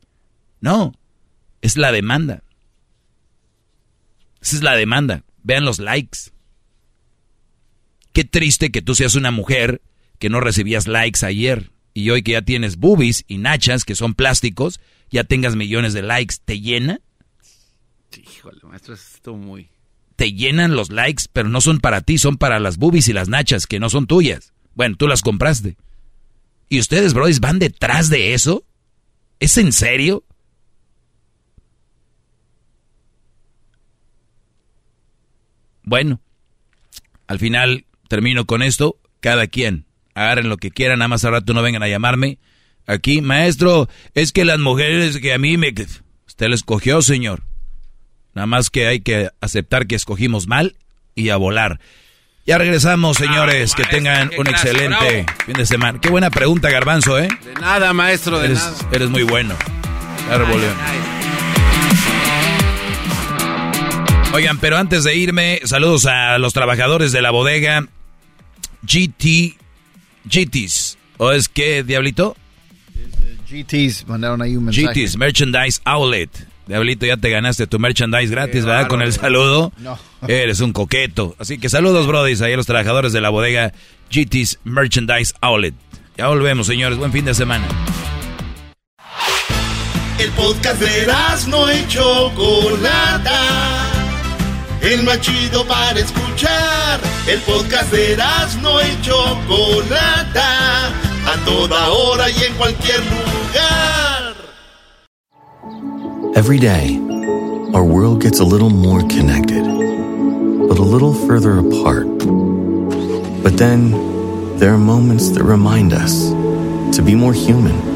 No. Es la demanda. Esa es la demanda. Vean los likes. Qué triste que tú seas una mujer que no recibías likes ayer y hoy que ya tienes boobies y nachas que son plásticos, ya tengas millones de likes. ¿Te llena? Híjole, maestro, esto muy... Te llenan los likes, pero no son para ti, son para las boobies y las nachas que no son tuyas. Bueno, tú las compraste. ¿Y ustedes, brothers, van detrás de eso? ¿Es en serio? Bueno, al final termino con esto. Cada quien, agarren lo que quieran, nada más al rato no vengan a llamarme. Aquí, maestro, es que las mujeres que a mí me... Usted lo escogió, señor. Nada más que hay que aceptar que escogimos mal y a volar. Ya regresamos, señores. que tengan un clase, excelente bravo. fin de semana. Qué buena pregunta, Garbanzo, ¿eh? De nada, maestro, de Eres, nada. eres muy bueno. Oigan, pero antes de irme, saludos a los trabajadores de la bodega GT, GTs. ¿O es que, Diablito? GTs mandaron ahí un mensaje. GTs, Merchandise Outlet. Diablito, ya te ganaste tu merchandise gratis, Qué ¿verdad? Con el saludo. No. Eres un coqueto. Así que saludos, brodis, ahí a los trabajadores de la bodega GTs Merchandise Outlet. Ya volvemos, señores. Buen fin de semana. El podcast de no y Chocolata. El más chido para escuchar. El podcast de no y Chocolata. a toda hora y en cualquier lugar. Every day, our world gets a little more connected, but a little further apart. But then, there are moments that remind us to be more human.